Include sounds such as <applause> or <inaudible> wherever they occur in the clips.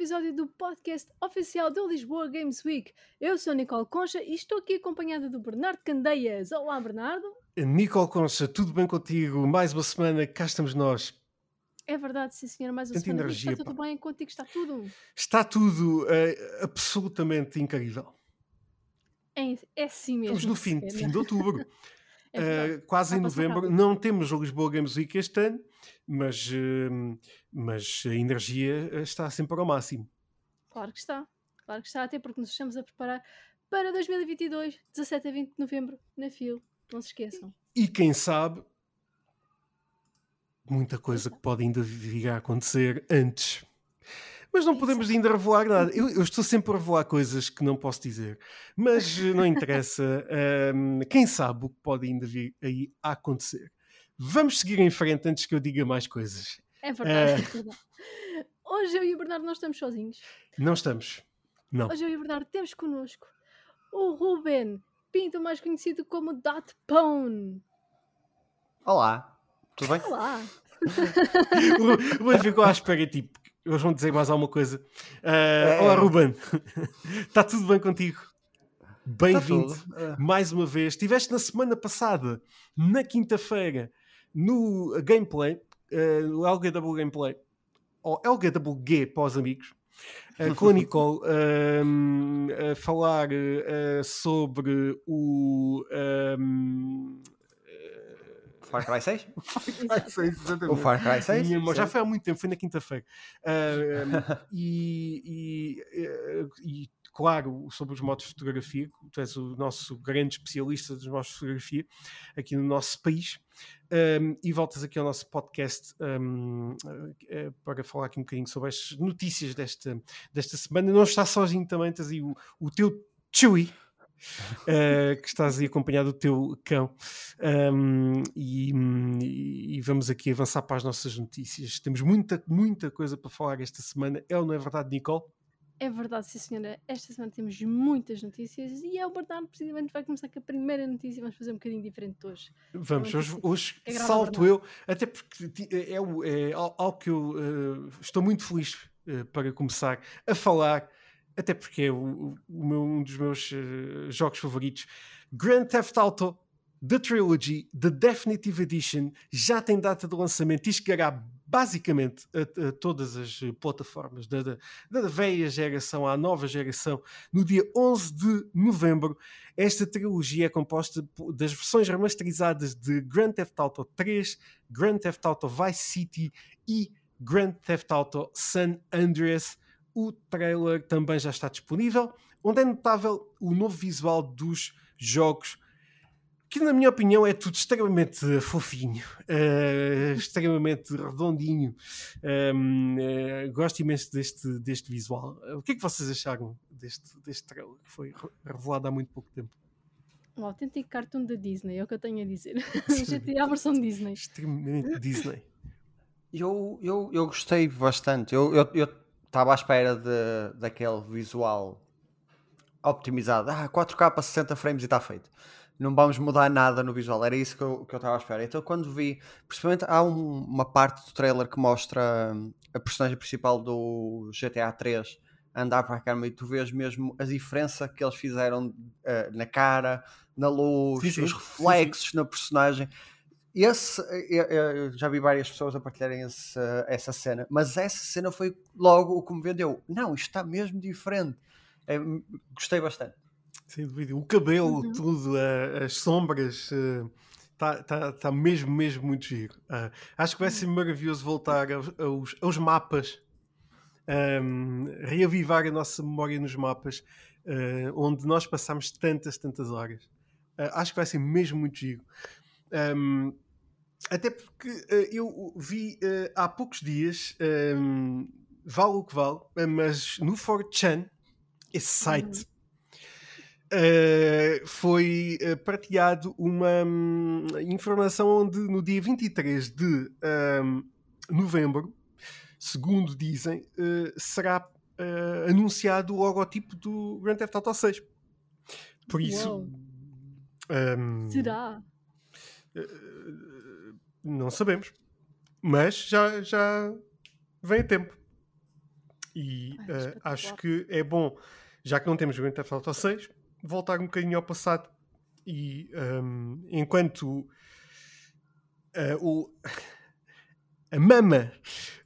episódio do podcast oficial do Lisboa Games Week. Eu sou Nicole Concha e estou aqui acompanhada do Bernardo Candeias. Olá, Bernardo. Nicole Concha, tudo bem contigo? Mais uma semana, cá estamos nós. É verdade, sim, senhora. Mais uma Tanta semana. energia, está tudo pá. bem contigo? Está tudo? Está tudo eh, absolutamente incrível. É, é sim mesmo. Estamos no fim, fim de outubro, <laughs> É. Eh, quase em novembro. Não temos o Lisboa Games Week este ano, mas, eh, mas a energia eh, está sempre ao máximo. Claro que está. Claro que está, até porque nos estamos a preparar para 2022, 17 a 20 de novembro, na FIL. Não se esqueçam. E quem sabe, muita coisa que pode ainda vir a acontecer antes. Mas não podemos ainda revelar nada. <laughs> Eu, eu estou sempre a revelar coisas que não posso dizer. Mas não interessa. Ahm, <laughs> quem sabe o que pode ainda vir aí a acontecer. Vamos seguir em frente antes que eu diga mais coisas. É verdade. é verdade. Hoje eu e o Bernardo não estamos sozinhos. Não estamos. Não. Hoje eu e o Bernardo temos connosco o Ruben Pinto, mais conhecido como Dot Pone. Olá, tudo bem? Olá! <laughs> O Ruben ficou à espera, tipo, eles vão dizer mais alguma coisa. Ah, É. Olá, Ruben. Está <laughs> tudo bem contigo? Tá Bem-vindo. Ah, mais uma vez. Estiveste na semana passada, na quinta-feira, no gameplay, eh, no LGW Gameplay, ou LGWG para os amigos, eh, com a <laughs> Nicole, ehm, a falar eh, sobre o. ehm, Far Cry 6? <laughs> Exato. O Far Cry 6? Minha memória- já foi há muito tempo, foi na quinta-feira. Ah, <laughs> e, e, eh, e, claro, sobre os modos de fotografia, tu és o nosso grande especialista dos modos de fotografia aqui no nosso país. Um, e voltas aqui ao nosso podcast um, eh, para falar aqui um bocadinho sobre as notícias desta, desta semana. Não estás sozinho também, tens aí o, o teu Chewie. eh, que estás aí acompanhado do teu cão Um, e, e vamos aqui avançar para as nossas notícias. Temos muita, muita coisa para falar esta semana. É ou não é verdade, Nicole? É verdade, sim senhora. Esta semana temos muitas notícias e é o Bernardo precisamente vai começar com a primeira notícia. Vamos fazer um bocadinho diferente hoje. Vamos, hoje, hoje É salto eu, até porque é, é al- algo que eu eh, estou muito feliz eh, para começar a falar, até porque é o, o meu- um dos meus eh, jogos favoritos. Grand Theft Auto, The Trilogy, The Definitive Edition, já tem data de lançamento e chegará basicamente a, a todas as eh, plataformas, da, da, da velha geração à nova geração, no dia 11 de novembro. Esta trilogia é composta po- das versões remasterizadas de Grand Theft Auto 3, Grand Theft Auto Vice City e Grand Theft Auto San Andreas. O trailer também já está disponível, onde é notável o novo visual dos jogos, que na minha opinião é tudo extremamente fofinho, eh, extremamente redondinho. Um, eh, gosto imenso deste, deste visual. O que é que vocês acharam deste, deste trailer que foi re- revelado há muito pouco tempo? Um autêntico cartoon da Disney, é o que eu tenho a dizer. <laughs> GTA versão Disney. Extremamente Disney. Eu, eu, eu gostei bastante. Eu estava à espera de, daquele visual optimizado. Ah, 4K para 60 frames e está feito. Não vamos mudar nada no visual. Era isso que eu estava à espera. Então, quando vi, principalmente há um- uma parte do trailer que mostra hum, a personagem principal do GTA 3 andar para cá no meio, tu vês mesmo a diferença que eles fizeram eh, na cara, na luz, Sim, sim, os sim, sim. reflexos na personagem. Esse, eu, eu já vi várias pessoas a partilharem esse, essa cena, mas essa cena foi logo o que me vendeu. Não, isto está mesmo diferente. É, gostei bastante. Sem dúvida. O cabelo, Uhum. tudo, eh, as sombras, está tá, tá mesmo, mesmo muito giro. Ah, acho que vai ser maravilhoso voltar aos, aos, aos mapas, ahm, reavivar a nossa memória nos mapas, ah, onde nós passámos tantas, tantas horas. Ah, acho que vai ser mesmo muito giro. Ahm, até porque eu vi há poucos dias, ahm, vale o que vale, mas no 4chan, esse site, Uh, foi uh, partilhado uma hum, informação onde no dia 23 de hum, novembro, segundo dizem, uh, será anunciado o logotipo do Grand Theft Auto 6. Por isso, hum, Será? não sabemos, mas já, já vem a tempo. E Ai, acho que é bom, já que não temos Grand Theft Auto 6, voltar um bocadinho ao passado e um, enquanto uh, o, a mama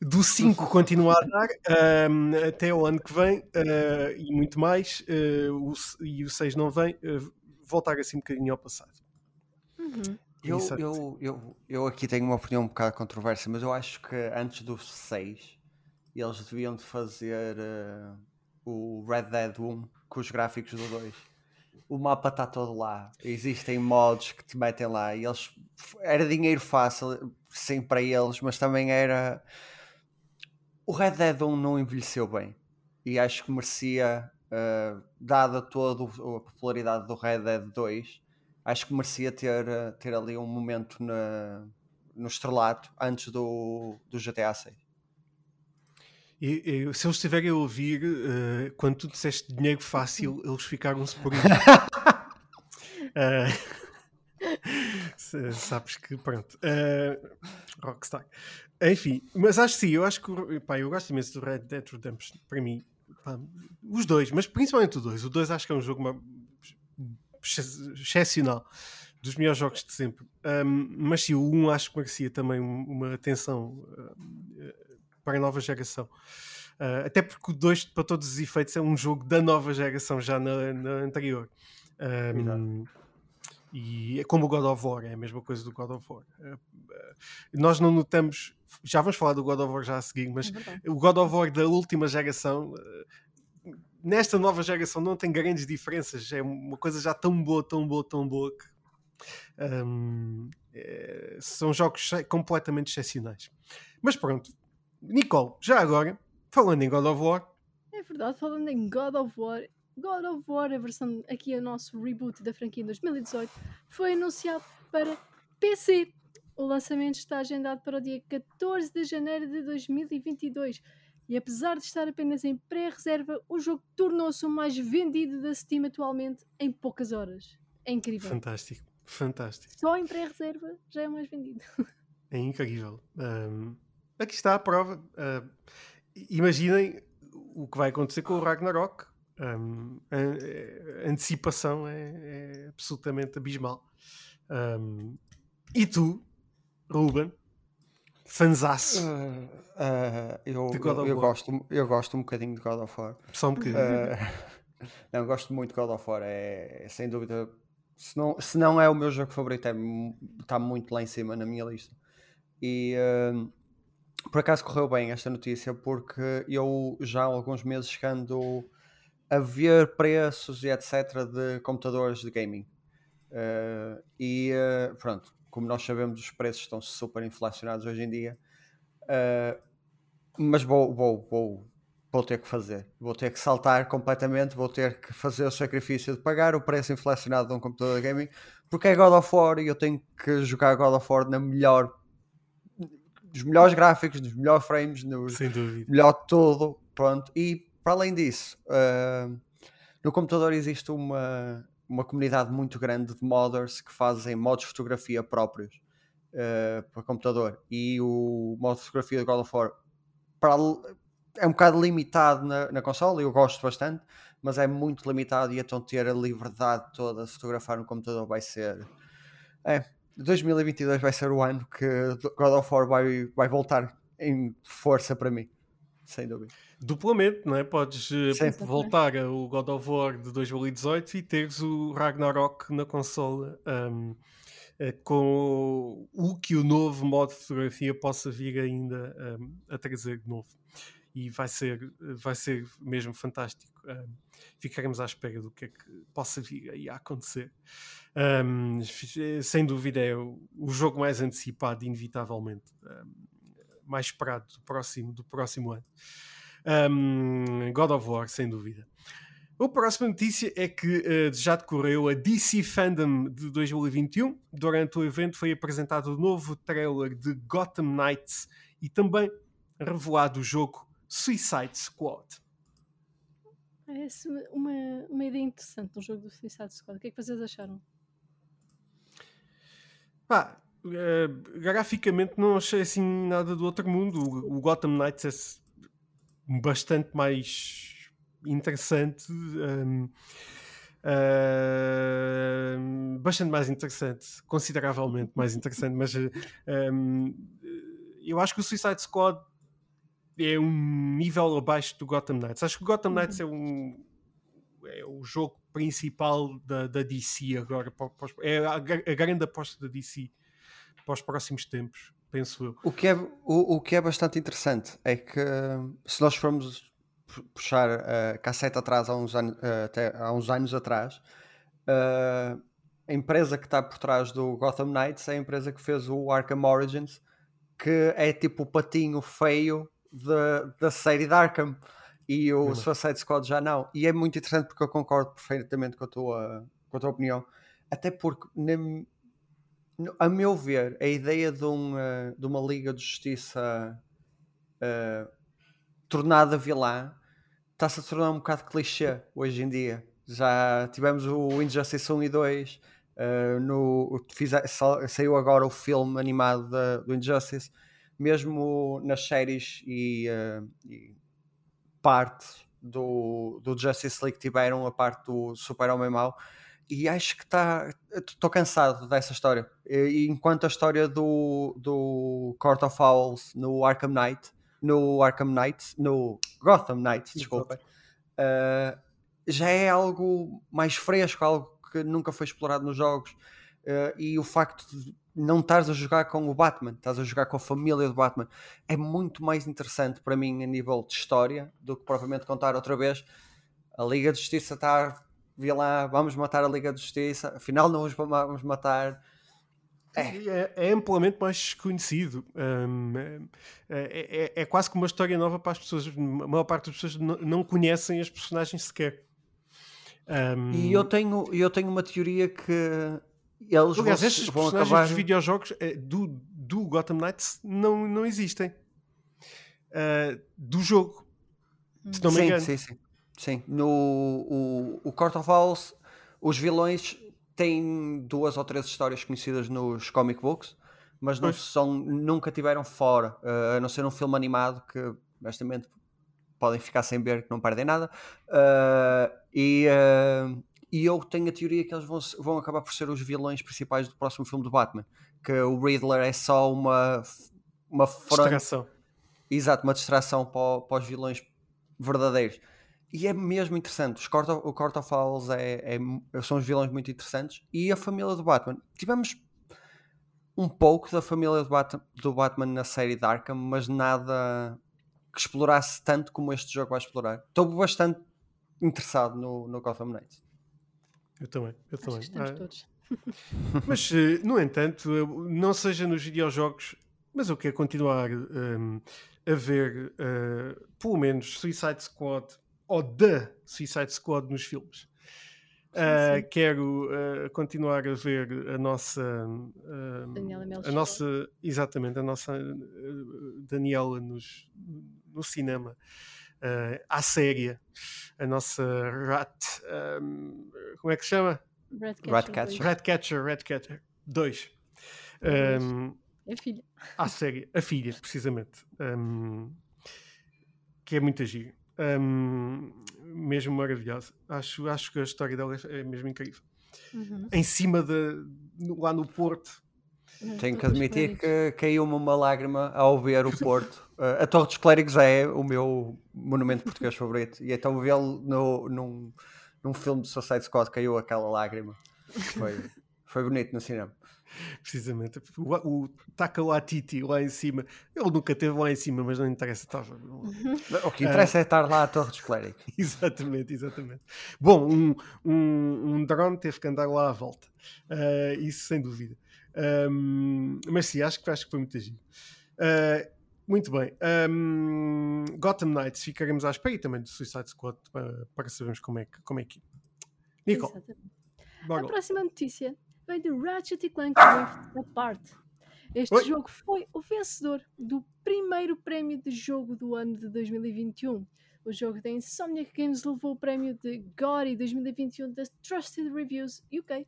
do 5 continua a dar um, até o ano que vem uh, e muito mais, uh, o, e o 6 não vem, uh, voltar assim um bocadinho ao passado. Uhum. Eu, Exato. eu, eu, eu aqui tenho uma opinião um bocado controversa, mas eu acho que antes do 6 eles deviam de fazer eh, o Red Dead 1 com os gráficos do 2. O mapa está todo lá, existem mods que te metem lá. E eles era dinheiro fácil, sim, para eles, mas também era o Red Dead 1 não envelheceu bem. E acho que merecia, eh, dada toda a popularidade do Red Dead 2, acho que merecia ter, eh, ter ali um momento na, no estrelato antes do, do GTA 6. E, e, se eles estiverem a ouvir, uh, quando tu disseste dinheiro fácil, <laughs> eles ficaram-se por isso. uh, sabes que, pronto. Uh, Rockstar. Enfim, mas acho sim, eu acho que pá, eu gosto imenso do Red Dead Redemption. Para mim, pá, os dois, mas principalmente o dois. O dois acho que é um jogo excepcional. Dos melhores jogos de sempre. Um, mas sim, o 1 acho que merecia também uma atenção para a nova geração. Uh, até porque o 2, para todos os efeitos, é um jogo da nova geração, já na, na anterior. Um, e é como o God of War, é a mesma coisa do God of War. Uh, uh, nós não notamos, já vamos falar do God of War já a seguir, mas É o God of War da última geração, nesta nova geração, não tem grandes diferenças. É uma coisa já tão boa, tão boa, tão boa que um, é, são jogos completamente excepcionais. Mas pronto, Nicole, já agora, falando em God of War. É verdade, falando em God of War, God of War, a versão aqui o nosso reboot da franquia em 2018, foi anunciado para PC. O lançamento está agendado para o dia 14 de janeiro de 2022. E apesar de estar apenas em pré-reserva, o jogo tornou-se o mais vendido da Steam atualmente em poucas horas. É incrível. Fantástico, fantástico. Só em pré-reserva já é o mais vendido. <laughs> É incrível. Um, aqui está a prova. Uh, imaginem o que vai acontecer com o Ragnarok. Um, a, a, antecipação é, é, absolutamente abismal. Um, e tu, Ruben, fanzaço. Uh, uh, eu, eu, eu gosto, eu gosto um bocadinho de God of War. Só um bocadinho. Uh, <laughs> não, gosto muito de God of War. É, é, sem dúvida. Se não, se não é o meu jogo favorito, é, está muito lá em cima na minha lista. E por acaso correu bem esta notícia porque eu já há alguns meses ando a ver preços e etc de computadores de gaming. Uh, e uh, pronto, como nós sabemos os preços estão super inflacionados hoje em dia uh, mas vou, vou, vou, vou ter que fazer. Vou ter que saltar completamente vou ter que fazer o sacrifício de pagar o preço inflacionado de um computador de gaming porque é God of War e eu tenho que jogar God of War na melhor dos melhores gráficos, dos melhores frames, no melhor tudo, pronto. E para além disso, uh, no computador existe uma, uma comunidade muito grande de modders que fazem modos de fotografia próprios uh, para computador. E o modo de fotografia de God of War para, é um bocado limitado na, na consola, eu gosto bastante, mas é muito limitado e então ter a liberdade toda de fotografar no computador vai ser. É, 2022 vai ser o ano que God of War vai, vai voltar em força para mim, sem dúvida. Duplamente, não é? Podes uh, voltar ao God of War de 2018 e teres o Ragnarok na consola um, uh, com o que o novo modo de fotografia possa vir ainda um, a trazer de novo. E vai ser, vai ser mesmo fantástico. Um, ficaremos à espera do que é que possa vir aí a acontecer. Um, sem dúvida é o, jogo mais antecipado, inevitavelmente, um, mais esperado do próximo, do próximo ano. God of War, sem dúvida. A próxima notícia é que uh, já decorreu a DC Fandom de 2021. Durante o evento foi apresentado o novo trailer de Gotham Knights e também revelado o jogo Suicide Squad. Parece uma, uma ideia interessante no jogo do Suicide Squad. O que é que vocês acharam? Pá, uh, graficamente não achei assim nada do outro mundo. O, o Gotham Knights bastante mais interessante. Um, uh, bastante mais interessante, consideravelmente mais interessante, mas um, eu acho que o Suicide Squad é um nível abaixo do Gotham Knights. Acho que o Gotham Knights é um é o jogo principal da, da DC agora. É a, a grande aposta da DC para os próximos tempos, penso eu. O que é, o, o que é bastante interessante é que se nós formos puxar a cassete atrás há uns, anos, até há uns anos atrás, a empresa que está por trás do Gotham Knights é a empresa que fez o Arkham Origins, que é tipo o patinho feio da, da série de Arkham e o uhum. Suicide Squad já não. E é muito interessante porque eu concordo perfeitamente com a tua, com a tua opinião. Até porque, a meu ver, a ideia de, um, uh, de uma Liga de Justiça uh, tornada vilã está-se a tornar um bocado clichê hoje em dia. Já tivemos o Injustice 1 e 2, uh, eh, no, fiz, saiu agora o filme animado da, do Injustice, mesmo nas séries e, uh, e partes do, do Justice League tiveram a parte do Super-Homem Mau e acho que está. Estou cansado dessa história. E, enquanto a história do, do Court of Owls no Arkham Knight, no Arkham Knight, no Gotham Knight, desculpa, uh, já é algo mais fresco, algo que nunca foi explorado nos jogos. Uh, e o facto de não estares a jogar com o Batman, estás a jogar com a família do Batman, é muito mais interessante para mim a nível de história do que propriamente contar outra vez. A Liga de Justiça está, via lá, vamos matar a Liga de Justiça, afinal não os vamos matar. É. É, é amplamente mais conhecido. Um, é, é, é, quase que uma história nova para as pessoas. A maior parte das pessoas não, conhecem as personagens sequer. E eu tenho, eu tenho uma teoria que eles Aliás, vão, estes vão personagens acabar... dos videojogos eh, do, do Gotham Knights não, não existem. Uh, do jogo. Se não me sim, engano. Sim, sim. Sim. No o, o Court of Owls, os vilões têm duas ou três histórias conhecidas nos comic books, mas não são, nunca tiveram fora, uh, a não ser um filme animado que, honestamente, podem ficar sem ver, que não perdem nada. Uh, e, uh, e eu tenho a teoria que eles vão, vão acabar por ser os vilões principais do próximo filme do Batman. Que o Riddler é só uma, uma distração. Exato, uma distração para, para, os vilões verdadeiros. E é mesmo interessante. Os Court of, o Court of Owls é, é, são os vilões muito interessantes. E a família do Batman. Tivemos um pouco da família do Batman, do Batman na série de Arkham, mas nada que explorasse tanto como este jogo vai explorar. Estou bastante interessado no, no Gotham Knights. Eu também, eu também. estamos ah, todos. <laughs> Mas, eh, no entanto, não seja nos videojogos, mas eu quero continuar um, a ver, uh, pelo menos, Suicide Squad ou The Suicide Squad nos filmes. Uh, quero uh, continuar a ver a nossa uh, a nossa exatamente a nossa Daniela nos, no cinema uh, à séria a nossa Rat. Um, como é que se chama? Ratcatcher. Ratcatcher, Ratcatcher 2. Um, é a filha. À série, a filha, precisamente. Um, que é muito gira. Um, mesmo maravilhosa. Acho, acho que a história dela é, é mesmo incrível. Uhum. Em cima de lá no Porto, tenho que admitir que caiu-me uma lágrima ao ver o Porto. Uh, <laughs> a Torre dos Clérigos é o meu monumento português favorito. E então vê-lo no, num, num filme de Suicide Squad caiu aquela lágrima. Foi, <laughs> foi bonito no cinema. Precisamente. O, o Taka Titi lá em cima, ele nunca esteve lá em cima, mas não interessa. Estava... O que interessa é estar lá à Torre dos Clérigos. <laughs> Exatamente, exatamente. Bom, um, um, um drone teve que andar lá à volta. Uh, isso sem dúvida. Um, mas sim, acho que, acho que foi muito giro. Uh, muito bem. Um, Gotham Knights, ficaremos à espera e também do Suicide Squad para, para sabermos como é que. Como é que... Nicole. A próxima notícia vem de Ratchet Clank Rift Apart. Este Oi? jogo foi o vencedor do primeiro prémio de jogo do ano de 2021. O jogo da Insomniac Games levou o prémio de GORY 2021 das Trusted Reviews UK.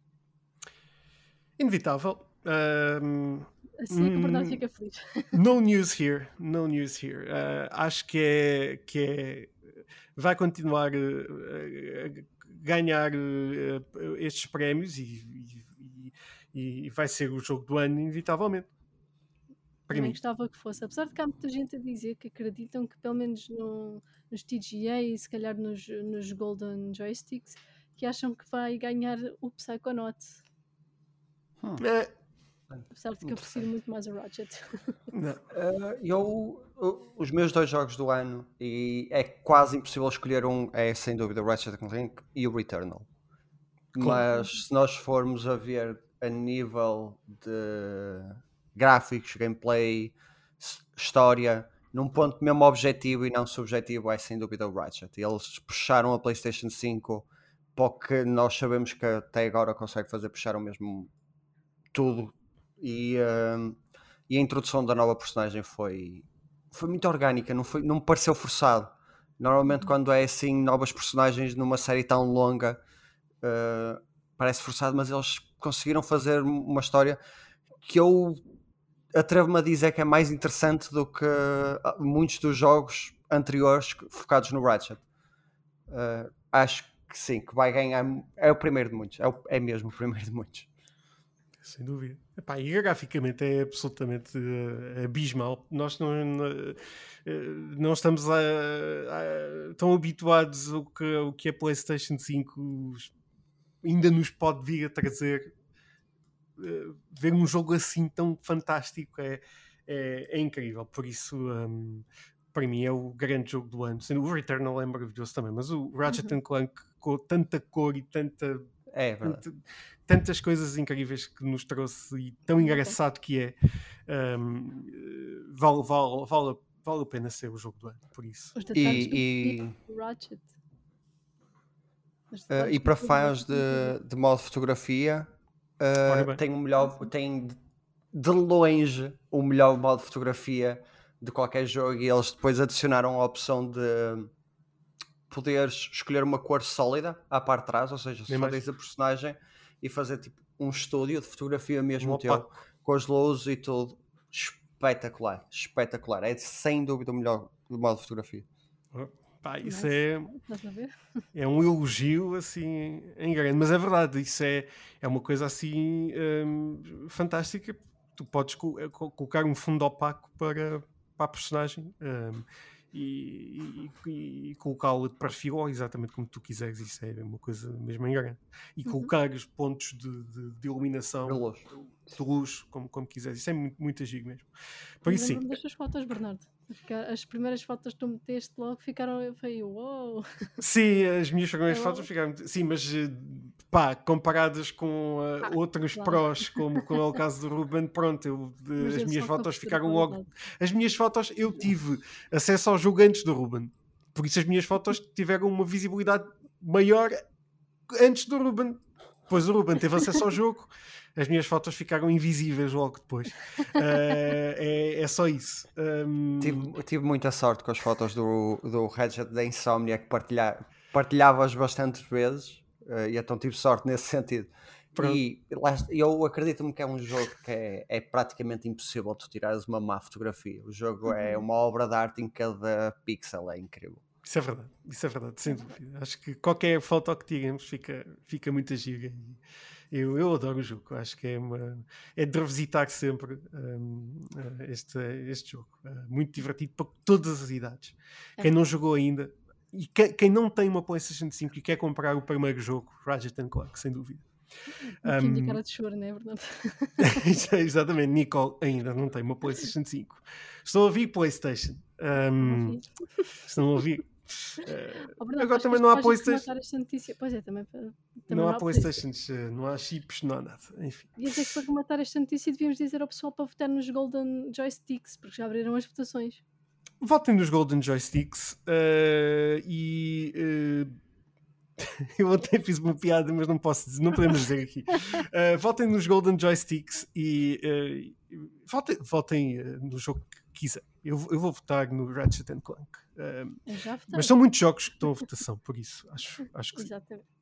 Inevitável. Um, Assim é que o Bernardo Hum, fica feliz. <laughs> No news here, no news here. Uh, acho que é, que é vai continuar uh, a ganhar uh, estes prémios e, e, e, vai ser o jogo do ano, inevitavelmente. Para Também mim. gostava que fosse. Apesar de que há muita gente a dizer que acreditam que, pelo menos no, nos TGA e se calhar nos, nos Golden Joysticks, que acham que vai ganhar o Psychonauts. É, Apesar de que eu prefiro muito mais o Ratchet. <laughs> não. Uh, eu, eu- os meus dois jogos do ano, e é quase impossível escolher um, é sem dúvida o Ratchet Clank e o Returnal. Mas se nós formos a ver a nível de gráficos, gameplay, história, num ponto mesmo objetivo e não subjetivo, é sem dúvida o Ratchet. Eles puxaram a PlayStation 5 para o que nós sabemos que até agora consegue fazer, puxaram mesmo tudo. E, um, e a introdução da nova personagem foi, foi muito orgânica, não, foi, não me pareceu forçado. Normalmente, quando é assim, novas personagens numa série tão longa, uh, parece forçado, mas eles conseguiram fazer uma história que eu atrevo-me a dizer que é mais interessante do que ah, muitos dos jogos anteriores focados no Ratchet. Uh, acho que sim, que vai ganhar. É o primeiro de muitos, é, o- é mesmo o primeiro de muitos. Sem dúvida. Epá, e graficamente é absolutamente eh, abismal. Nós não, eh, não estamos a- a- tão habituados ao que, ao que a PlayStation 5 ainda nos pode vir a trazer. Eh, ver um jogo assim tão fantástico é, é, é incrível. Por isso, hum, para mim, é o grande jogo do ano. O Returnal é maravilhoso também, mas o Ratchet Uhum. and Clank com tanta cor e tanta É verdade. Tant- tantas coisas incríveis que nos trouxe e tão engraçado que é um, eh, vale, vale, vale, vale a pena ser o jogo do ano, por isso. Os detalhes E, e, do Ratchet. Os uh, detalhes e para fãs Ratchet de, de modo fotografia, uh, tem o melhor, tem de- longe o melhor modo de fotografia de qualquer jogo e eles depois adicionaram a opção de poderes escolher uma cor sólida à parte de trás, ou seja, Nem só a personagem e fazer tipo um estúdio de fotografia mesmo Um teu, opaco. com as luzes e tudo. Espetacular, espetacular. É sem dúvida o melhor modo de fotografia. Pá, isso é, é um elogio assim em grande, mas é verdade, isso é, é uma coisa assim hum, fantástica. Tu podes co- eh, co- colocar um fundo opaco para, para a personagem hum, e, e- e colocá-la de perfil exatamente como tu quiseres. Isso é uma coisa mesmo em grande. E Uhum. colocar os pontos de, de- de iluminação De luz. de luz, como, como quiseres. Isso é muito, muito agir mesmo. Por isso, sim, das fotos, Bernardo. As primeiras fotos que tu meteste logo ficaram. Eu falei, uou! sim, as minhas primeiras É fotos logo. ficaram. Sim, mas eh, pá, comparadas com eh, Ah, outros claro. prós, como, como é o caso do Ruben, pronto, eu, as minhas fotos ficaram logo. As minhas fotos, eu tive acesso ao jogo antes do Ruben. Por isso as minhas fotos tiveram uma visibilidade maior antes do Ruben. Depois o Ruben teve acesso ao jogo, as minhas fotos ficaram invisíveis logo depois. <laughs> Eh, é, é só isso. Um, Tive, tive muita sorte com as fotos do, do Ratchet da Insomnia que partilha, partilhava-as bastantes vezes eh, e então tive sorte nesse <laughs> sentido. Pronto. E eu acredito-me que é um jogo que é, é praticamente impossível tu tirares uma má fotografia. O jogo é Uhum. uma obra de arte em cada pixel, é incrível. Isso é verdade, isso é verdade, sem dúvida. Acho que qualquer foto que tiremos fica, fica muito gira. Eu, eu adoro o jogo, acho que é, uma, é de revisitar sempre hum, eh, este, este jogo. Eh, muito divertido para todas as idades. É. Quem não jogou ainda e que- quem não tem uma PlayStation 5 e quer comprar o primeiro jogo, Ratchet Clank, sem dúvida. Um bocadinho de Um, cara de choro, não é, Bernardo? <laughs> Exatamente, Nicole ainda não tem uma PlayStation 5. Estou a ouvir PlayStation. Hum, Enfim. estão a ouvir. <laughs> Eh, Oh, agora que também não há PlayStation. Pois é, também, também não há Playstations, eh, não há chips, não há nada. Enfim. Devia dizer que para rematar esta notícia devíamos dizer ao pessoal para votar nos Golden Joysticks, porque já abriram as votações. Votem nos Golden Joysticks eh, e eh, <laughs> eu ontem fiz uma piada, mas não posso dizer, não podemos dizer aqui. <laughs> Eh, votem nos Golden Joysticks e eh, votem, votem eh, no jogo que quiser. Eu, vou- eu vou votar no Ratchet Clank. Mas são muitos jogos que estão a votação, por isso acho, acho que sim. Exatamente.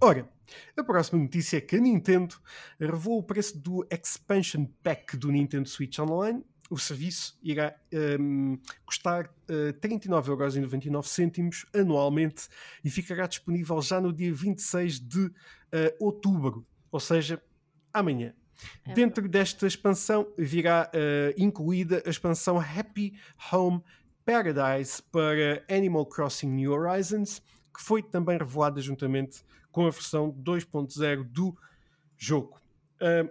Ora, a próxima notícia é que a Nintendo revelou o preço do Expansion Pack do Nintendo Switch Online. O serviço irá um, custar uh, 39,99€ anualmente e ficará disponível já no dia 26 de uh, outubro, ou seja, amanhã. É Dentro desta expansão virá uh, incluída a expansão Happy Home Paradise para Animal Crossing New Horizons, que foi também revelada juntamente com a versão 2.0 do jogo.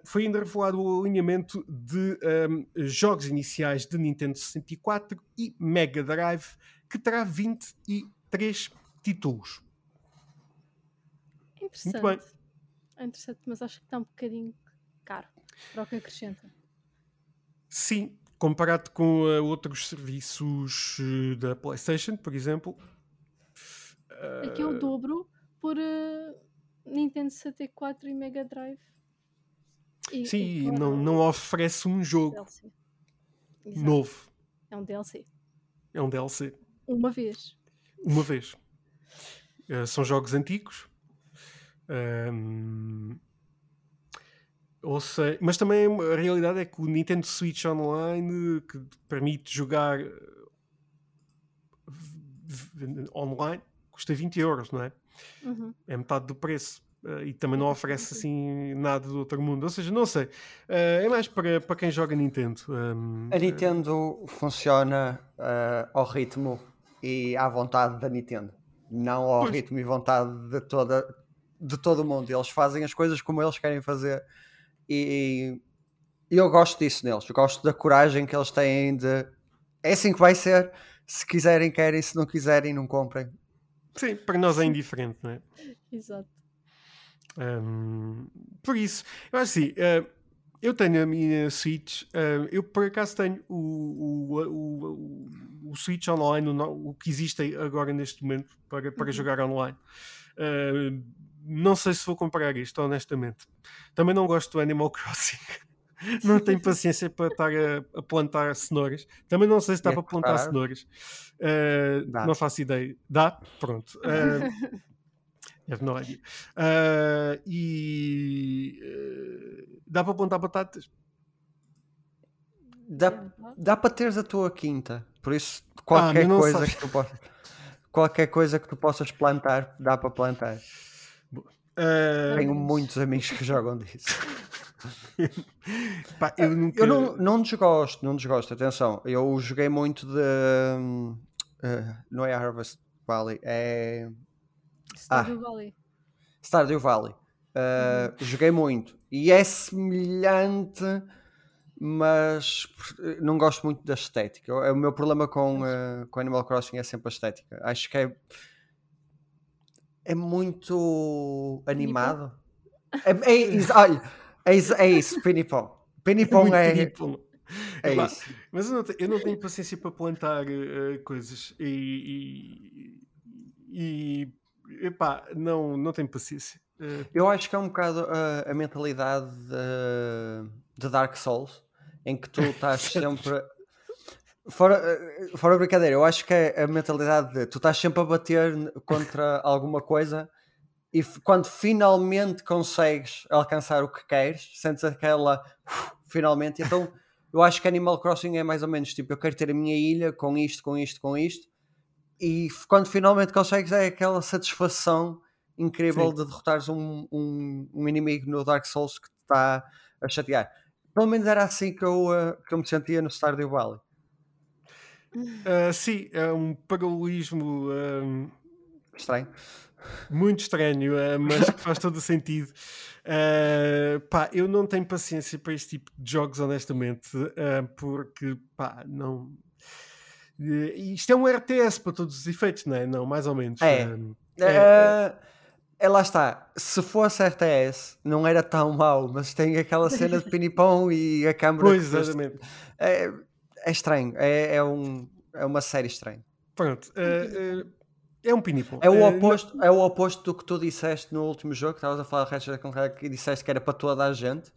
Foi ainda revelado o alinhamento de um, jogos iniciais de Nintendo 64 e Mega Drive, que terá 23 títulos. Interessante. Muito bem. É interessante, mas acho que está um bocadinho caro para o que acrescenta. Sim, comparado com uh, outros serviços uh, da PlayStation, por exemplo. Aqui é o dobro por uh, Nintendo 64 e Mega Drive. E, Sim, e não, não oferece um jogo novo. É um DLC. É um DLC. Uma vez. Uma vez. Uh, são jogos antigos. Um, ou sei, mas também a realidade é que o Nintendo Switch Online que permite jogar eh, online custa 20 euros, não é? Uhum. É metade do preço. Uh, e também não oferece assim nada do outro mundo. Ou seja, não sei. Uh, é mais para, para quem joga Nintendo. Um, a Nintendo uh... funciona ao ritmo e à vontade da Nintendo, não ao pois. ritmo e vontade de, toda, de todo o mundo. Eles fazem as coisas como eles querem fazer e, e eu gosto disso neles. Eu gosto da coragem que eles têm de é assim que vai ser. Se quiserem, querem, se não quiserem, não comprem. Sim, para nós é indiferente, não é? Exato. Um, por isso, eu acho assim, uh, eu tenho a minha Switch, uh, eu por acaso tenho o, o, o, o Switch online, o, o, que existe agora neste momento para, para uhum. jogar online. Uh, não sei se vou comprar isto, honestamente. Também não gosto do Animal <laughs> Crossing. não tenho paciência para estar a, a, plantar cenouras. Também não sei se dá é para plantar claro. cenouras. Uh, não faço ideia. Dá? Pronto. <laughs> Uh, have no idea. Uh, e uh, dá para plantar batatas? Dá, dá para teres a tua quinta. Por isso, qualquer ah, coisa que tu possas, qualquer coisa que tu possas plantar, dá para plantar. Uh... Tenho muitos amigos que jogam disso. <laughs> Pá, eu, nunca... eu não, não desgosto, não desgosto, atenção. Eu joguei muito de. Uh, não é Harvest Valley, é. Stardew ah, Valley. Stardew Valley. Uh, uhum. Joguei muito. E é semelhante, mas não gosto muito da estética. O, o meu problema com, uh, com Animal Crossing é sempre a estética. Acho que é é muito animado. É, é, isso, olha, é isso, é isso Pinipom. Pinipom é. é, é isso. Mas eu não, tenho, eu não, tenho, paciência para plantar uh, coisas e. e, e epá, não, não tenho paciência. Uh... Eu acho que é um bocado uh, a mentalidade de, de Dark Souls, em que tu estás <laughs> sempre Fora, eh, fora brincadeira, eu acho que é a mentalidade de tu estás sempre a bater contra <laughs> alguma coisa e quando finalmente consegues alcançar o que queres, sentes aquela finalmente. Então eu acho que Animal Crossing é mais ou menos tipo: eu quero ter a minha ilha com isto, com isto, com isto, e quando finalmente consegues, é aquela satisfação incrível Sim. de derrotares um, um, um, inimigo no Dark Souls que te está a chatear. Pelo menos era assim que eu, uh, que eu me sentia no Stardew Valley. Uh, sim, é um paralelismo um, estranho. Muito estranho, uh, mas que faz todo o sentido. Uh, pá, eu não tenho paciência para este tipo de jogos, honestamente, porque pá, não. isto é um RTS para todos os efeitos, não é? Não, mais ou menos. É. é, é, é lá está. Se fosse RTS, não era tão mau, mas tem aquela cena de <laughs> pinipão e a câmera. Pois, exatamente. É, é estranho, é, é, um, é uma série estranha. Pronto, uh, uh, é um pinipom. É o, eh, oposto, é o oposto do que tu disseste no último jogo, que estavas a falar de Ratchet Clank e disseste que era para toda a gente.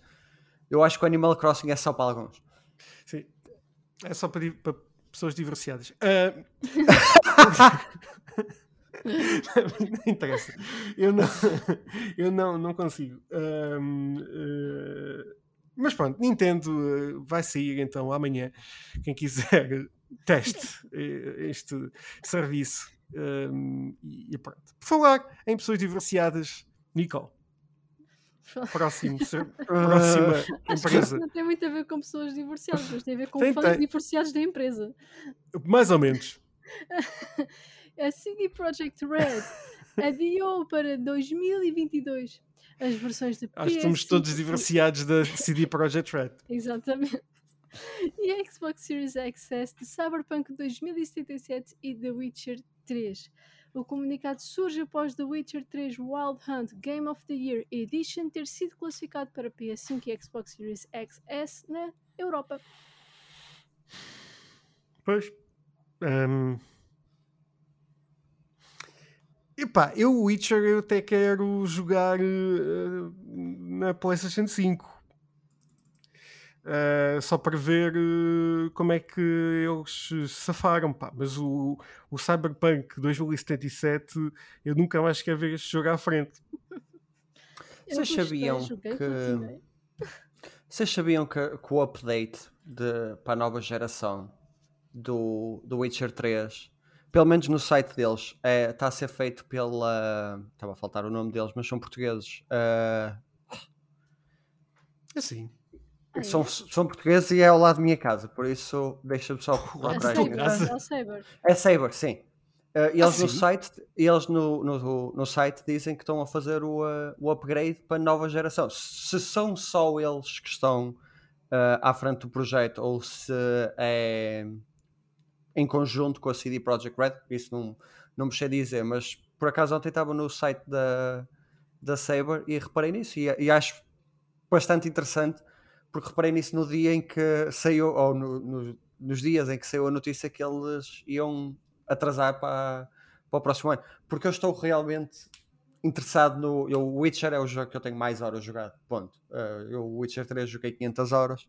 Eu acho que o Animal Crossing é só para alguns. Sim, é só para, para pessoas divorciadas. Uh... não <laughs> interessa. Eu não, <laughs> eu não, não consigo. Um, uh, mas pronto, Nintendo uh, vai sair então amanhã. Quem quiser, <laughs> teste este serviço. Um, e, e pronto. Por falar em pessoas divorciadas, Nicole. Próximo, <laughs> próxima empresa. Não tem muito a ver com pessoas divorciadas, mas tem a ver com tem, fãs tem. divorciados da empresa. Mais ou menos. <laughs> a CD Projekt Red adiou para 2022 as versões de PS. Acho que estamos todos divorciados da CD Projekt Red. <laughs> Exatamente. E a Xbox Series X de Cyberpunk 2077 e The Witcher 3. O comunicado surge após The Witcher 3 Wild Hunt Game of the Year Edition ter sido classificado para PS5 e Xbox Series XS na Europa. Pois. Um... Epá, eu o Witcher eu até quero jogar uh, na PlayStation 5. Uh, só para ver uh, como é que eles safaram, pá. Mas o, o Cyberpunk 2077 eu nunca mais quero ver este jogo à frente. Vocês sabiam que vocês sabiam que, que, o update de, para a nova geração do, do Witcher 3, pelo menos no site deles, é, está a ser feito pela. Estava a faltar o nome deles, mas são portugueses. Uh... Assim. São, são portugueses e é ao lado da minha casa, por isso deixa-me só procurar. É Saber. É Saber, sim. Uh, eles ah, no site, eles no, no, no, site dizem que estão a fazer o, uh, o upgrade para a nova geração. Se são só eles que estão uh, à frente do projeto ou se é em conjunto com a CD Projekt Red, isso não, não me sei dizer, mas por acaso ontem estava no site da, da Saber e reparei nisso e, e acho bastante interessante porque reparei nisso no dia em que saiu, ou no, no, nos dias em que saiu a notícia que eles iam atrasar para, para o próximo ano. Porque eu estou realmente interessado no. O Witcher é o jogo que eu tenho mais horas jogado. Ponto. Uh, eu, o Witcher 3 joguei 500 horas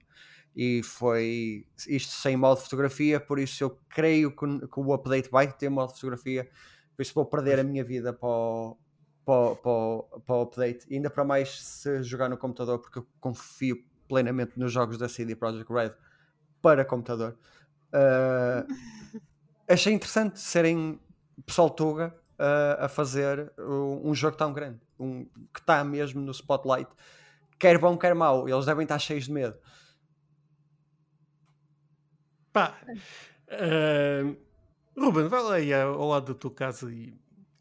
e foi isto sem modo de fotografia. Por isso, eu creio que, que o update vai ter modo de fotografia. Por isso, vou perder a minha vida para o, para, para, para o update. E ainda para mais se jogar no computador, porque eu confio plenamente nos jogos da CD Projekt Red para computador. Uh, <laughs> achei interessante serem pessoal Tuga uh, a fazer um jogo tão grande, um, que está mesmo no spotlight, quer bom, quer mau. Eles devem estar cheios de medo. Pá, uh, Ruben, vai lá aí ao lado da tua casa e.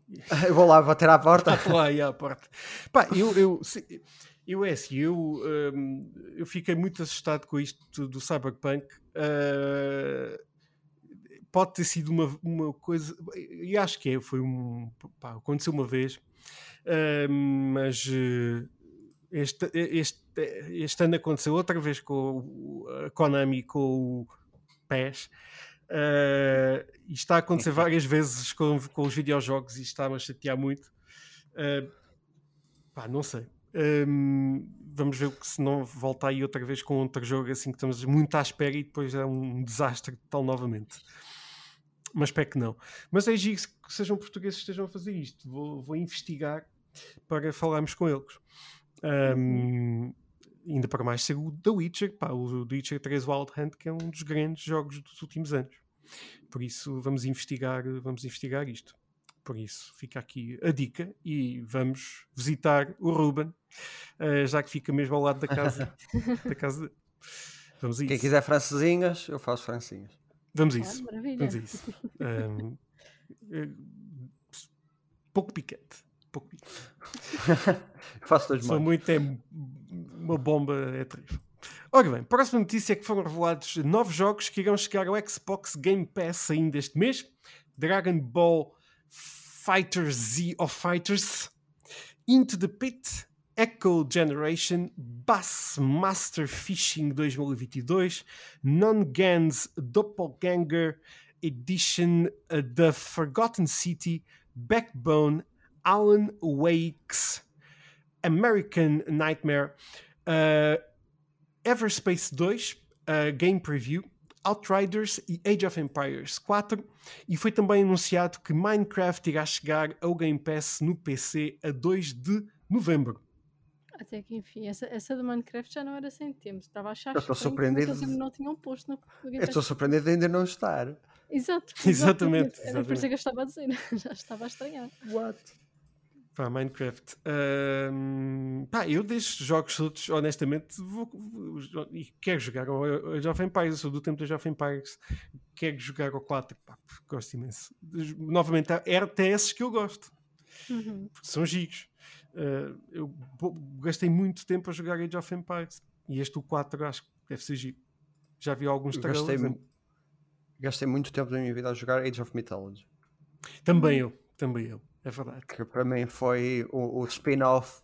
<laughs> Eu vou lá bater à porta. Vou lá aí à porta. Pá, eu, eu, eu é assim, eu, um, eu fiquei muito assustado com isto do Cyberpunk. Uh, pode ter sido uma, uma coisa, e acho que é, foi um. Pá, aconteceu uma vez, uh, mas uh, este, este, este ano aconteceu outra vez com a Konami, com o PES. Uh, e está a acontecer várias vezes com, com os videojogos e está-me a chatear muito. Uh, pá, não sei. Um, vamos ver se não volta aí outra vez com outro jogo assim que estamos muito à espera e depois é um desastre tal novamente. Mas espero que não. Mas é giro que sejam portugueses que estejam a fazer isto. Vou, vou investigar para falarmos com eles. Um, ainda para mais ser o The Witcher, pá, o The Witcher 3 Wild Hunt, que é um dos grandes jogos dos últimos anos. Por isso vamos investigar, vamos investigar isto. Por isso, fica aqui a dica e vamos visitar o Ruben, uh, já que fica mesmo ao lado da casa. <laughs> da casa de... Vamos a Quem quiser francesinhas, eu faço francinhas. Vamos a isso. Ah, vamos a isso. Um, eh, pouco picante. Pouco picante. <laughs> faço dois Só muito é uma bomba, é terrível. Ora bem, próxima notícia é que foram revelados novos jogos que irão chegar ao Xbox Game Pass ainda este mês. Dragon Ball Fighter Z of Fighters, Into the Pit, Echo Generation, Bass Master Fishing 2022, Non-Gans Doppelganger Edition, uh, The Forgotten City, Backbone, Alan Wakes, American Nightmare, uh, Everspace 2, uh, Game Preview, Outriders e Age of Empires 4. E foi também anunciado que Minecraft irá chegar ao Game Pass no PC a 2 de novembro. Até que enfim, essa, essa do Minecraft já não era sem tempo. Estava a achar Eu estou surpreendido que eles de- não tinham posto no, no Game Eu Pass. estou surpreendido de ainda não estar. Exato, <laughs> Exatamente, Era por isso que eu estava a dizer. <laughs> Já estava a estranhar. What? Pá, Minecraft. Pá, eu destes jogos todos, honestamente, vou, vou- e quero jogar ao Age of Empires, eu sou do tempo do Age of Empires, quero jogar ao 4, pá, gosto imenso. Novamente, há RTS que eu gosto, Uhum. porque são gigos. Ah, eu gastei muito tempo a jogar Age of Empires, e este o 4 acho que deve ser giro. Já vi alguns Eu Gastei, trailers. mu- gastei muito tempo da minha vida a jogar Age of Mythology. Também eu, também eu, é verdade. Que para mim foi o, o spin-off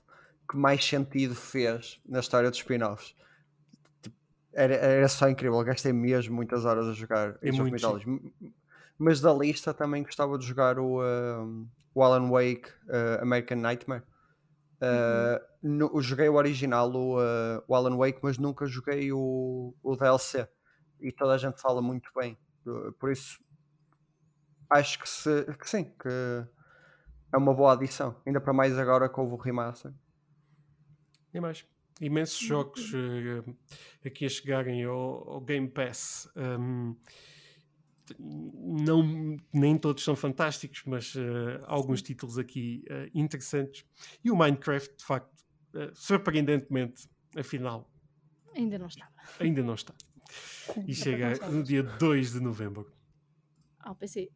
que mais sentido fez na história dos spin-offs. Tipo, Era, era só incrível, gastei mesmo muitas horas a jogar Age of Mythology. Mas da lista também gostava de jogar o, um, o Alan Wake uh, American Nightmare. Uh, no- eu joguei o original, o, uh, o Alan Wake, mas nunca joguei o, o DLC. E toda a gente fala muito bem. Uh, Por isso, acho que, se, que sim, que é uma boa adição. Ainda para mais agora que houve o remaster. E mais. Imensos jogos eh, aqui a chegarem ao, ao Game Pass. Um, não, nem todos são fantásticos, mas eh, alguns títulos aqui eh, interessantes. E o Minecraft, de facto, eh, surpreendentemente, afinal, Ainda não estava. ainda não está. E chega no dia 2 de novembro. Ao PC.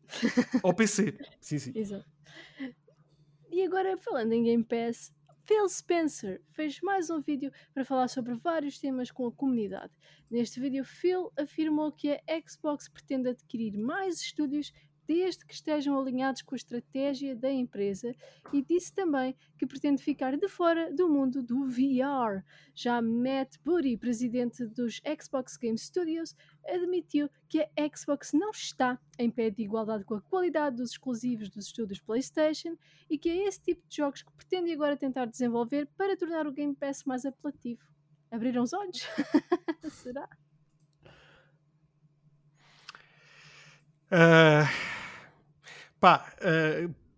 Ao PC. Sim, sim. Exato. E agora, falando em Game Pass, Phil Spencer fez mais um vídeo para falar sobre vários temas com a comunidade. Neste vídeo, Phil afirmou que a Xbox pretende adquirir mais estúdios desde que estejam alinhados com a estratégia da empresa e disse também que pretende ficar de fora do mundo do VR. Já Matt Booty, presidente dos Xbox Game Studios, admitiu que a Xbox não está em pé de igualdade com a qualidade dos exclusivos dos estúdios PlayStation e que é esse tipo de jogos que pretende agora tentar desenvolver para tornar o Game Pass mais apelativo. Abriram os olhos? <laughs> Será? Ah, pá,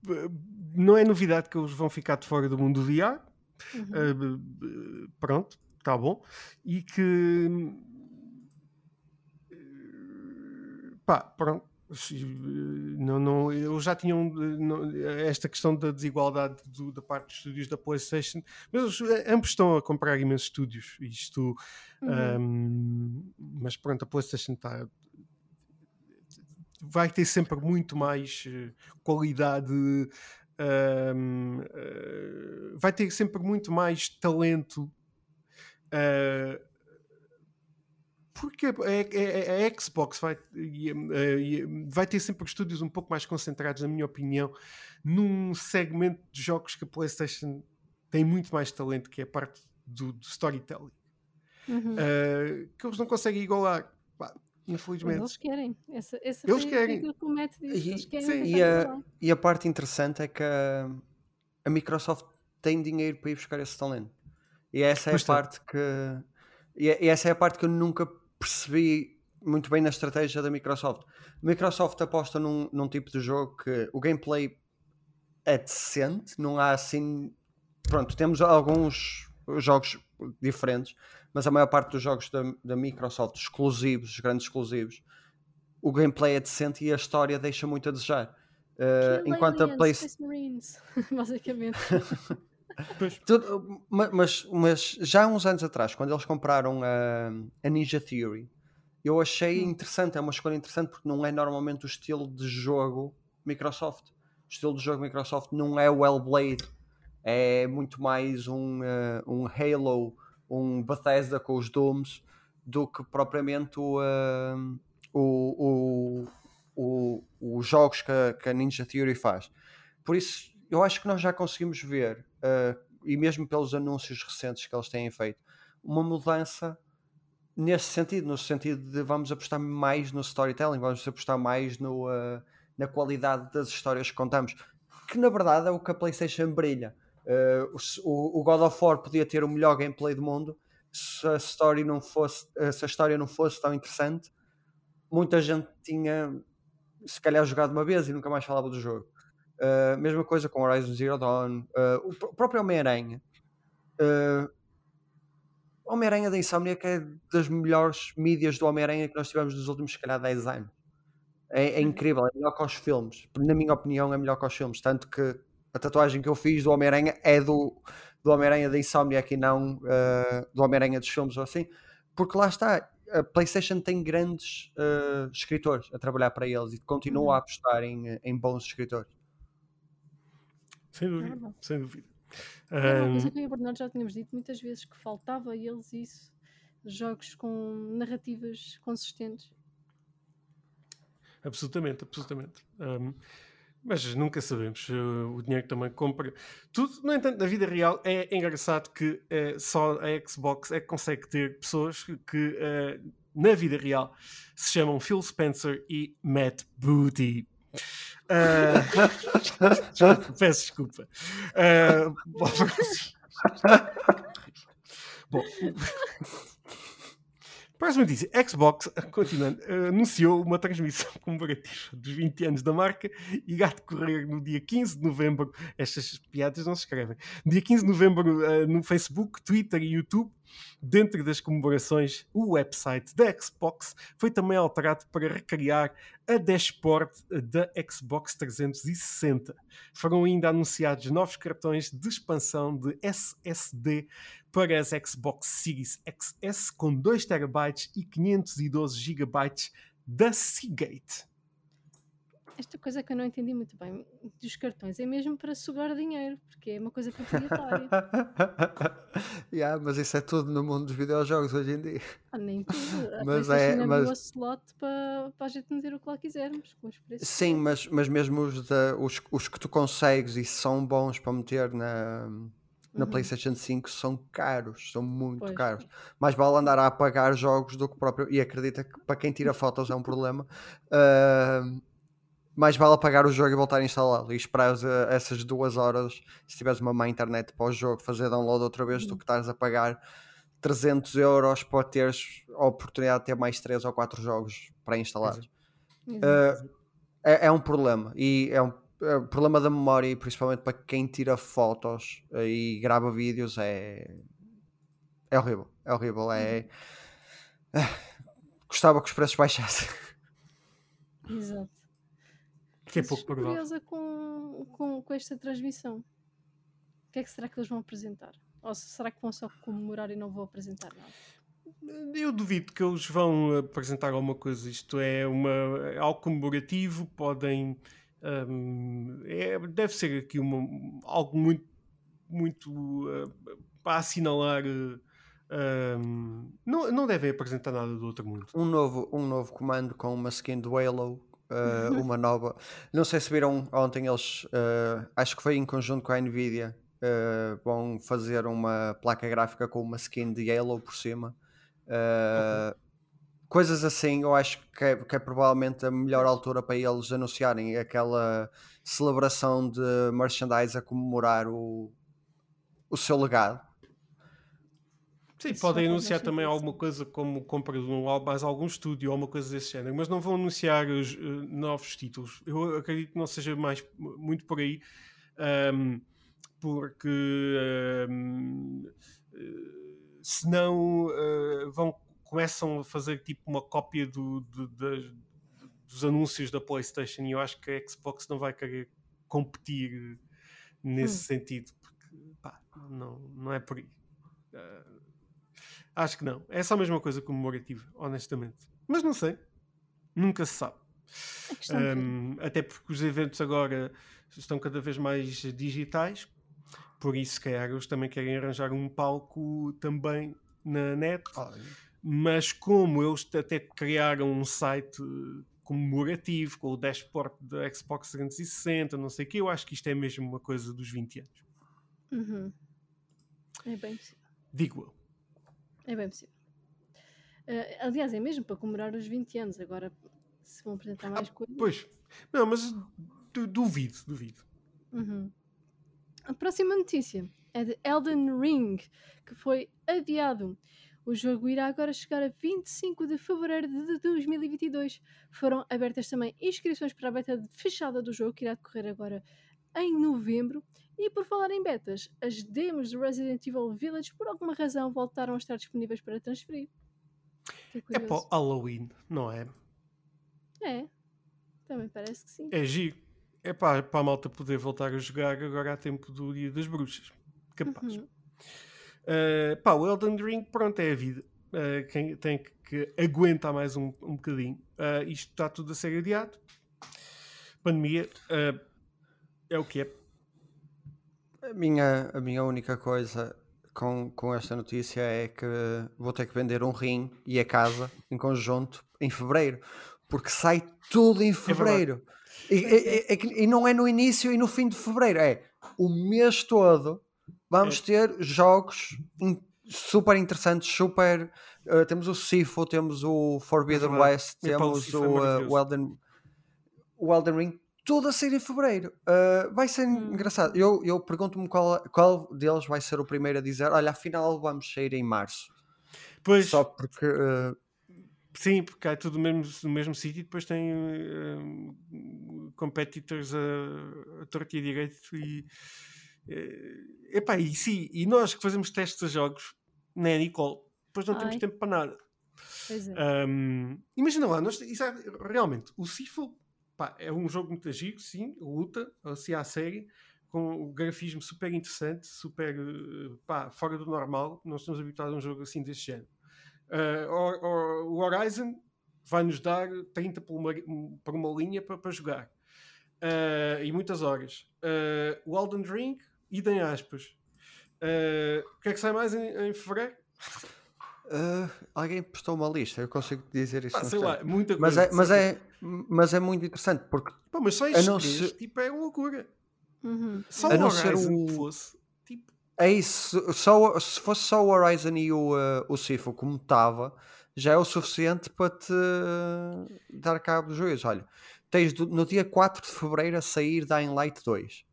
p- não é novidade que eles vão ficar de fora do mundo do VR. Uhum. Uh, pronto, está bom. E que uh, pá, pronto. se, uh, Não, não, eles já tinham uh, não, esta questão da desigualdade do- da parte dos estúdios da PlayStation, mas eles, uh, ambos estão a comprar imensos estúdios. Isto, Uhum. um, mas pronto, a PlayStation está vai ter sempre muito mais uh, qualidade um, uh, vai ter sempre muito mais talento uh, porque a, a- Xbox vai, e, uh, e, vai ter sempre estúdios um pouco mais concentrados, na minha opinião, num segmento de jogos que a PlayStation tem muito mais talento, que é a parte do, do storytelling, Uhum. uh, que eles não conseguem igualar. Pá, Mas infelizmente. eles querem. Essa, essa Eles querem. que o Matt disse. E- Eles querem sim. E a-. E a parte interessante é que a, a Microsoft tem dinheiro para ir buscar esse talento. E essa é Pois a tem. parte que. E, e essa é a parte que eu nunca percebi muito bem na estratégia da Microsoft. A Microsoft aposta num, num tipo de jogo que o gameplay é decente, não há assim. Pronto, temos alguns jogos diferentes, mas a maior parte dos jogos da, da Microsoft, exclusivos, os grandes exclusivos, o gameplay é decente e a história deixa muito a desejar. Uh, enquanto a aliens, PlayStation. Space Marines, <laughs> basicamente. <laughs> Tudo- ma- mas, mas já há uns anos atrás, quando eles compraram a, a Ninja Theory, eu achei Hum. interessante, é uma escolha interessante porque não é normalmente o estilo de jogo Microsoft. O estilo de jogo Microsoft não é o Hellblade, é muito mais um, eh, um Halo, um Bethesda com os Dooms, do que propriamente o, eh, o, o, o- os jogos que a, que a Ninja Theory faz. Por isso, eu acho que nós já conseguimos ver, eh, e mesmo pelos anúncios recentes que eles têm feito, uma mudança nesse sentido, no sentido de vamos apostar mais no storytelling, vamos apostar mais no, eh, na qualidade das histórias que contamos, que na verdade é o que a PlayStation brilha. Eh, o o, God of War podia ter o melhor gameplay do mundo se a, story não fosse, eh, se a história não fosse tão interessante, muita gente tinha se calhar jogado uma vez e nunca mais falava do jogo. Uh, mesma coisa com Horizon Zero Dawn, uh, o, próprio Homem-Aranha. Uh, Homem-Aranha da Insomniac é das melhores mídias do Homem-Aranha que nós tivemos nos últimos, se calhar, 10 anos. É, é, uhum. incrível, é melhor que os filmes. Na minha opinião, é melhor que os filmes. Tanto que a tatuagem que eu fiz do Homem-Aranha é do, do Homem-Aranha da Insomniac e não uh, do Homem-Aranha dos filmes ou assim. Porque lá está, a PlayStation tem grandes uh, escritores a trabalhar para eles e continua uhum. a apostar em, em bons escritores. Sem dúvida, é sem dúvida. É uma coisa que eu e Bernardo já tínhamos dito muitas vezes que faltava a eles isso, jogos com narrativas consistentes. Absolutamente, absolutamente. Um, mas nunca sabemos. O dinheiro também compra tudo. No entanto, na vida real é engraçado que uh, só a Xbox é que consegue ter pessoas que uh, na vida real se chamam Phil Spencer e Matt Booty. <laughs> Uh, peço desculpa. Uh, <laughs> bom, <laughs> Próxima notícia. Xbox, continuando, anunciou uma transmissão comemorativa dos 20 anos da marca e irá decorrer no dia 15 de novembro. Estas piadas não se escrevem. Dia 15 de novembro no Facebook, Twitter e YouTube Dentro das comemorações, o website da Xbox foi também alterado para recriar a dashboard da Xbox 360. Foram ainda anunciados novos cartões de expansão de SSD para as Xbox Series XS com 2 TB e 512 GB da Seagate esta coisa que eu não entendi muito bem dos cartões é mesmo para sugar dinheiro, porque é uma coisa proprietária. <laughs> yeah, mas isso é tudo no mundo dos videojogos hoje em dia. Ah, nem tudo. <laughs> Mas é mas... slot para, para a gente meter o que lá quisermos. Com os preços Sim, mas, mas mesmo os, de, os, os que tu consegues e são bons para meter na, na uhum. PlayStation 5 são caros, são muito pois. caros. Mais vale andar a apagar jogos do que próprio. E acredita que para quem tira fotos é um problema. Uh, mais vale apagar o jogo e voltar a instalá-lo e esperar essas duas horas se tiveres uma má internet para o jogo fazer download outra vez do uhum. que estás a pagar 300 euros para teres a oportunidade de ter mais 3 ou 4 jogos para instalar uh, é, é, um problema e é um, é um, problema da memória e principalmente para quem tira fotos e grava vídeos é é horrível é horrível é uhum. gostava que os preços baixassem <laughs> exato que é pouco curiosa com, com, com esta transmissão. O que é que será que eles vão apresentar? Ou será que vão só comemorar e não vão apresentar nada? Eu duvido que eles vão apresentar alguma coisa. Isto é uma, é algo comemorativo, podem. Um, é, deve ser aqui uma, algo muito, muito uh, para assinalar. Uh, um, não, não devem apresentar nada do outro mundo. Um novo, um novo comando com uma skin do Halo uh, uma nova. Não sei se viram ontem eles, uh, acho que foi em conjunto com a Nvidia, vão fazer uma placa gráfica com uma skin de Yellow por cima. Okay. Coisas assim, eu acho que é, que é, provavelmente a melhor altura para eles anunciarem aquela celebração de merchandise a comemorar o, o seu legado. Sim, podem anunciar também alguma coisa como compra de um, mais algum estúdio ou uma coisa desse género, mas não vão anunciar os, uh, novos títulos. Eu acredito que não seja mais muito por aí, um, porque um, uh, senão uh, vão, começam a fazer tipo uma cópia do, do, do, dos anúncios da PlayStation e eu acho que a Xbox não vai querer competir nesse hum. sentido, porque pá, não, não é por aí. Uh, Acho que não. É só a mesma coisa comemorativa, honestamente. Mas não sei. Nunca se sabe. Um, até porque os eventos agora estão cada vez mais digitais. Por isso, se calhar, eles também querem arranjar um palco também na net. Mas como eles até criaram um site comemorativo com o dashboard da Xbox 360, não sei o que, eu acho que isto é mesmo uma coisa dos 20 anos. Uhum. É bem possível. Digo eu. É bem possível. Uh, aliás, é mesmo para comemorar os 20 anos. Agora, se vão apresentar mais ah, coisas. Pois, não, mas duvido, duvido. Uhum. A próxima notícia é de Elden Ring, que foi adiado. O jogo irá agora chegar a 25 de fevereiro de 2022. Foram abertas também inscrições para a beta fechada do jogo, que irá decorrer agora em novembro. E por falar em betas, as demos de Resident Evil Village, por alguma razão, voltaram a estar disponíveis para transferir. É para o Halloween, não é? É, também parece que sim. É giro. É para, para a malta poder voltar a jogar agora há tempo do Dia das Bruxas. Capaz. Uhum. Uh, pá, o Elden Ring, pronto, é a vida. Uh, quem tem que, que aguentar mais um, um bocadinho. Uh, isto está tudo a ser adiado. Pandemia é o que é. A minha, a minha única coisa com, com esta notícia é que vou ter que vender um rim e a casa em conjunto em fevereiro, porque sai tudo em fevereiro. É e, e, e, e, não é no início e no fim de fevereiro, é o mês todo vamos é. ter jogos super interessantes, super. Uh, temos o Sifo, temos o Forbidden West, temos o, uh, o, Elden, o Elden Ring, tudo a sair em fevereiro. Uh, vai ser hum. engraçado. Eu, eu pergunto-me qual, qual deles vai ser o primeiro a dizer: olha, afinal vamos sair em março. Pois. Só porque. Uh... Sim, porque é tudo no mesmo, no mesmo sítio e depois tem uh, competitors a, a torto e direito e. Uh, epá, e sim, e nós que fazemos testes a jogos, né, Nicole? Depois não Ai. temos tempo para nada. Pois é. Um, imagina lá, nós, é, realmente, o Sifo é um jogo muito giro, sim, luta, assim à série, com um grafismo super interessante, super eh, pá, fora do normal. Nós estamos habituados a um jogo assim deste género. Uh, o Horizon vai-nos dar 30 por uma, por uma linha para, para jogar. Uh, e muitas horas. Uh, o Elden Ring, idem aspas. o que é que sai mais em, em fevereiro? Uh, alguém postou uma lista, eu consigo dizer isso. Ah, sei lá, muita mas coisa. É, mas, é, mas é muito interessante porque. Pá, mas só isto, ser... tipo, é loucura. Uhum. Só a o Horizon o... fosse. Tipo... É isso, só, se fosse só o Horizon e o, uh, o Sifo como estava, já é o suficiente para te dar cabo dos juízes. Olha, tens do, no dia 4 de fevereiro a sair Dying Light 2.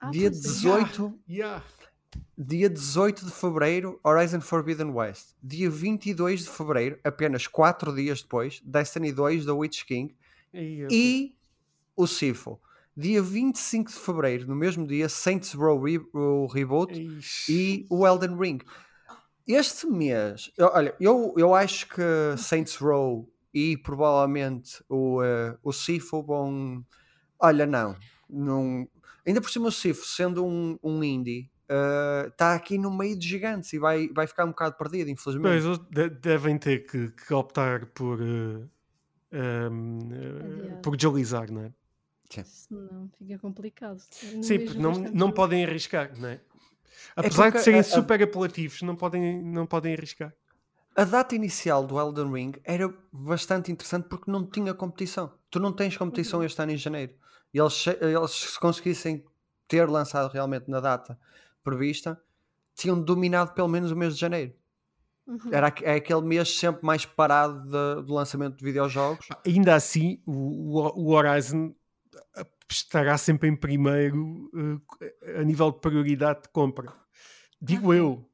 Ah, dia 18. É. Yeah, yeah. Dia 18 de fevereiro, Horizon Forbidden West. Dia 22 de fevereiro, apenas 4 dias depois, Destiny 2 da Witch King. E o Sifo. Dia 25 de fevereiro, no mesmo dia, Saints Row Re o Reboot e o Elden Ring. Este mês, eu, olha, eu, eu acho que Saints Row e provavelmente o, uh, o Sifo vão. Olha, não, não. Ainda por cima o Sifo, sendo um, um indie, está uh, aqui no meio de gigantes e vai, vai ficar um bocado perdido, infelizmente. Pois, devem ter que, que optar por, uh, um, uh, por deslizar, não é? Senão fica complicado. Não Sim, porque não, não podem arriscar, não é? é Apesar é de serem a, super apelativos, não podem, não podem arriscar. A data inicial do Elden Ring era bastante interessante porque não tinha competição. Tu não tens competição uhum. este ano em janeiro. E eles, eles se conseguissem ter lançado realmente na data prevista, tinham dominado pelo menos o mês de janeiro. Uhum. Era é aquele mês sempre mais parado de, do lançamento de videojogos. Ainda assim, o, o Horizon eh, estará sempre em primeiro uh, a nível de prioridade de compra. Digo eu.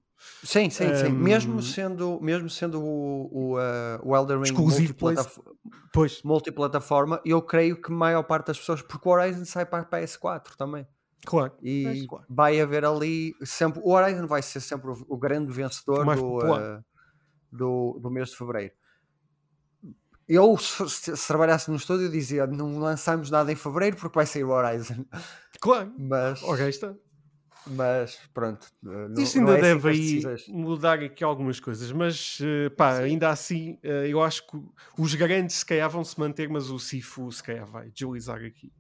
Sim, sim, um, sim. Mesmo sendo, mesmo sendo o, o, uh, o Elden Ring multiplataf pois. multiplataforma, eu creio que a maior parte das pessoas, porque o Horizon sai para a PS4 também. Claro. E claro. vai haver ali sempre. O Horizon vai ser sempre o, o grande vencedor do, uh, do, do mês de fevereiro. Eu, se, se, trabalhasse no estúdio, dizia: não lançamos nada em fevereiro porque vai sair o Horizon. Claro, mas. Ok, está. Mas pronto. Não, Isto ainda é deve aí mudar aqui algumas coisas, mas uh, pá, Sim. ainda assim, uh, eu acho que os grandes se calhar vão se manter, mas o Sifu se calhar vai deslizar aqui.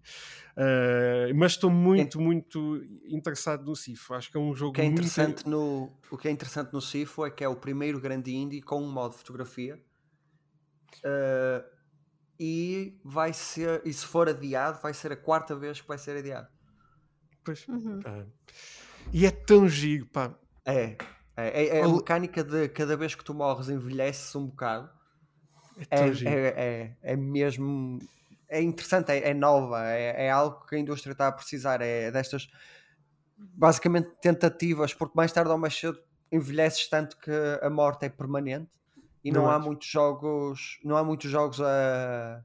Uh, mas estou muito, muito interessado no Sifu. Acho que é um jogo o que é interessante muito... no O que é interessante no Sifu é que é o primeiro grande indie com um modo de fotografia. e vai ser, e se for adiado, vai ser a quarta vez que vai ser adiado. Pois. Uhum. Ah. E é tão giro, pá. É. É, é, é a mecânica de cada vez que tu morres envelheces um bocado. É, é, é, é, é, mesmo. É interessante, é, é nova, é, é algo que a indústria está a precisar. É destas basicamente tentativas, porque mais tarde ou mais cedo envelheces tanto que a morte é permanente e não, Não há muitos jogos, não há muitos jogos a,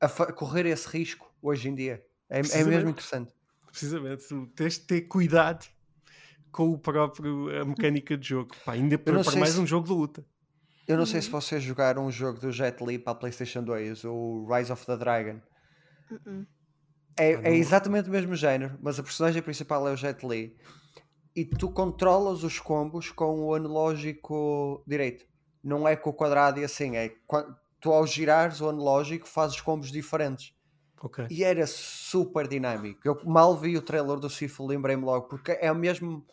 a correr esse risco hoje em dia. É, é mesmo interessante. Precisamente, tu tens de ter cuidado com o próprio a mecânica de jogo. Pá, ainda para, para mais se- um jogo de luta. Eu não sei se vocês jogaram um jogo do Jet Li para a PlayStation 2, o Rise of the Dragon. É, Ah, é não. exatamente o mesmo género, mas a personagem principal é o Jet Li. E tu controlas os combos com o analógico direito. Não é com o quadrado e assim. É tu ao girares o analógico fazes combos diferentes. Ok. E era super dinâmico. Eu mal vi o trailer do Sifo, lembrei-me logo, porque é o mesmo.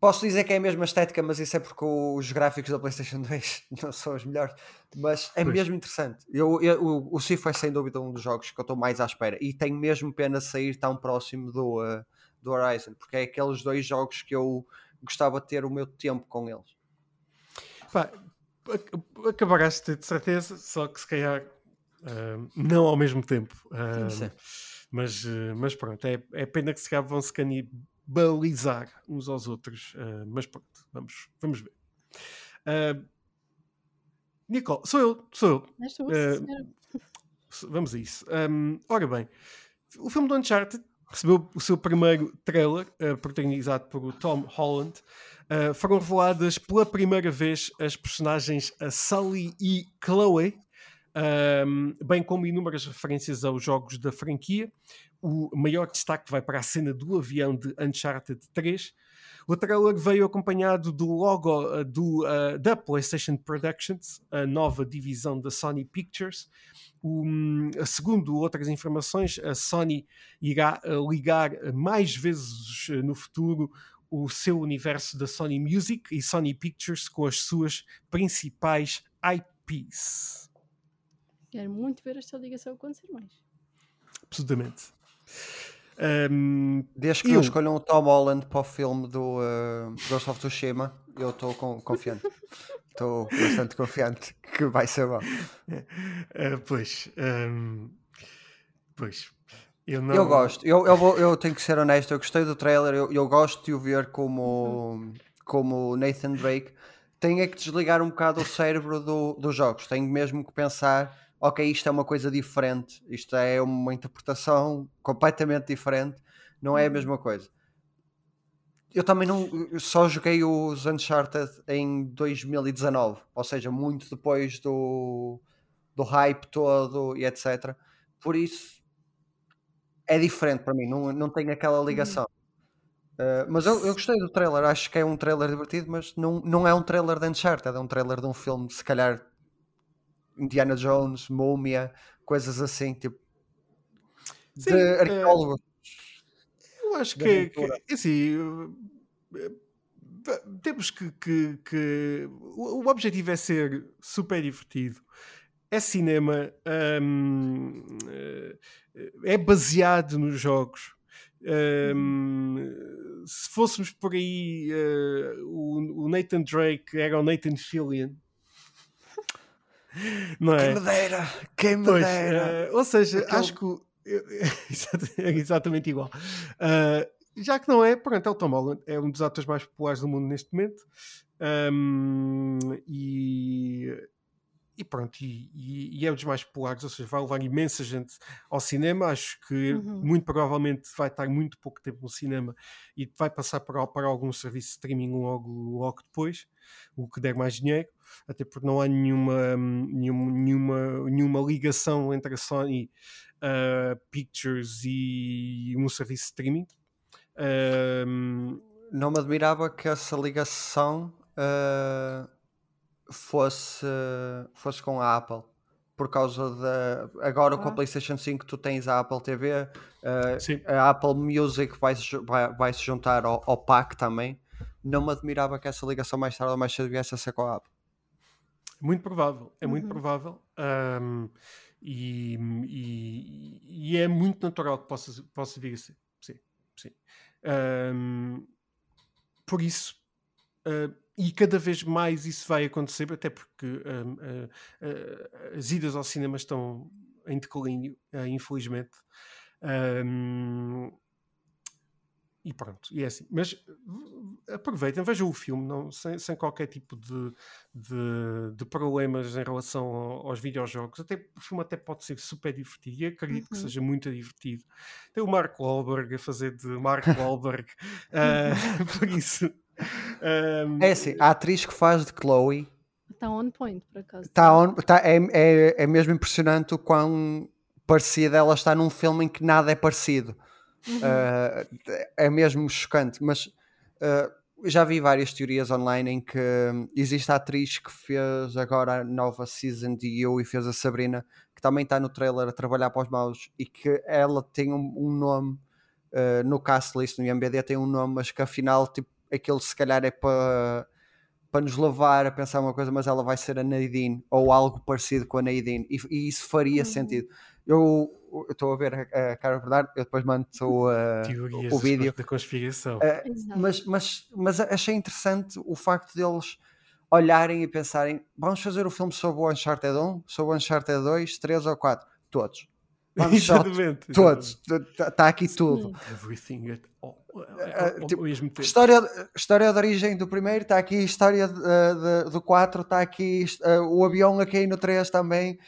Posso dizer que é a mesma estética, mas isso é porque os gráficos da PlayStation <laughs> 2 não são os melhores. Mas é Pois. mesmo interessante. Eu, eu- o, o Sifo é sem dúvida um dos jogos que eu estou mais à espera. E tenho mesmo pena de sair tão próximo do, uh, do Horizon, porque é aqueles dois jogos que eu gostava de ter o meu tempo com eles. Pá, ac- acabarás-te de certeza, só que se calhar ah, não ao mesmo tempo. Ah, Sim. mas, eh, mas pronto, é, é pena que se calhar vão se canibalizar uns aos outros. ah, mas pronto, vamos, vamos ver. Ah, Nicole, sou eu, sou eu. Senhora. Vamos a isso. Um, ora bem, o filme do Uncharted recebeu o seu primeiro trailer, uh, protagonizado por Tom Holland. Uh, foram reveladas pela primeira vez as personagens a Sully e Chloe, um, bem como inúmeras referências aos jogos da franquia. O maior destaque vai para a cena do avião de Uncharted 3. O trailer veio acompanhado do logo uh, do, uh, da PlayStation Productions, a nova divisão da Sony Pictures. Um, segundo outras informações, a Sony irá uh, ligar mais vezes no futuro o seu universo da Sony Music e Sony Pictures com as suas principais IPs. Quero muito ver esta ligação acontecer mais. Absolutamente. Um, Desde que Eu- não escolham o Tom Holland para o filme do uh, Ghost of Tsushima, eu estou com- confiante. Estou bastante confiante que vai ser bom. uh, pois, um, pois, eu não. Eu gosto, eu, eu, vou- eu tenho que ser honesto, eu gostei do trailer, eu, eu gosto de o ver como, como Nathan Drake. Tenho é que desligar um bocado o cérebro do, dos jogos, tenho mesmo que pensar, ok, isto é uma coisa diferente, isto é uma interpretação completamente diferente, não é a mesma coisa. Eu também não eu só joguei os Uncharted em 2019, ou seja, muito depois do, do hype todo e etc. Por isso é diferente para mim, não, não tem aquela ligação. Uh, mas eu, eu gostei do trailer, acho que é um trailer divertido, mas não, não é um trailer de Uncharted, é um trailer de um filme, se calhar Indiana Jones, Múmia, coisas assim, tipo Sim, de arqueólogos. Eu acho que, que assim, eh, eh, temos que, que- que- o objetivo é ser super divertido. É cinema, hum, eh, é baseado nos jogos. Hum, se fôssemos por aí, eh, o, o Nathan Drake era o Nathan Fillion. Não é? Quem me dera, quem me Pois, dera. eh, ou seja, Aquele- acho que <laughs> é exatamente igual. Ah, já que não é, pronto, é o Tom Holland, é um dos atores mais populares do mundo neste momento. Ahm, e, e pronto, e, e- e é um dos mais populares, ou seja, vai levar imensa gente ao cinema. Acho que Uhum. muito provavelmente vai estar muito pouco tempo no cinema e vai passar para, para algum serviço de streaming logo, logo depois, o que der mais dinheiro, até porque não há nenhuma, hum, nenhuma, nenhuma, nenhuma ligação entre a Sony uh, Pictures e um serviço de streaming. Um, Não me admirava que essa ligação ah, fosse, fosse com a Apple. Por causa da. Agora com a Ah. PlayStation 5 tu tens a Apple TV, ah, sim, a Apple Music vai vai, vai se juntar ao, ao pack também. Não me admirava que essa ligação mais tarde ou mais cedo viesse a ser com a Apple. muito provável, é muito Uhum. provável. Um, e, e- e é muito natural que possa, possa vir a ser. Sim, sim. Um, por isso, uh, e cada vez mais isso vai acontecer, até porque um, uh, uh, as idas ao cinema estão em declínio, uh, infelizmente. Um, e pronto, e é assim. Mas uh, aproveitem, vejam o filme não, sem, sem qualquer tipo de, de, de problemas em relação ao- aos videojogos. Até, o filme até pode ser super divertido e acredito que Uhum. seja muito divertido. Tem o Mark Wahlberg a fazer de Mark <laughs> Wahlberg, ah, <laughs> por isso. ahm, É assim, a atriz que faz de Chloe Está on point, por acaso. tá on- tá- é, é, é mesmo impressionante o quão parecida ela está num filme em que nada é parecido. Uhum. Uh, é mesmo chocante, mas uh, já vi várias teorias online em que hum, existe a atriz que fez agora a nova season de You e fez a Sabrina, que também está no trailer a trabalhar para os maus e que ela tem um, um nome uh, no cast list, no IMBD tem um nome, mas que afinal tipo, aquele se calhar é para para nos levar a pensar uma coisa, mas ela vai ser a Nadine ou algo parecido com a Nadine e, e isso faria Uhum. sentido. Eu estou a ver a, a cara Bernardo, eu depois mando o, <laughs> uh, o vídeo. da conspiração. Uh, mas, mas, mas achei interessante o facto deles olharem e pensarem: vamos fazer o filme sobre o Uncharted 1, sobre o Uncharted 2, 3 ou 4? Todos. Vamos só Exatamente. todos. Está aqui tudo. Everything at all, ao tipo. História, história de origem do primeiro está aqui, história de- de- do 4 está aqui, uh, o avião a cair no 3 também.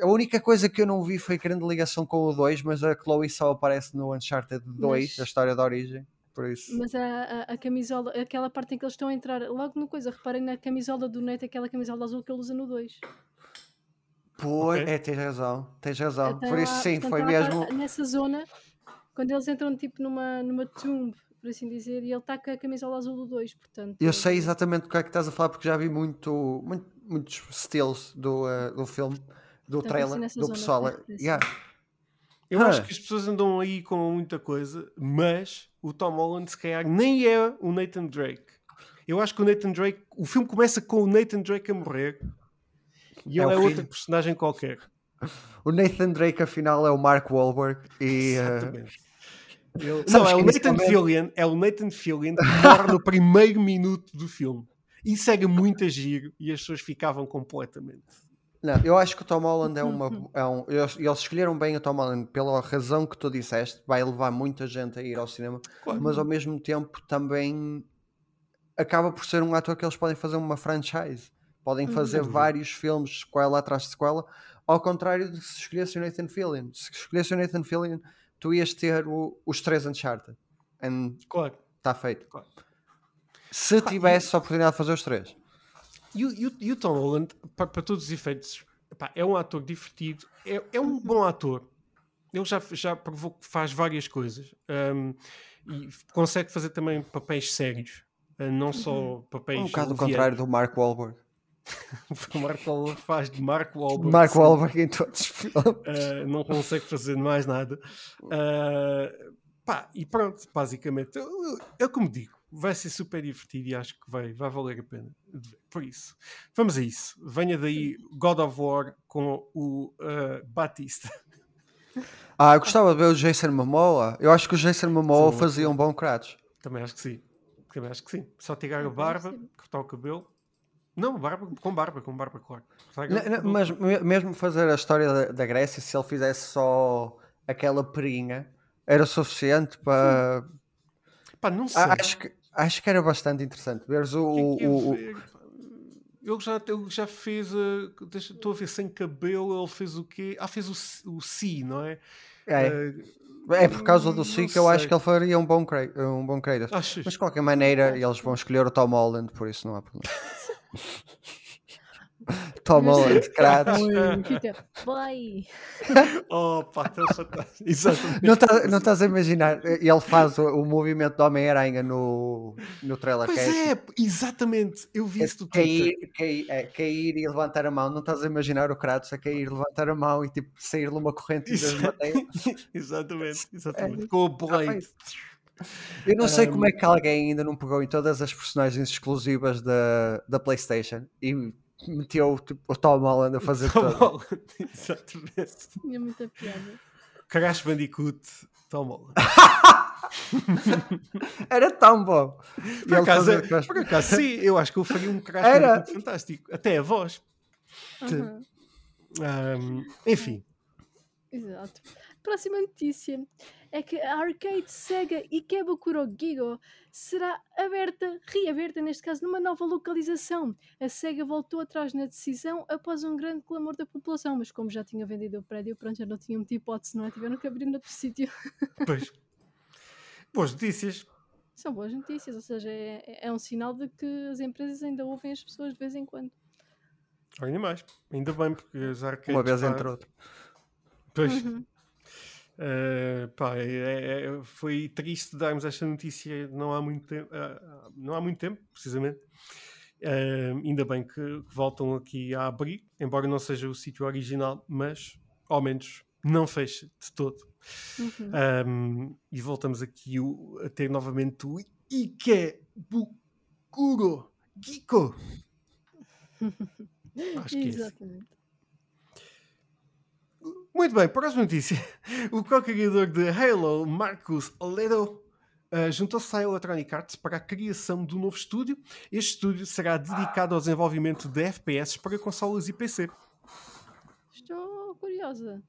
A única coisa que eu não vi foi grande ligação com o 2, mas a Chloe só aparece no Uncharted 2, Mas- a história da origem. Por isso. Mas a, a, a camisola, aquela parte em que eles estão a entrar, logo no coisa, reparem na camisola do Nate, aquela camisola azul que ele usa no 2. Pois, Ok. é, tens razão, tens razão. Até Por isso lá- sim, portanto, foi ela mesmo. tá nessa zona, quando eles entram tipo numa, numa tomb, por assim dizer, e ele está com a camisola azul do 2, portanto. Eu sei exatamente do que é que estás a falar porque já vi muito, muito- muitos stills do, eh, do filme, do Então, trailer, assim, do pessoal. Yeah. Eu Ah. acho que as pessoas andam aí com muita coisa, mas o Tom Holland, se calhar, nem é o Nathan Drake. Eu acho que o Nathan Drake, o filme começa com o Nathan Drake a morrer e É ele é filho. outra personagem qualquer. O Nathan Drake afinal é o Mark Wahlberg e eh, Exatamente. Ele- Sabes não, é o Nathan Fillion, é o Nathan Fillion que morre no primeiro minuto do filme. Isso era muito a giro e as pessoas ficavam completamente. Não, eu acho que o Tom Holland é uma. <laughs> É um, eles, eles escolheram bem o Tom Holland pela razão que tu disseste, vai levar muita gente a ir ao cinema, Claro. mas ao mesmo tempo também acaba por ser um ator que eles podem fazer uma franchise. Podem Uhum. fazer dúvida. vários filmes, sequela atrás de sequela, ao contrário de se escolhesse o Nathan Fillion. Se escolhesse o Nathan Fillion, tu ias ter o- os três Uncharted. Claro. Está feito. Claro. Se tivesse a oportunidade de fazer os três. E, o- e o- e o Tom Holland, para, para todos os efeitos, epá, é um ator divertido, é, é um bom ator. Ele já, já provou que faz várias coisas um, e consegue fazer também papéis sérios, uh, não só papéis. Um bocado contrário do Mark Wahlberg. <laughs> O Mark Wahlberg faz de Mark Wahlberg. Mark. Wahlberg em todos os filmes. Uh, não consegue fazer mais nada. Uh, pá, e pronto, basicamente, eu, eu- eu como digo, vai ser super divertido e acho que vai, vai valer a pena. de ver. Por isso, vamos a isso. Venha daí God of War com o uh, Batista. Ah, eu gostava de ver o Jason Momoa. Eu acho que o Jason Momoa Sim. fazia um bom Kratos. Também acho que sim. Também acho que sim. Só tirar a barba, cortar o cabelo. Não, barba, com barba, com barba, claro. Cortar o N- n- cabelo. mas me- mesmo fazer a história da, da Grécia, se ele fizesse só aquela perinha, era suficiente para. Pá, não sei. Ah, acho, que, acho que era bastante interessante. Veres o. O que é que o- ia o- ver? Ele já, ele já fez. uh, deixa- Estou a ver sem cabelo. Ele fez o quê? Ah, fez o, o Si, não é? é, Uh, é por causa do Si que eu acho sei. que ele faria um bom, Kra- um bom Kratos. achas? Mas de qualquer maneira, eles vão escolher o Tom Holland, por isso não há problema. <laughs> Tom Holland, Kratos. Oi, fica, vai! Oh, pá, tão fantástico. Exatamente. Não, tá- não estás a imaginar? Ele faz o, o movimento do Homem-Aranha no, no trailer. Pois que é, exatamente. Eu vi isso do Twitter. cair, cair, é, cair e levantar a mão. Não estás a imaginar o Kratos a cair, levantar a mão e tipo sair-lhe uma corrente e Exa- desmateia? <laughs> exatamente, <laughs> exatamente. Com o Blade. Eu não sei Um, como é que alguém ainda não pegou em todas as personagens exclusivas da, da PlayStation e meteu tipo, o Tom Holland a fazer Tom tudo. Holland, <laughs> exatamente. Tinha muita piada. Crash Bandicoot, Tom Holland. <laughs> Era tão bom. Por acaso, é- por acaso, sim, <laughs> eu acho que eu faria um Crash Era. Bandicoot fantástico. Até a voz. Aham, Um, enfim, Exato. Próxima notícia é que a arcade Sega Ikebukuro Gigo será aberta, reaberta neste caso, numa nova localização. A Sega voltou atrás na decisão após um grande clamor da população, mas como já tinha vendido o prédio, pronto, já não tinha muita hipótese, não é? Tiveram que abrir noutro <laughs> sítio. Pois. Boas notícias. São boas notícias, ou seja, é, é um sinal de que as empresas ainda ouvem as pessoas de vez em quando. Ainda mais. Ainda bem, porque as arcades... Uma vez pá, entre outro. Pois. Uhum. Uh, pá, é- é- foi triste darmos esta notícia não há muito tempo, não há muito tempo, precisamente. Uh, ainda bem que, que voltam aqui a abrir, embora não seja o sítio original, mas ao menos não fecha de todo. Uhum. Um, e voltamos aqui o- a ter novamente o Ikebukuro Giko. <laughs> Acho que é esse. Muito bem, próxima notícia. <laughs> O co-criador de Halo, Marcus Oledo, uh, juntou-se à Electronic Arts para a criação do novo estúdio. Este estúdio será dedicado ao desenvolvimento de FPS para consolas e PC. Estou curiosa.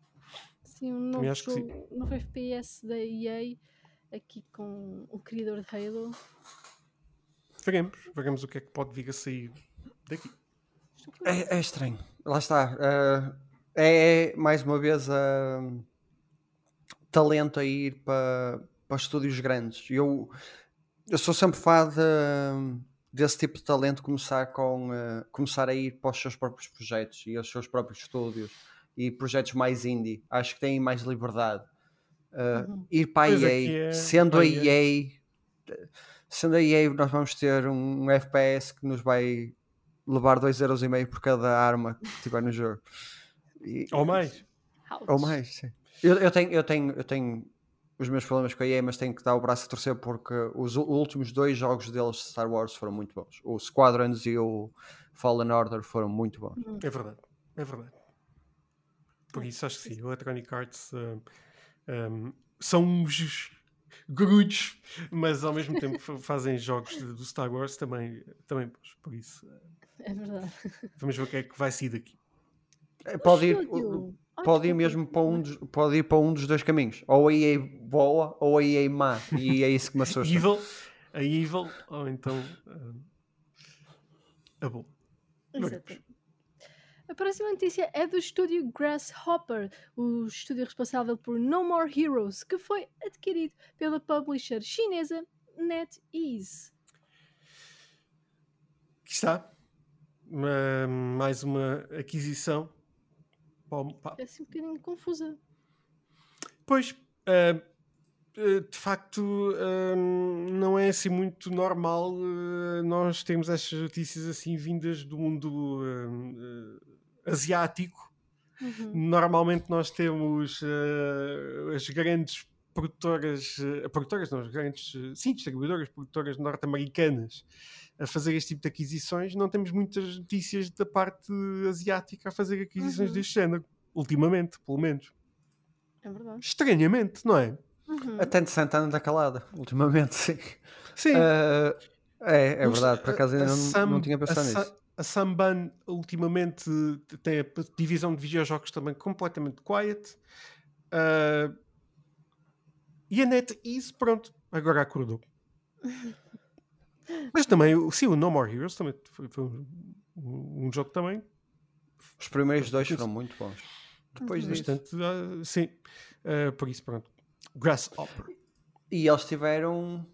Sim, um novo, acho que sim. um novo FPS da EA aqui com o criador de Halo. Veremos, veremos o que é que pode vir a sair daqui. É, é estranho. Lá está. eh, é mais uma vez eh, talento a ir para, para estúdios grandes. Eu, eu sou sempre fã de- desse tipo de talento começar, com, eh, começar a ir para os seus próprios projetos e aos seus próprios estúdios e projetos mais indie. Acho que têm mais liberdade. Uhum. Ir para a EA, é- sendo a a EA. EA, sendo a EA, nós vamos ter um FPS que nos vai levar 2,5€ por cada arma que tiver no jogo. E- Ou mais. Ouch. ou mais, sim. Eu, eu tenho, eu, tenho, eu tenho os meus problemas com a EA, mas tenho que dar o braço a torcer porque os últimos dois jogos deles de Star Wars foram muito bons. O Squadrons e o Fallen Order foram muito bons. É verdade, é verdade. Por isso acho que sim, o Electronic Arts um, um, são uns grudos, mas ao mesmo tempo fa- fazem jogos de- do Star Wars também, também bons. Por isso, uh, É verdade. vamos ver o que é que vai sair daqui. Eh, Pode ir, pode ir mesmo para um, dos, pode ir para um dos dois caminhos. Ou a EA boa ou a EA má. E é isso que me assusta. Evil, a Evil, ou então um, a bom. Exato. A próxima notícia é do estúdio Grasshopper, o estúdio responsável por No More Heroes, que foi adquirido pela publisher chinesa NetEase. Aqui está. Uma- mais uma aquisição. Pá, É assim um bocadinho confusa. Pois, ah, de facto, ah, não é assim muito normal ah, nós termos estas notícias assim vindas do mundo asiático. Uhum. Normalmente nós temos as grandes produtoras, produtoras não, as grandes, sim, distribuidoras, produtoras norte-americanas a fazer este tipo de aquisições. Não temos muitas notícias da parte asiática a fazer aquisições Uhum. deste género, ultimamente, pelo menos. É verdade. Estranhamente, não é? Uhum. Até de Santana da Calada, ultimamente, sim. Sim. Eh, é, é Mas verdade, por acaso ainda não, Sam- não tinha pensado Sa- nisso. A Samban ultimamente tem a divisão de videojogos também completamente quiet. Ah, e a NetEase, pronto, agora acordou. <laughs> Mas também, o- sim, o No More Heroes também foi, foi um, jogo também Os primeiros dois foram muito bons. Depois Uhum. disso. bastante. ah, sim, Ah, por isso, pronto. Grasshopper. E eles tiveram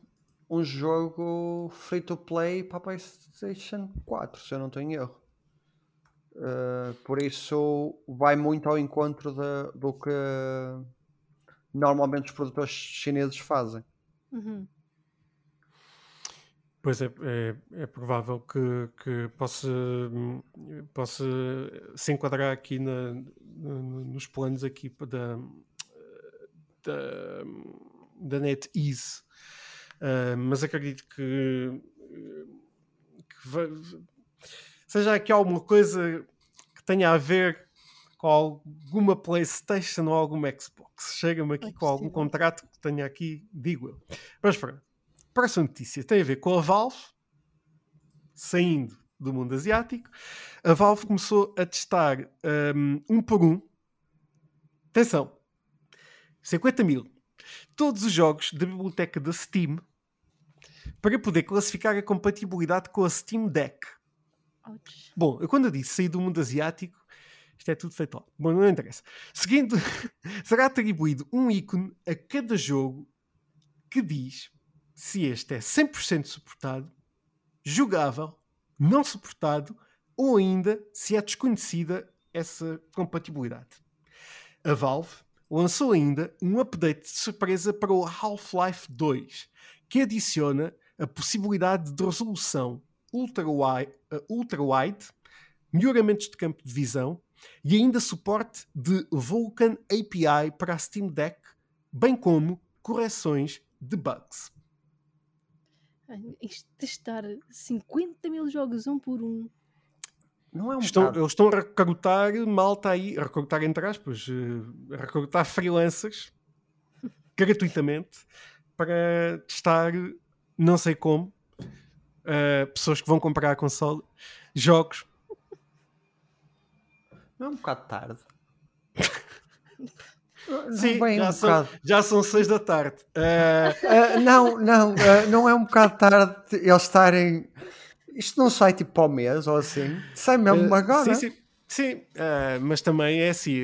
um jogo free to play para a PlayStation 4, se eu não em erro. Uh, por isso vai muito ao encontro da- do que normalmente os produtores chineses fazem. Uhum. Pois é, é, é provável que, que possa, possa se enquadrar aqui na, no- nos planos aqui da, da, da NetEase. Ah, mas acredito que, que vai- seja aqui alguma coisa que tenha a ver com alguma PlayStation ou alguma Xbox. Chega-me aqui É com algum contrato que tenha aqui, digo eu. Mas pronto. Próxima notícia tem a ver com a Valve, saindo do mundo asiático. A Valve começou a testar um, um por um. Atenção! 50 mil. Todos os jogos da biblioteca da Steam para poder classificar a compatibilidade com a Steam Deck. Ouch. Bom, eu quando eu disse sair do mundo asiático, isto é tudo feito lá. Bom, não interessa. Seguindo, <laughs> será atribuído um ícone a cada jogo que diz se este é 100% suportado, jogável, não suportado ou ainda se é desconhecida essa compatibilidade. A Valve lançou ainda um update de surpresa para o Half-Life 2, que adiciona a possibilidade de resolução ultra-wide, ultra wide, melhoramentos de campo de visão e ainda suporte de Vulkan API para a Steam Deck, bem como correções de bugs. Ai, Isto de estar 50 mil jogos um por um. Não é um Estão, bocado- eles estão a recrutar malta aí, a recrutar entre aspas, eh, a recrutar freelancers <laughs> gratuitamente para testar, não sei como, eh, pessoas que vão comprar a console, jogos. Não é um bocado tarde. <laughs> Sim, bem já, um são, bocado. já são seis da tarde. Eh, Ah, não, não, ah, não é um bocado tarde eles estarem. Isto não sai tipo para o mês ou assim. Sai mesmo agora. Sim, sim, sim, mas também é assim.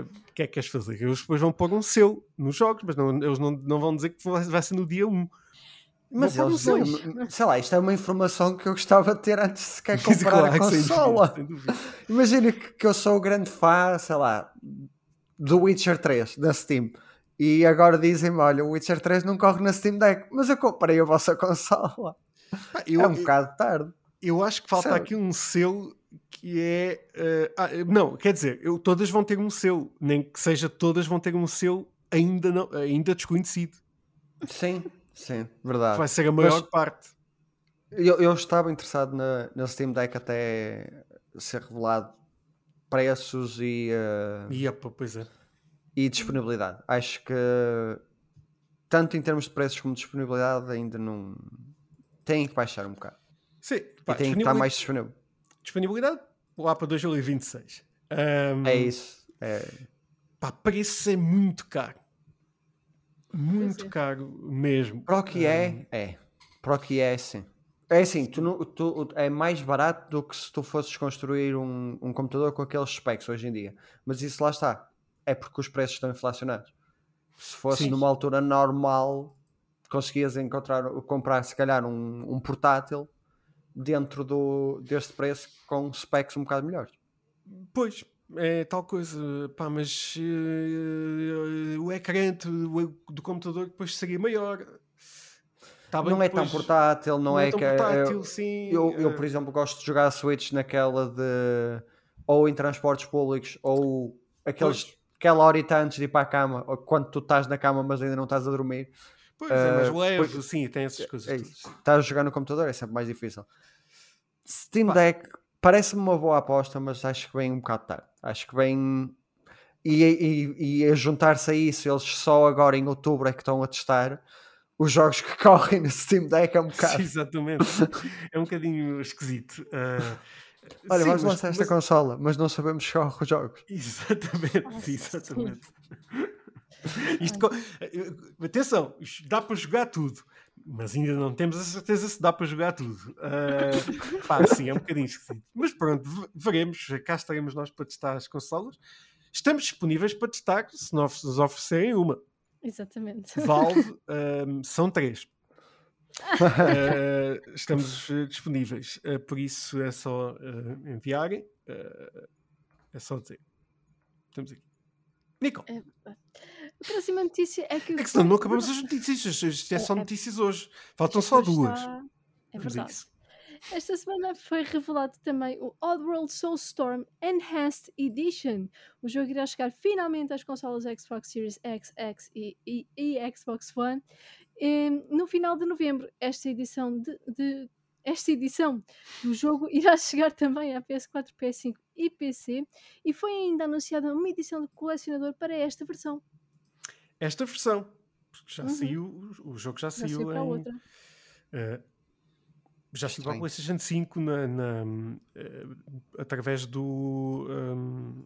O que é que queres fazer? Eles depois vão pôr um selo nos jogos, mas não, eles não, não vão dizer que vai ser no dia 1. Mas pôr eles, selo. sei lá, isto é uma informação que eu gostava de ter antes de sequer <laughs> comprar claro a consola. Imagina que, que eu sou grande fã, sei lá, do Witcher 3 da Steam. E agora dizem-me: olha, o Witcher 3 não corre na Steam Deck, mas eu comprei a vossa <laughs> consola. Pá, eu, é um bocado tarde. eu acho que falta Sabe? aqui um selo que é. eh, ah, não, quer dizer, eu, todas vão ter um selo, nem que seja todas vão ter um selo ainda, não, ainda desconhecido. Sim, sim, verdade. Vai ser a maior Mas- parte. Eu, eu estava interessado na, na Steam Deck até ser revelado preços e, eh, E, opa, pois é. e disponibilidade. Acho que tanto em termos de preços como de disponibilidade ainda não tem que baixar um bocado. Sim, E pá, tem que estar mais disponível. disponibilidade lá para 2026. Ahm, É isso. É, Pá, preço é muito caro. Muito é. caro mesmo. Para o que é, é. Para o que é, sim. É assim, tu, não- tu- é mais barato do que se tu fosses construir um, um computador com aqueles specs hoje em dia. Mas isso lá está. É porque os preços estão inflacionados. Se fosse Sim. numa altura normal, conseguias encontrar, comprar se calhar um, um portátil dentro do, deste preço com specs um bocado melhores. Pois, é tal coisa, pá, mas eh, o ecrã do, do computador depois seria maior. Tá bem não é tão portátil, não, é, tão que portátil, eu, sim. eu, eu, eh, por exemplo, gosto de jogar Switch naquela de ou em transportes públicos ou aqueles, Pois. aquela horita antes de ir para a cama, ou quando tu estás na cama mas ainda não estás a dormir, Pois é, mais eh, leve, pois- sim, tem essas coisas é todas. isso. estás a jogar no computador, é sempre mais difícil. Steam Pá. Deck parece-me uma boa aposta, mas acho que vem um bocado tarde. Acho que vem. E, e, e a juntar-se a isso, eles só agora em outubro é que estão a testar os jogos que <laughs> correm no Steam Deck é um bocado. Sim, exatamente. <laughs> é um bocadinho esquisito. Ah, Olha, sim, vamos mas- lançar esta mas- consola, mas não sabemos se corre os jogos. Exatamente, exatamente. Isto, co- eh, atenção, dá para jogar tudo, mas ainda não temos a certeza se dá para jogar tudo. Ah, pá, sim, é um bocadinho esquisito. Mas pronto, ve- veremos. Cá estaremos nós para testar as consolas. Estamos disponíveis para testar se nos oferecerem uma. Exatamente. Valve ahm, <laughs> são três. Ah, <laughs> estamos eh, disponíveis, Ah, por isso é só ah, enviarem. É só dizer. Estamos aqui. Nico, É, A próxima notícia é que. é que senão não acabamos <laughs> as notícias. Isto é só É, é- notícias hoje. Faltam só duas. É verdade. Esta semana foi revelado também o Oddworld Soulstorm Enhanced Edition. O jogo irá chegar finalmente às consolas Xbox Series X, X e, e- e Xbox One em- no final de novembro. Esta edição de, de- esta edição do jogo irá <laughs> chegar também à PS4, PS5 e PC e foi ainda anunciada uma edição de colecionador para esta versão. Esta versão. Porque já Uhum. saiu, o jogo já Já saiu saiu em, outra. Já chegou à Estranho. PlayStation 5 na, na, eh, através do ehm,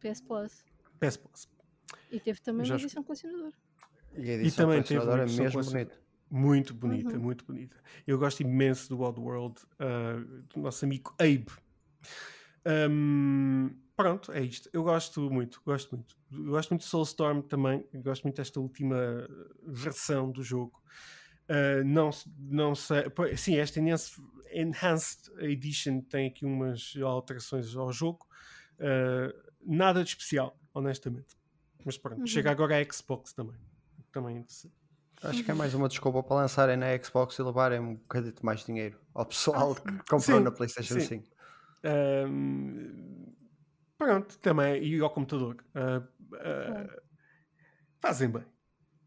PS Plus. PS Plus. E teve também Já uma edição colecionador. E a edição também teve colecionadora uma é edição mesmo bonita. Muito bonita, Uhum. muito bonita. Eu gosto imenso do Oddworld, uh, do nosso amigo Abe. Um, pronto, é isto. Eu gosto muito, gosto muito. Eu gosto muito de Soulstorm também. Eu gosto muito desta última versão do jogo. Uh, não, não sei. Sim, esta Enhanced, Enhanced Edition tem aqui umas alterações ao jogo. Uh, nada de especial, honestamente. Mas pronto, Uhum. chega agora a Xbox também. Também é interessante. Acho que é mais uma desculpa para lançarem na Xbox e levarem um bocadito mais dinheiro ao pessoal que comprou Sim, na PlayStation sim. 5. Ahm, pronto, também. E ao computador. Ah, ah, Claro. fazem bem.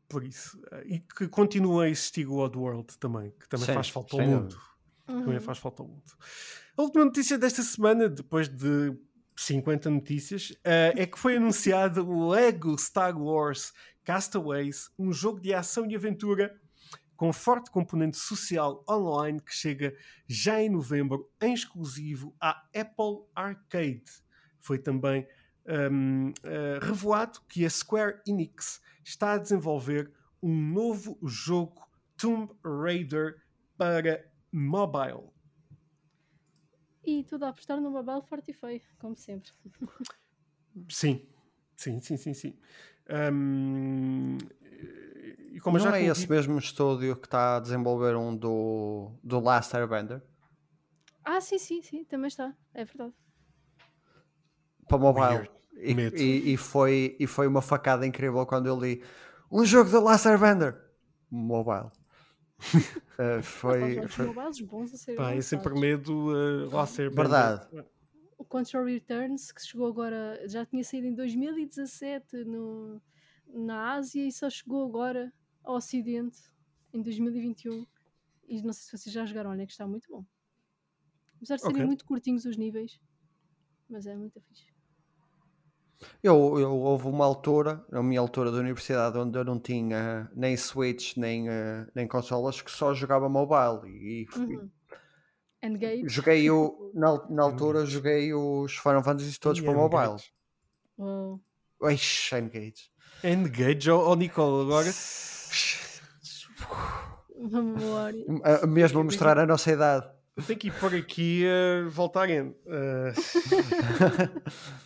Por isso. Ah, e que continua a existir o Oddworld também, que também Sim, faz falta ao mundo. dúvida. Também Uhum. faz falta ao mundo. A última notícia desta semana, depois de 50 notícias, ah, é que foi anunciado o Lego Star Wars Castaways, um jogo de ação e aventura com forte componente social online que chega já em novembro em exclusivo à Apple Arcade. Foi também hum, eh, revelado que a Square Enix está a desenvolver um novo jogo Tomb Raider para mobile. E tudo a apostar no mobile forte e feio, como sempre. Sim, sim, sim, sim, sim. Hum, e como Não já é esse mesmo estúdio que está a desenvolver um do, do Last Airbender Ah, sim, sim, sim, também está. É verdade. Para mobile. E, e- e foi, e foi uma facada incrível quando eu li um jogo do Last Airbender mobile. <laughs> Eh, Há foi, foi mobiles bons a ser Pá, é sempre medo uh, lá ser Verdade. O Control Returns, que chegou agora, já tinha saído em 2017 no, na Ásia e só chegou agora ao Ocidente em 2021. E não sei se vocês já jogaram, olha que está muito bom. Apesar de serem Ok. muito curtinhos os níveis, mas é muito fixe. Eu, eu houve uma altura, na minha altura da universidade, onde eu não tinha nem Switch nem, eh, nem consolas, que só jogava mobile. E, e Uhum. Engage. joguei o, <laughs> na, na altura joguei os Final Fantasy todos para mobile. Uau. Ixi, Engage. Engage, ó oh, Nicole, agora. <laughs> Memória. A Mesmo a mostrar a nossa idade. Tenho que ir por aqui a voltar em. <laughs>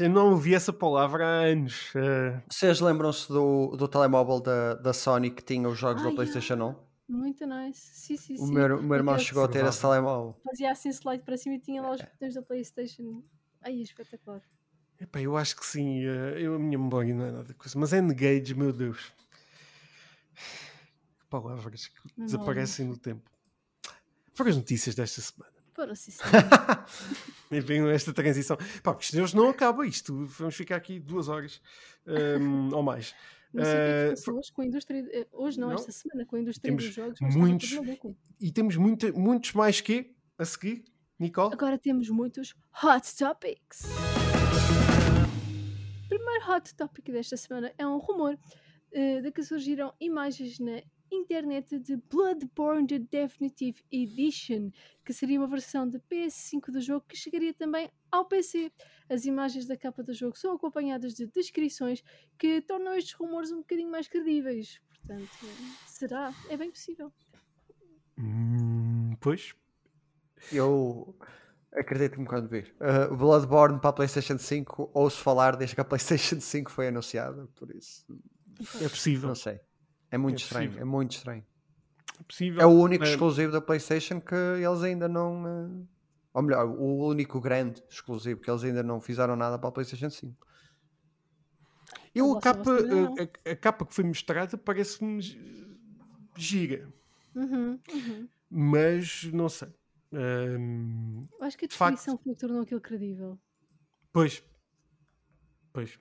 eu não ouvi essa palavra há anos. Uh, Vocês lembram-se do, do telemóvel da, da Sony que tinha os jogos Ah, da yeah. PlayStation 1? Muito nice. Sim, sim, O sim. meu, o meu irmão chegou a ter esse telemóvel. Fazia assim slide para cima e tinha lá os botões da Playstation. Ai, é espetacular. epá, eu acho que sim. uh, eu, a minha memória não é nada coisa. Mas Engage, meu Deus. Que palavras que desaparecem no tempo. Foram as notícias desta semana. Para sim, sim. <laughs> E vem esta transição. Pá, porque senão não acaba isto. Vamos ficar aqui duas horas um, <laughs> ou mais. Não sei o que é Eh, que hoje com a indústria. eh, Hoje não, Não. esta semana, com a indústria Temos dos jogos. muitos-. E temos muita, muitos mais que a seguir, Nicole. Agora temos muitos Hot Topics. O primeiro Hot Topic desta semana é um rumor eh, de que surgiram imagens na internet de Bloodborne The Definitive Edition, que seria uma versão de PS5 do jogo que chegaria também ao PC. As imagens da capa do jogo são acompanhadas de descrições que tornam estes rumores um bocadinho mais credíveis. Portanto, será? É bem possível. Hum, pois. Eu acredito-me quando vir. Uh, Bloodborne para a PlayStation 5, ouço falar desde que a PlayStation 5 foi anunciada, por isso É possível. não sei. É muito É estranho, possível. é muito estranho. É possível. É o único Eh, exclusivo da PlayStation que eles ainda não. uh, Ou melhor, o único grande exclusivo que eles ainda não fizeram nada para a PlayStation 5. Eu, a capa, não. a, a- capa que foi mostrada parece-me gi- gira, Uhum, uhum. mas não sei. Eu Acho que a De facto. que tornou aquilo credível. pois, pois.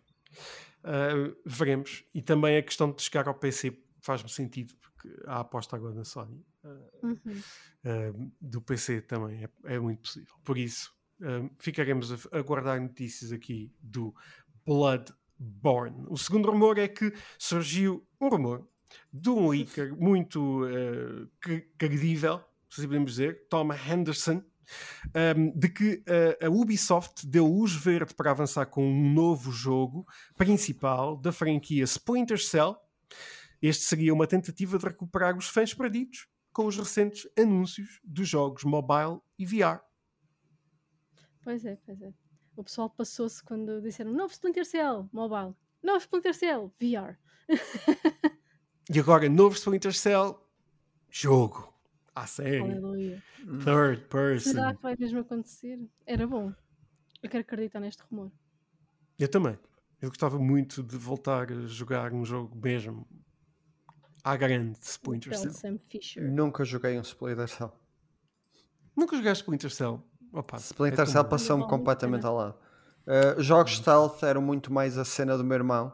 Ah, veremos. E também a questão de chegar ao PC faz-me sentido, porque a aposta agora na Sony Uhum. ah, do PC também é, é muito possível. Por isso, ah, ficaremos a, a guardar notícias aqui do Bloodborne. O segundo rumor é que surgiu um rumor de um leaker <laughs> muito cre- credível, se podemos dizer, Tom Henderson, um, de que uh, a Ubisoft deu luz verde para avançar com um novo jogo principal da franquia Splinter Cell. Este seria uma tentativa de recuperar os fãs perdidos com os recentes anúncios dos jogos mobile e VR. Pois é, pois é. O pessoal passou-se quando disseram novo Splinter Cell mobile, novo Splinter Cell VR. <laughs> e agora, novo Splinter Cell jogo. À série. Aleluia. Third person. Será que vai mesmo acontecer? Era bom. Eu quero acreditar neste rumor. Eu também. Eu gostava muito de voltar a jogar um jogo mesmo à grande Splinter Cell. Sam Fisher. Nunca joguei um Splinter Cell. Nunca jogaste Splinter Cell? Opa, Splinter é Cell passou-me completamente ao lado. Uh, jogos stealth eram muito mais a cena do meu irmão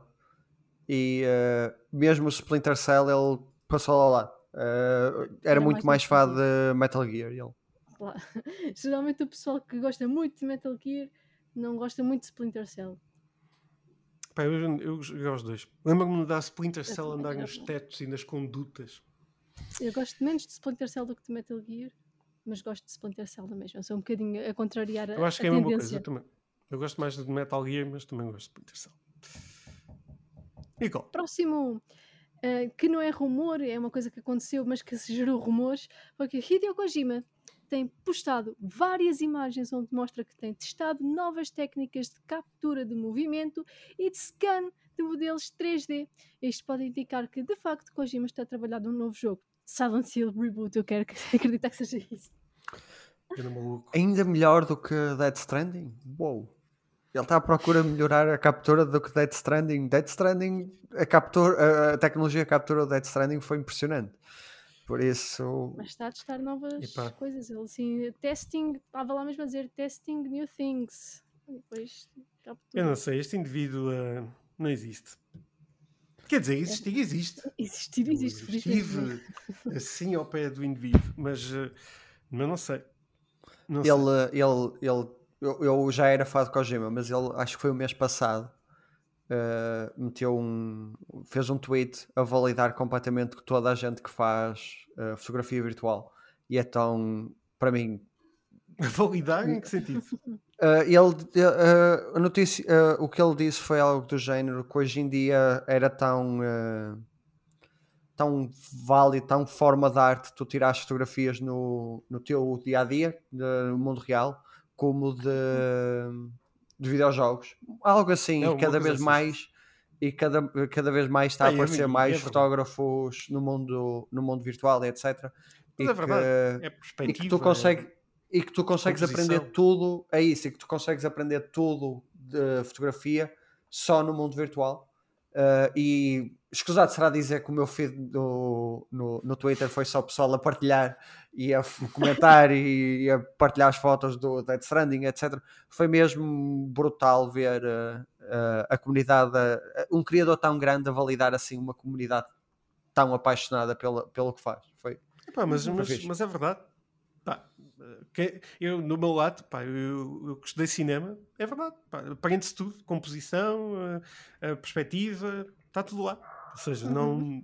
e uh, mesmo o Splinter Cell ele passou ao lado. Uh, era Era muito mais mais fã de Metal Gear. Ele. <laughs> Geralmente o pessoal que gosta muito de Metal Gear não gosta muito de Splinter Cell. Pá, eu, eu joguei dois. Lembro-me dar Splinter Cell andar nos tetos e nas condutas. Eu gosto menos de Splinter Cell do que de Metal Gear, mas gosto de Splinter Cell da mesma. Sou um bocadinho a contrariar a, Eu acho que é a mesma tendência. coisa. Eu, também. eu gosto mais de Metal Gear, mas também gosto de Splinter Cell. Igual. Próximo, eh, que não é rumor, é uma coisa que aconteceu, mas que se gerou rumores, foi que Hideo Kojima tem postado várias imagens onde mostra que tem testado novas técnicas de captura de movimento e de scan de modelos 3D. Isto pode indicar que, de facto, Kojima está a trabalhar num novo jogo. Silent Hill Reboot, eu quero que- <laughs> acreditar que seja isso. Ainda melhor do que Dead Stranding? Uou! Ele está à procura de melhorar a captura do que Dead Stranding. Dead Stranding, a, captura, a tecnologia de captura do Dead Stranding foi impressionante. Por isso, Mas está a testar novas Epá. coisas. Ele assim, testing, estava lá mesmo a dizer testing new things. Depois. Eu não sei, este indivíduo ah, não existe. Quer dizer, <laughs> existir existe. Existir, existe. Eu estive assim ao pé do indivíduo, mas, ah, mas não sei. Não sei. ele, ele, ele eu, eu já era fã de Kojima, mas ele acho que foi o mês passado. Eh, meteu um fez um tweet a validar completamente que toda a gente que faz eh, fotografia virtual e então para mim Validar em que sentido? Uh, <laughs> ele, uh, a notícia, uh, o que ele disse foi algo do género que hoje em dia era tão, uh, tão válido, tão forma de arte tu tirares fotografias no, no teu dia a dia, no mundo real, como de, de videojogos. Algo assim, É, e cada vez assim. mais e cada, cada vez mais está a É, é aparecer mais é verdade. fotógrafos no mundo, no mundo virtual, e etc. Mas E é verdade. que- É e que tu consegues e que tu consegues aprender tudo é isso e que tu consegues aprender tudo de fotografia só no mundo virtual Uh, e escusado será dizer que o meu feed no, no, no Twitter foi só o pessoal a partilhar e a comentar e, a partilhar as fotos do Dead Stranding, etc. Foi mesmo brutal ver uh, uh, a comunidade, um criador tão grande a validar assim uma comunidade tão apaixonada pela, pelo que faz. Foi, Pá, mas, mas, mas é verdade. Que- eu, no meu lado, pá, eu, eu estudei cinema, é verdade. Aprende-se tudo, composição, a, a perspectiva, está tudo lá. Ou seja, não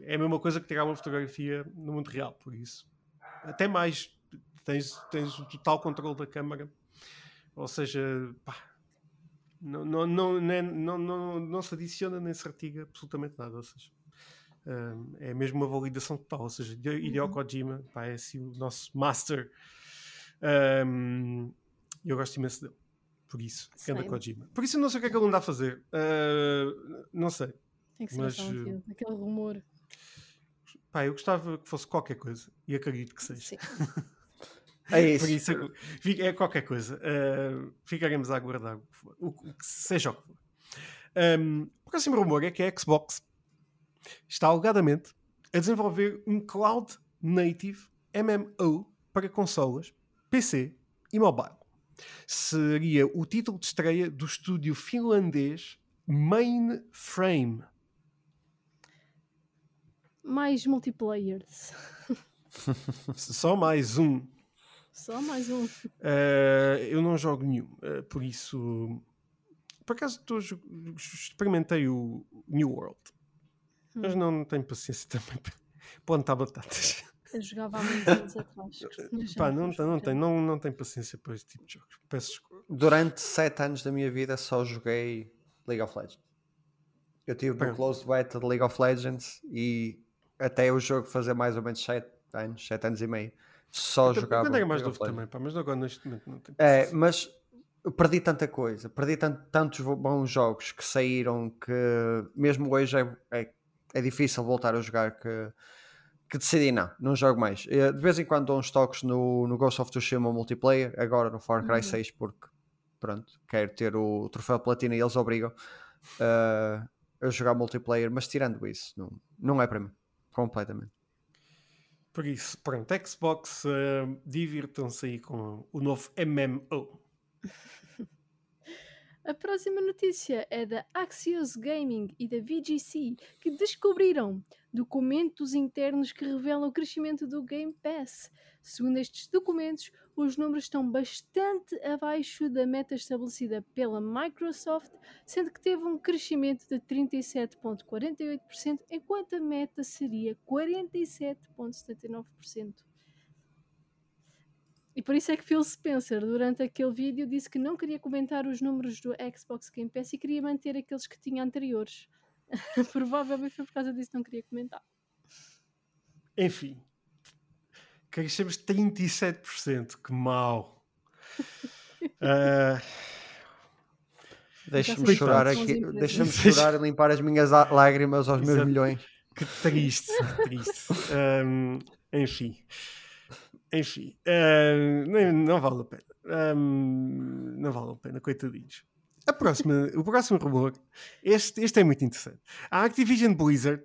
é a mesma coisa que tirar uma fotografia no mundo real, por isso. Até mais, tens, tens o total controle da câmara. Ou seja, pá, não, não, não, não, não, não, não se adiciona nem se retira absolutamente nada. Ou seja, um, é mesmo uma validação total. Ou seja, Hideo Uhum. Kojima pá, é assim o nosso master. Um, e eu gosto imenso dele. Por isso, Same. Kojima. Por isso eu não sei o que é que ele anda a fazer. Uh, não sei. Tem que ser Mas, Hill, aquele rumor. Pá, eu gostava que fosse qualquer coisa. E acredito que seja. Sim. <laughs> é isso. Por isso é- é qualquer coisa. Uh, ficaremos a aguardar o que, for, o que- seja o que for. Um, o próximo rumor é que a Xbox está alegadamente a desenvolver um Cloud Native MMO para consolas, PC e mobile. Seria o título de estreia do estúdio finlandês Mainframe. Mais multiplayers. Só mais um. Só mais um. Uh, eu não jogo nenhum, uh, por isso. Por acaso tô, experimentei o New World, mas Hum. não tenho paciência <laughs> também para plantar batatas. Eu jogava há muitos anos atrás. mas Pá, não não, tem- não, não, tem paciência para esse tipo de jogos. Peço desculpa. Durante 7 anos da minha vida só joguei League of Legends. Eu tive Pronto. close beta de League of Legends e até o jogo fazer mais ou menos 7 anos, 7 anos e meio, só Quando- jogava Quando era mais League of novo Legends. também, pá, mas agora neste momento não tem É, paciência. mas eu perdi tanta coisa, perdi tan- tantos bons jogos que saíram que mesmo hoje é, é, é difícil voltar a jogar que, que decidi não, não jogo mais. Eh, De vez em quando dou uns toques no, no Ghost of Tsushima multiplayer, agora no Far Cry Uhum. 6 porque pronto, quero ter o troféu platina e eles obrigam eh, a jogar multiplayer, mas tirando isso, não, não é para mim, completamente. Por isso, pronto, Xbox, eh, divirtam-se aí com o novo MMO. A próxima notícia é da Axios Gaming e da VGC, que descobriram documentos internos que revelam o crescimento do Game Pass. Segundo estes documentos, os números estão bastante abaixo da meta estabelecida pela Microsoft, sendo que teve um crescimento de 37,48%, enquanto a meta seria 47,79%. E por isso é que Phil Spencer, durante aquele vídeo, disse que não queria comentar os números do Xbox Game Pass e queria manter aqueles que tinha anteriores. <laughs> Provavelmente foi por causa disso que não queria comentar. Enfim, crescemos 37%, que mau. <laughs> Ah, Deixa-me chorar aqui, deixa-me chorar e limpar as minhas lágrimas aos meus Exato. milhões. que triste, triste. <laughs> Ahm, enfim, enfim, ah, nem- não vale a pena. Ahm, não vale a pena, coitadinhos. A próxima, o próximo rumor, este, este é muito interessante. A Activision Blizzard,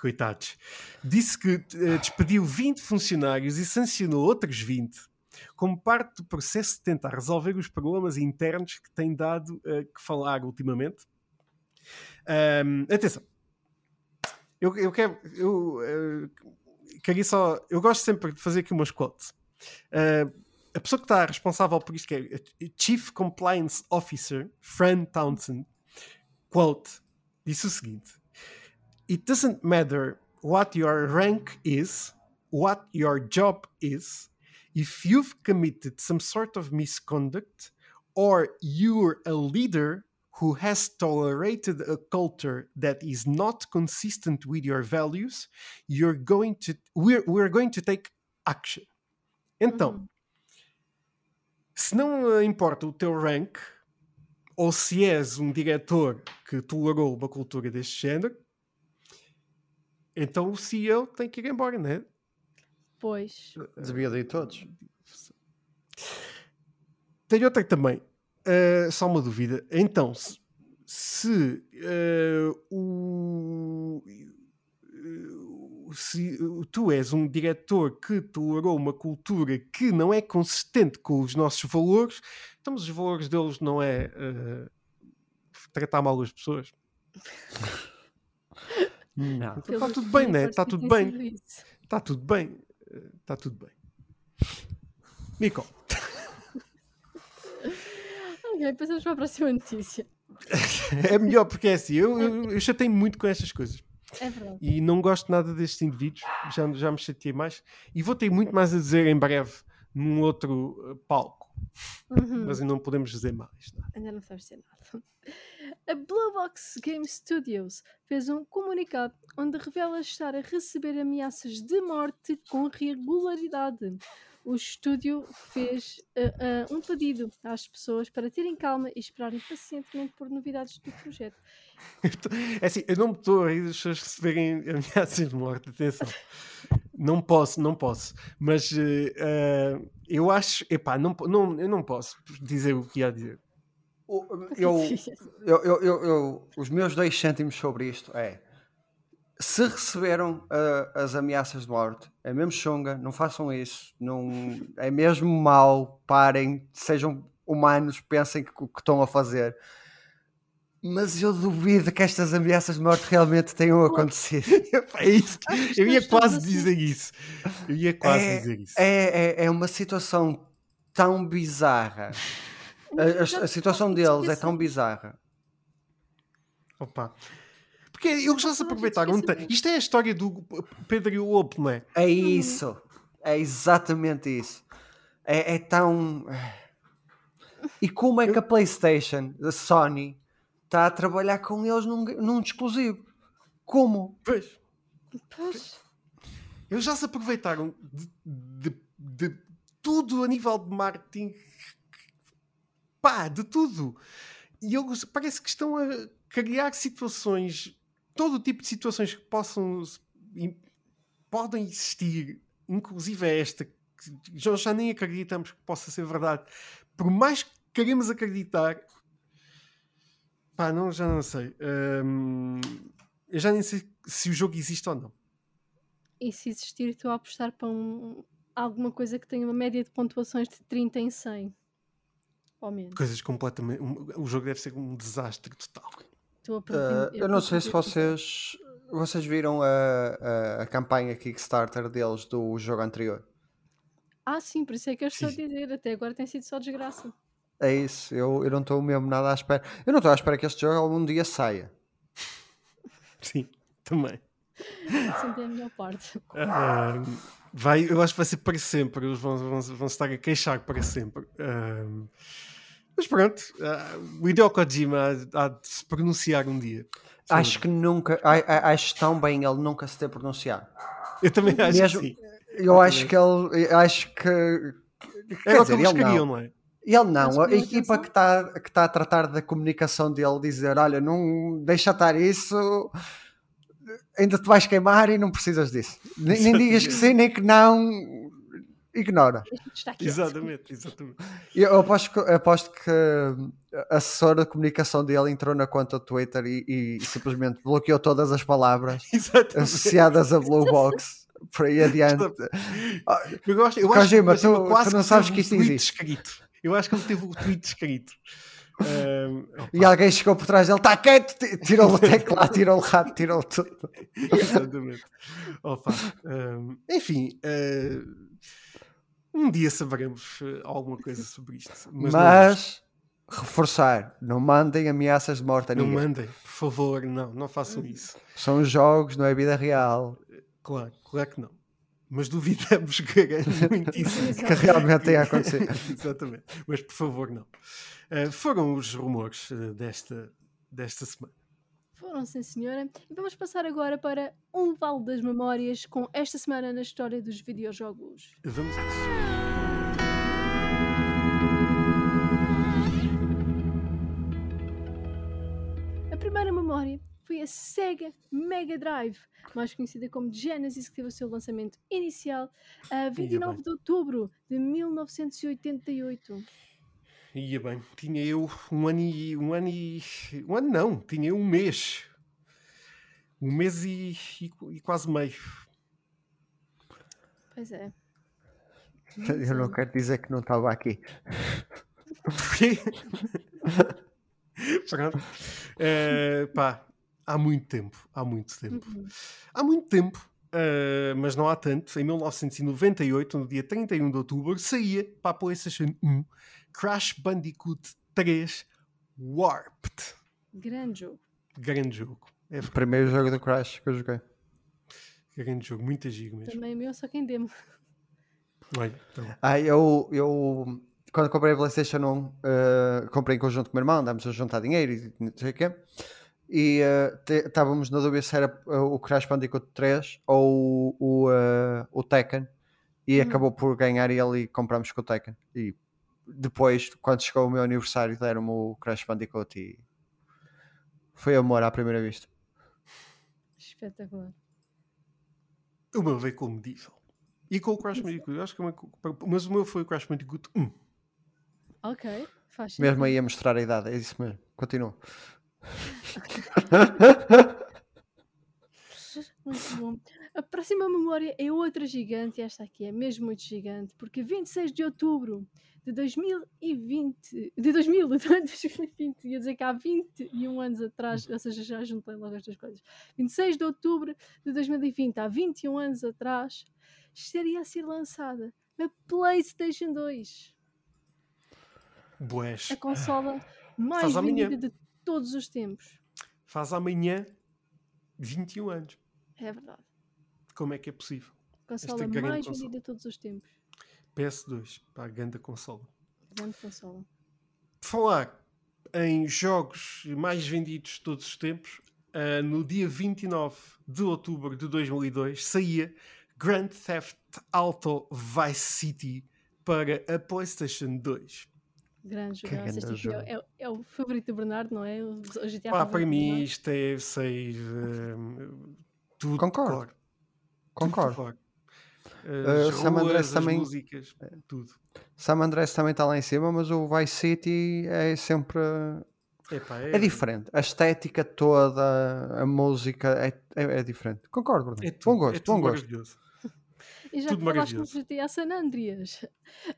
coitados, disse que eh, despediu 20 funcionários e sancionou outros 20 como parte do processo de tentar resolver os problemas internos que tem dado eh, que falar ultimamente. Ahm, atenção, eu, eu quero. Eu, eh, queria só. Eu gosto sempre de fazer aqui umas quotes. Eh, a pessoa que está responsável por isto, que é Chief Compliance Officer, Fran Townsend, quote, disse o seguinte: It doesn't matter what your rank is, what your job is, if you've committed some sort of misconduct, or you're a leader who has tolerated a culture that is not consistent with your values, you're going to we're, we're going to take action. Então, Uhum. se não eh, importa o teu rank, ou se és um diretor que tolerou uma cultura deste género, então o CEO tem que ir embora, né? Pois. Devia de ir todos. Tenho outra também. Uh, só uma dúvida. Então, se, se, uh, o, uh, se tu és um diretor que tolerou uma cultura que não é consistente com os nossos valores, então os valores deles não é uh, tratar mal as pessoas. <laughs> Não. Está Pelo tudo que bem, vi, né? Está tudo bem. Está tudo bem. Está tudo bem. Nico. Ok, passamos para a próxima notícia. <laughs> É melhor porque é assim. Eu, eu, eu chatei muito com estas coisas. É verdade. e não gosto nada destes indivíduos, já, já me chateei mais e vou ter muito mais a dizer em breve num outro uh, palco, Uhum. mas ainda não podemos dizer mais. não é? Ainda não sabes dizer nada. A Blue Box Game Studios fez um comunicado onde revela estar a receber ameaças de morte com regularidade. O estúdio fez ah, ah, um pedido às pessoas para terem calma e esperarem pacientemente por novidades do projeto. É assim, eu não me estou a rir das pessoas receberem <laughs> ameaças de morte, atenção. Não posso, não posso. Mas uh, uh, eu acho, epá, não, não, eu não posso dizer o que ia dizer. <laughs> Eu, eu, eu- eu- os meus dois cêntimos sobre isto é se receberam ah, as ameaças de morte, é mesmo chunga, não façam isso, não, é mesmo mau, parem, sejam humanos, pensem que o que estão a fazer. Mas eu duvido que estas ameaças de morte realmente tenham acontecido. <laughs> Epá, é isso. Eu ia quase dizer isso. Eu ia quase É- dizer isso. É, é, é uma situação tão bizarra. A, a- a situação deles é tão bizarra. Opa. Porque eles já se aproveitaram. Isto é a história do Pedro e o Lobo, não é? É isso. É exatamente isso. É, é tão. E como é que a PlayStation, a Sony, está a trabalhar com eles num, num exclusivo? Como? Pois. Pois. Eles já se aproveitaram de, de- de tudo a nível de marketing. Pá, de tudo. E eles parece que estão a criar situações, todo tipo de situações que possam podem existir, inclusive esta, que já, já nem acreditamos que possa ser verdade. Por mais que queremos acreditar, pá, não, já não sei. Hum, eu já nem sei se o jogo existe ou não. E se existir, estou a apostar para um- alguma coisa que tenha uma média de pontuações de 30 em 100. Ou menos. coisas completamente. O jogo deve ser um desastre total. Estou a Uh, eu não sei se vocês, vocês viram a, a, a campanha Kickstarter deles do jogo anterior. Ah, sim, por isso é que eu estou a dizer. Até agora tem sido só desgraça. É isso, eu, eu não estou mesmo nada à espera. Eu não estou à espera que este jogo algum dia saia. <laughs> Sim, também. Sempre é a melhor parte. Ah, vai, eu acho que vai ser para sempre. Eles vão, vão, vão estar a queixar para sempre. Ah, mas pronto, ah, o Hideo Kojima há, há de se pronunciar um dia. Acho que nunca, a- a- acho tão bem ele nunca se ter pronunciado. Eu também acho Mesmo- que sim. Eu acho que ele, eu acho que. É Quer que dizer, eles ele queriam, não. não é? Ele não, a equipa que está que tá a tratar da comunicação dele dizer: Olha, não deixa estar isso, ainda te vais queimar e não precisas disso. Nem, nem digas que sim, nem que não, ignora. Exatamente, exatamente. Eu aposto que, aposto que a assessora de comunicação dele entrou na conta do Twitter e, e simplesmente bloqueou todas as palavras <laughs> exatamente. associadas a Blue Box por aí adiante. Eu, gosto, eu acho Kojima, que o Kojima tu- quase tu não sabes teve que o isto tweet existe. escrito. Eu acho que ele teve o tweet escrito. Ah, E alguém chegou por trás dele, está quieto, ti- tirou o teclado, tirou o rato, tirou tudo. Exatamente. Opa, hum, enfim, eh, um dia saberemos eh, alguma coisa sobre isto. Mas, Mas, reforçar, não mandem ameaças de morte a não, não ninguém. mandem, por favor, não, não façam isso. São jogos, não é vida real, Claro, claro que não. Mas duvidamos <laughs> que muitíssimo que realmente tenha acontecido. <laughs> Exatamente. Mas por favor, não. Eh, foram os rumores eh, desta, desta semana. Foram, sim, senhora. E vamos passar agora para um vale das memórias com esta semana na história dos videojogos. Vamos a isso. A primeira memória foi a Sega Mega Drive, mais conhecida como Genesis, que teve o seu lançamento inicial a 29 bem. de outubro de 1988. Ia bem, tinha eu um ano e. Um ano e. Um ano não, tinha eu um mês. Um mês e, e- e quase meio. Pois é. Eu não quero dizer que não estava aqui. Porquê? <laughs> Pronto. Eh, pá, há muito tempo. Há muito tempo. Uhum. Há muito tempo, eh, mas não há tanto. Em 1998, no dia 31 de outubro, saía para a PlayStation 1 Crash Bandicoot 3 Warped. Grande jogo. Grande jogo. É O primeiro jogo do Crash que eu joguei. grande jogo, muito giro mesmo. Também meu, só quem demo. Olha, então, Ah, eu, eu quando comprei a PlayStation 1, eh, comprei em conjunto com o meu irmão, andámos a juntar dinheiro e não sei o quê. E eh, estávamos na dúvida se era eh, o Crash Bandicoot 3 ou o, o Tekken. E Uhum. acabou por ganhar ele e compramos com o Tekken. E depois, quando chegou o meu aniversário, deram-me o Crash Bandicoot e foi amor à primeira vista. Espetacular. o meu veio com o Medieval. E com o Crash Bandicoot. Acho que é uma- mas o meu foi o Crash Bandicoot 1. Ok, faz sentido. Mesmo aí a mostrar a idade, é isso mesmo. Continua. Muito bom. A próxima memória é outra gigante, esta aqui é mesmo muito gigante, porque 26 de outubro de 2020, de 2000, <laughs> de 2020, ia dizer que há 21 anos atrás, ou seja, já juntei logo as duas coisas. 26 de outubro de 2020, há 21 anos atrás, estaria a ser lançada a PlayStation 2, Boés. a consola mais Faz amanhã. vendida de todos os tempos. Faz amanhã 21 anos. É verdade. Como é que é possível? Consola Esta grande mais consola. vendida de todos os tempos. PS2, para a grande consola. Grande consola. Por falar em jogos mais vendidos de todos os tempos, ah, no dia 29 de outubro de 2002 saía Grand Theft Auto Vice City para a PlayStation 2. Grande. Este grande jogo. é, é- é o favorito do Bernardo, não é? O, GTA Pá, favorito para mim isto é, sei, ah, tudo Concordo. Concordo. Tudo claro. Uh, As Sam ruas, Andreas as também- músicas, tudo. Sam Andrés também está lá em cima, mas o Vice City é sempre. Epá, É diferente. A estética toda, a música é, é, é diferente. Concordo, Bruno. É tudo, bom gosto, é tudo bom gosto. maravilhoso. <laughs> E já Tudo que falaste no maravilhoso. GTA San Andreas,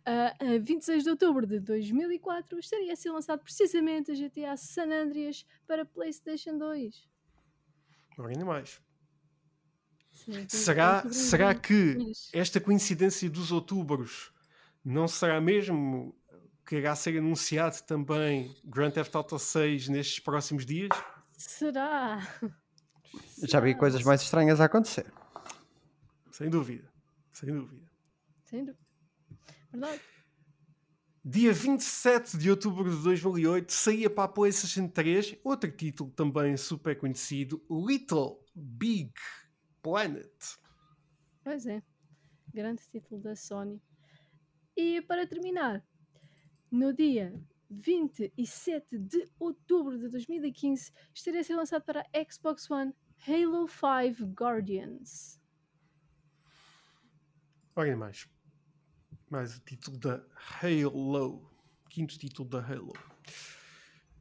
a, a 26 de outubro de 2004 estaria a ser lançado precisamente o GTA San Andreas para PlayStation 2. Ora, ainda mais. Será, será que esta coincidência dos outubros não será mesmo que irá ser anunciado também Grand Theft Auto 6 nestes próximos dias? Será? Já vi coisas mais estranhas a acontecer. Sem dúvida. Sem dúvida. Sem dúvida. Verdade. Dia 27 de outubro de 2008 saía para a PlayStation 3 outro título também super conhecido, Little Big Planet. Pois é. Grande título da Sony. E para terminar, no dia 27 de outubro de 2015, estaria a ser lançado para Xbox One Halo 5 Guardians. Olhem mais. Mais o título da Halo. Quinto título da Halo.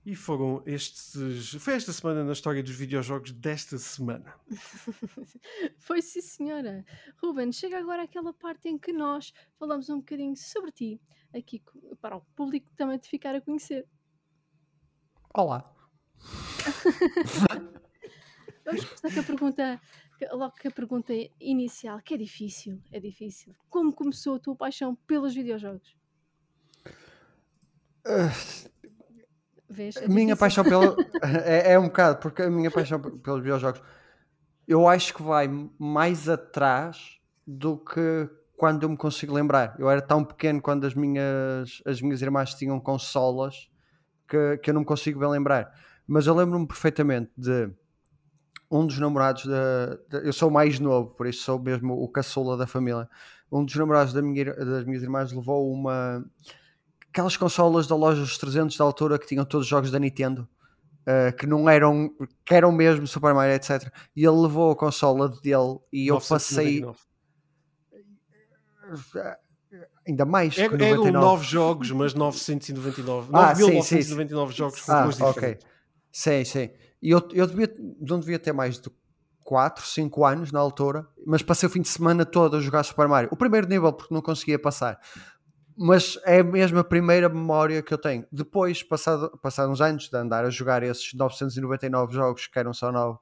E foram estes. Foi esta semana na história dos videojogos desta semana. <laughs> Foi sim, senhora. Ruben, chega agora aquela parte em que nós falamos um bocadinho sobre ti, aqui para o público também te ficar a conhecer. Olá. <laughs> Vamos começar com a pergunta, logo com a pergunta inicial, que é difícil, é difícil. Como começou a tua paixão pelos videojogos? Ah, Vês? É A minha paixão pelo. <laughs> <laughs> é, é um bocado, porque a minha paixão pe- pelos videojogos eu acho que vai mais atrás do que quando eu me consigo lembrar. Eu era tão pequeno quando as minhas, as minhas irmãs tinham consolas que, que eu não me consigo bem lembrar. Mas eu lembro-me perfeitamente de um dos namorados da. eu sou mais novo, por isso sou mesmo o caçula da família. Um dos namorados da minha das minhas irmãs levou uma aquelas consolas da loja dos 300 da altura que tinham todos os jogos da Nintendo uh, que não eram que eram mesmo Super Mario etc e ele levou a consola dele e eu passei 999. ainda mais que Er- Eram 99. 9 jogos, mas 999. Ah, sim, 9.999 jogos com ah, cores ok diferentes. sim, sim e eu, eu devia, não devia ter mais de 4, 5 anos na altura mas passei o fim de semana todo a jogar Super Mario o primeiro nível porque não conseguia passar mas é mesmo a primeira memória que eu tenho. Depois, passado, passados uns anos de andar a jogar esses 999 jogos que eram só 9, uh,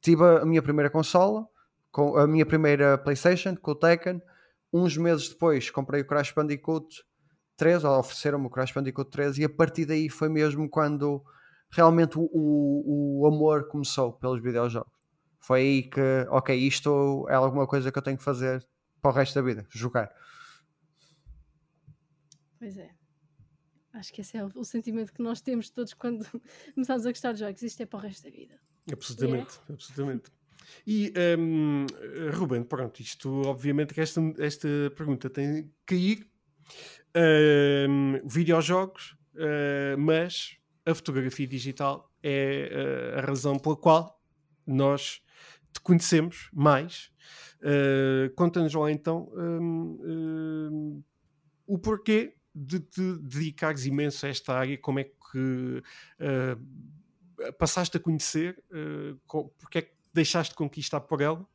tive a minha primeira consola, com a minha primeira PlayStation, com o Tekken. Uns meses depois comprei o Crash Bandicoot 3, ou ofereceram-me o Crash Bandicoot 3, e a partir daí foi mesmo quando realmente o, o, o amor começou pelos videojogos. Foi aí que, ok, isto é alguma coisa que eu tenho que fazer para o resto da vida, jogar. Pois é. Acho que esse é o, sentimento que nós temos todos quando <laughs> começamos a gostar de jogos. Isto é para o resto da vida. Absolutamente, absolutamente. E, hum, Ruben, pronto, isto obviamente que esta, esta pergunta tem que ir. Hum, videojogos, uh, mas a fotografia digital é uh, a razão pela qual nós te conhecemos mais. Uh, Conta-nos lá então hum, o porquê de te dedicares imenso a esta área, como é que uh, passaste a conhecer, uh, porque é que deixaste de conquistar por ela,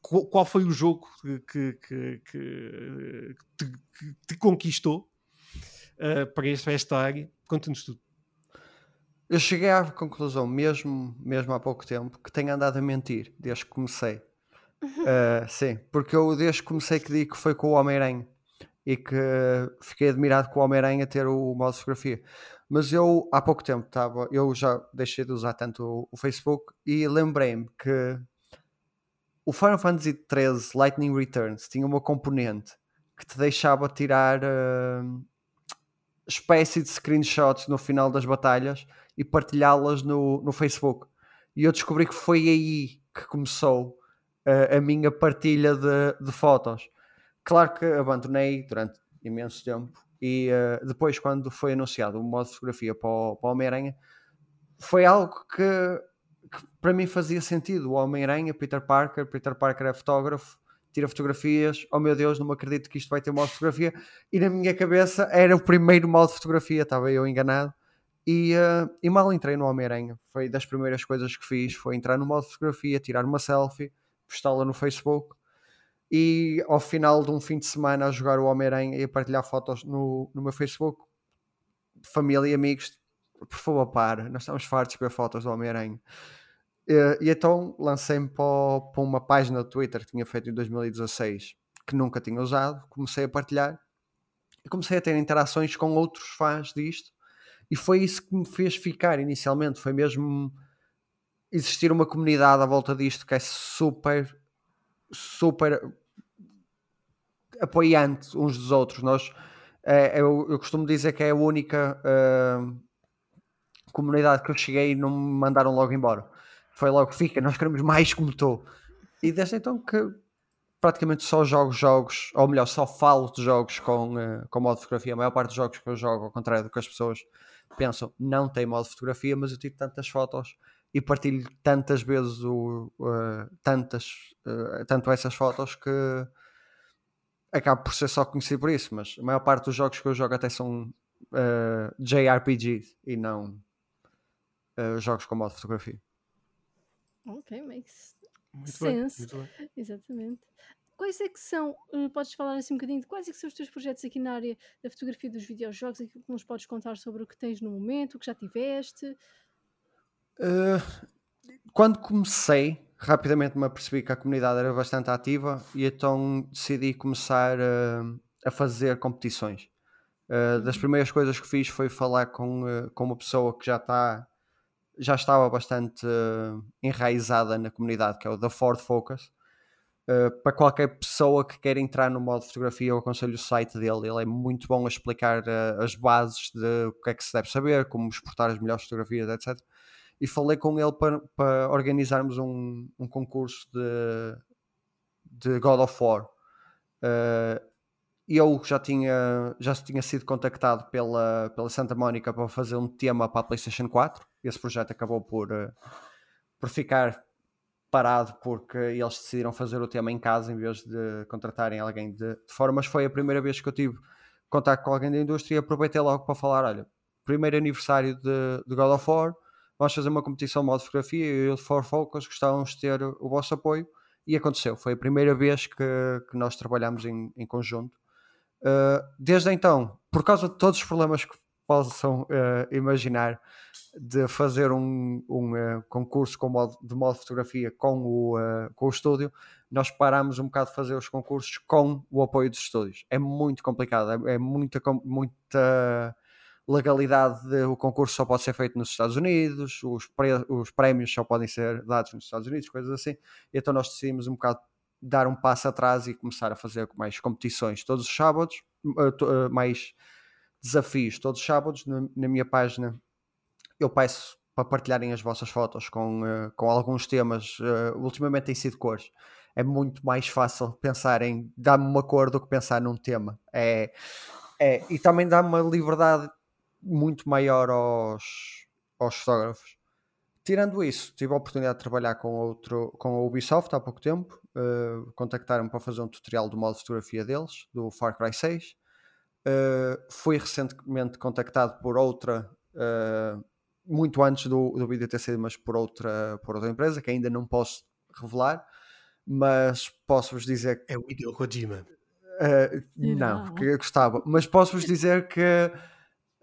qual, qual foi o jogo que, que, que, que te, que te conquistou uh, para esta, esta área? Conta-nos tudo. Eu cheguei à conclusão, mesmo, mesmo há pouco tempo, que tenho andado a mentir desde que comecei. Uh, <laughs> sim, porque eu desde que comecei que digo que foi com o Homem-Aranha e que fiquei admirado com o Homem-Aranha ter o modo de fotografia. Mas eu há pouco tempo estava, eu já deixei de usar tanto o, Facebook e lembrei-me que o Final Fantasy XIII Lightning Returns tinha uma componente que te deixava tirar uh, espécie de screenshots no final das batalhas e partilhá-las no, no Facebook. E eu descobri que foi aí que começou uh, a minha partilha de, de, fotos. Claro que abandonei durante imenso tempo e uh, depois, quando foi anunciado o modo de fotografia para o, o Homem-Aranha, foi algo que, que, para mim fazia sentido. O Homem-Aranha, Peter Parker, Peter Parker é fotógrafo, tira fotografias, oh meu Deus, não me acredito que isto vai ter modo de fotografia, e na minha cabeça era o primeiro modo de fotografia, estava eu enganado, e, uh, e mal entrei no Homem-Aranha, foi das primeiras coisas que fiz, foi entrar no modo de fotografia, tirar uma selfie, postá-la no Facebook, e ao final de um fim de semana a jogar o Homem-Aranha e a partilhar fotos no, no meu Facebook, família e amigos, por favor para, nós estamos fartos de ver fotos do Homem-Aranha. Uh, e então lancei-me para, para, uma página do Twitter que tinha feito em 2016 que nunca tinha usado, comecei a partilhar e comecei a ter interações com outros fãs disto e foi isso que me fez ficar inicialmente, foi mesmo existir uma comunidade à volta disto que é super super apoiante uns dos outros nós é, eu, eu, costumo dizer que é a única uh, comunidade que eu cheguei e não me mandaram logo embora foi logo, fica, nós queremos mais como estou. E desde então que praticamente só jogo jogos, ou melhor, só falo de jogos com, uh, com modo de fotografia. A maior parte dos jogos que eu jogo, ao contrário do que as pessoas pensam, não tem modo de fotografia, mas eu tiro tantas fotos e partilho tantas vezes o, uh, tantas, uh, tanto essas fotos que acabo por ser só conhecido por isso. Mas a maior parte dos jogos que eu jogo até são JRPGs e não jogos com modo de fotografia. Ok, makes muito sense. Bem, muito bem. Exatamente. Quais é que são, uh, podes falar assim um bocadinho de quais é que são os teus projetos aqui na área da fotografia dos videojogos, aquilo que nos podes contar sobre o que tens no momento, o que já tiveste? Uh, quando comecei, rapidamente me apercebi que a comunidade era bastante ativa e então decidi começar uh, a fazer competições. Uh, das primeiras coisas que fiz foi falar com, com uma pessoa que já está já estava bastante enraizada na comunidade, que é o da Ford Focus. Uh, para qualquer pessoa que queira entrar no modo de fotografia, eu aconselho o site dele. Ele é muito bom a explicar uh, as bases de o que é que se deve saber, como exportar as melhores fotografias, etc. E falei com ele para, para organizarmos um, um concurso de, de God of War. Uh, eu já tinha, já tinha sido contactado pela, pela Santa Mónica para fazer um tema para a PlayStation 4 esse projeto acabou por, uh, por ficar parado porque eles decidiram fazer o tema em casa em vez de contratarem alguém de, de fora, mas foi a primeira vez que eu tive contato com alguém da indústria e aproveitei logo para falar, olha, primeiro aniversário de, de God of War, vamos fazer uma competição de modo fotografia e o For Focus gostávamos de ter o vosso apoio e aconteceu, foi a primeira vez que, que nós trabalhamos em, em conjunto. Uh, desde então, por causa de todos os problemas que possam uh, imaginar de fazer um, um uh, concurso com modo, de modo fotografia com o, uh, com o estúdio, nós paramos um bocado de fazer os concursos com o apoio dos estúdios. É muito complicado, é, é muita, muita legalidade. De, o concurso só pode ser feito nos Estados Unidos, os, os prémios só podem ser dados nos Estados Unidos, coisas assim. Então nós decidimos um bocado dar um passo atrás e começar a fazer mais competições todos os sábados, mais desafios todos os sábados na, minha página. Eu peço para partilharem as vossas fotos com, uh, com alguns temas. Ultimamente tem sido cores. É muito mais fácil pensar em dar-me uma cor do que pensar num tema. É, é, e também dá uma liberdade muito maior aos, aos fotógrafos. Tirando isso, tive a oportunidade de trabalhar com, outro, com a Ubisoft há pouco tempo. Uh, Contactaram-me para fazer um tutorial do modo de fotografia deles, do Far Cry 6. Uh, fui recentemente contactado por outra, uh, muito antes do, do vídeo ter sido, mas por outra, por outra empresa, que ainda não posso revelar, mas posso-vos dizer É o Hideo Kojima. Uh, não, porque eu gostava, mas posso-vos dizer que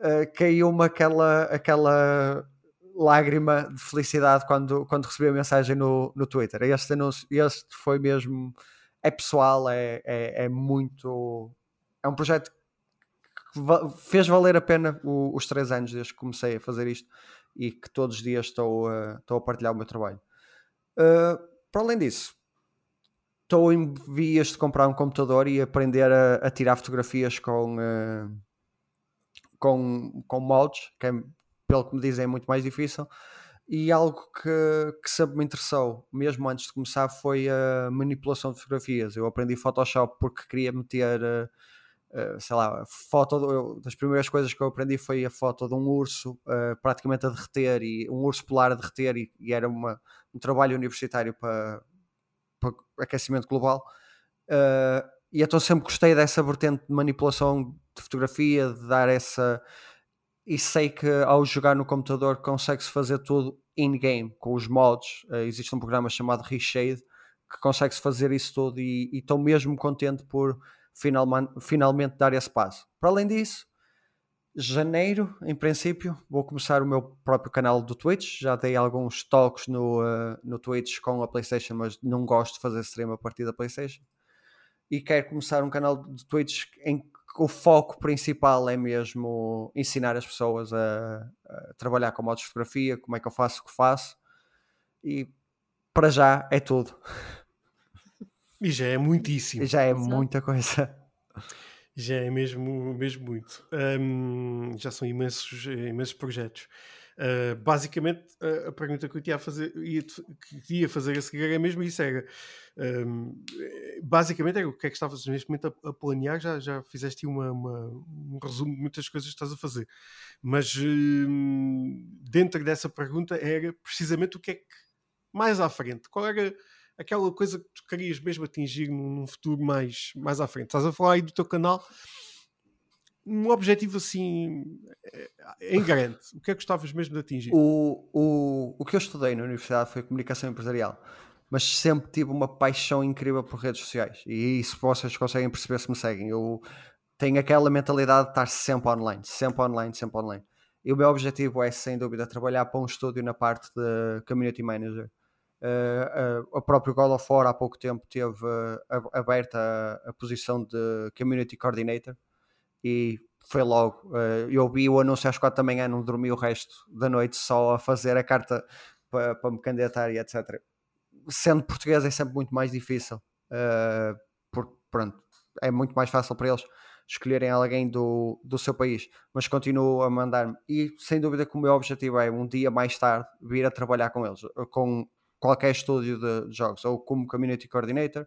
uh, caiu-me aquela, aquela lágrima de felicidade quando, quando recebi a mensagem no, no Twitter. Este, anúncio, este foi mesmo. É pessoal, é, é, é muito. É um projeto fez valer a pena o, os três anos desde que comecei a fazer isto e que todos os dias estou, uh, estou a partilhar o meu trabalho. Uh, para além disso, estou em vias de comprar um computador e aprender a, a tirar fotografias com, uh, com, com mods, que é, pelo que me dizem é muito mais difícil. E algo que, que sempre me interessou, mesmo antes de começar, foi a manipulação de fotografias. Eu aprendi Photoshop porque queria meter, uh, uh, sei lá, foto. Eu, das primeiras coisas que eu aprendi foi a foto de um urso praticamente a derreter, e um urso polar a derreter, e, e era uma, um trabalho universitário para para aquecimento global. Uh, e então sempre gostei dessa vertente de manipulação de fotografia, de dar essa. E sei que ao jogar no computador consegue-se fazer tudo in-game, com os mods. Uh, existe um programa chamado Reshade que consegue-se fazer isso tudo e estou mesmo contente por finalmente dar esse passo. Para além disso, janeiro, em princípio, vou começar o meu próprio canal do Twitch. Já dei alguns toques no, uh, no Twitch com a PlayStation, mas não gosto de fazer stream a partir da PlayStation. E quero começar um canal de Twitch em o foco principal é mesmo ensinar as pessoas a, a trabalhar com modos de fotografia, como é que eu faço o que faço. E para já é tudo. E já é muitíssimo. E já é Exato. muita coisa. Já é mesmo, mesmo muito. Um, já são imensos, imensos projetos. Uh, basicamente, a, pergunta que eu tinha a fazer, ia, que ia fazer a seguir é mesmo isso: era um, basicamente era o que é que estavas neste momento a, a planear. Já, já fizeste uma, uma, um resumo de muitas coisas que estás a fazer, mas um, dentro dessa pergunta era precisamente o que é que mais à frente, qual era aquela coisa que tu querias mesmo atingir num, futuro mais, mais à frente. Estás a falar aí do teu canal, um objetivo assim eh, em grande. O que é que gostavas mesmo de atingir? O, o, o que eu estudei na universidade foi comunicação empresarial, mas sempre tive uma paixão incrível por redes sociais. E isso vocês conseguem perceber se me seguem. Eu tenho aquela mentalidade de estar sempre online, sempre online, sempre online. E o meu objetivo é, sem dúvida, trabalhar para um estúdio na parte de Community Manager Uh, uh, o próprio God of War há pouco tempo teve uh, aberta a, a, posição de Community Coordinator e foi logo. eu vi o anúncio às quatro da manhã, não dormi o resto da noite só a fazer a carta para, me candidatar e etc. Sendo português é sempre muito mais difícil, porque pronto, é muito mais fácil para eles escolherem alguém do, do seu país, mas continuo a mandar-me. E sem dúvida que o meu objetivo é um dia mais tarde vir a trabalhar com eles, com qualquer estúdio de jogos, ou como Community Coordinator,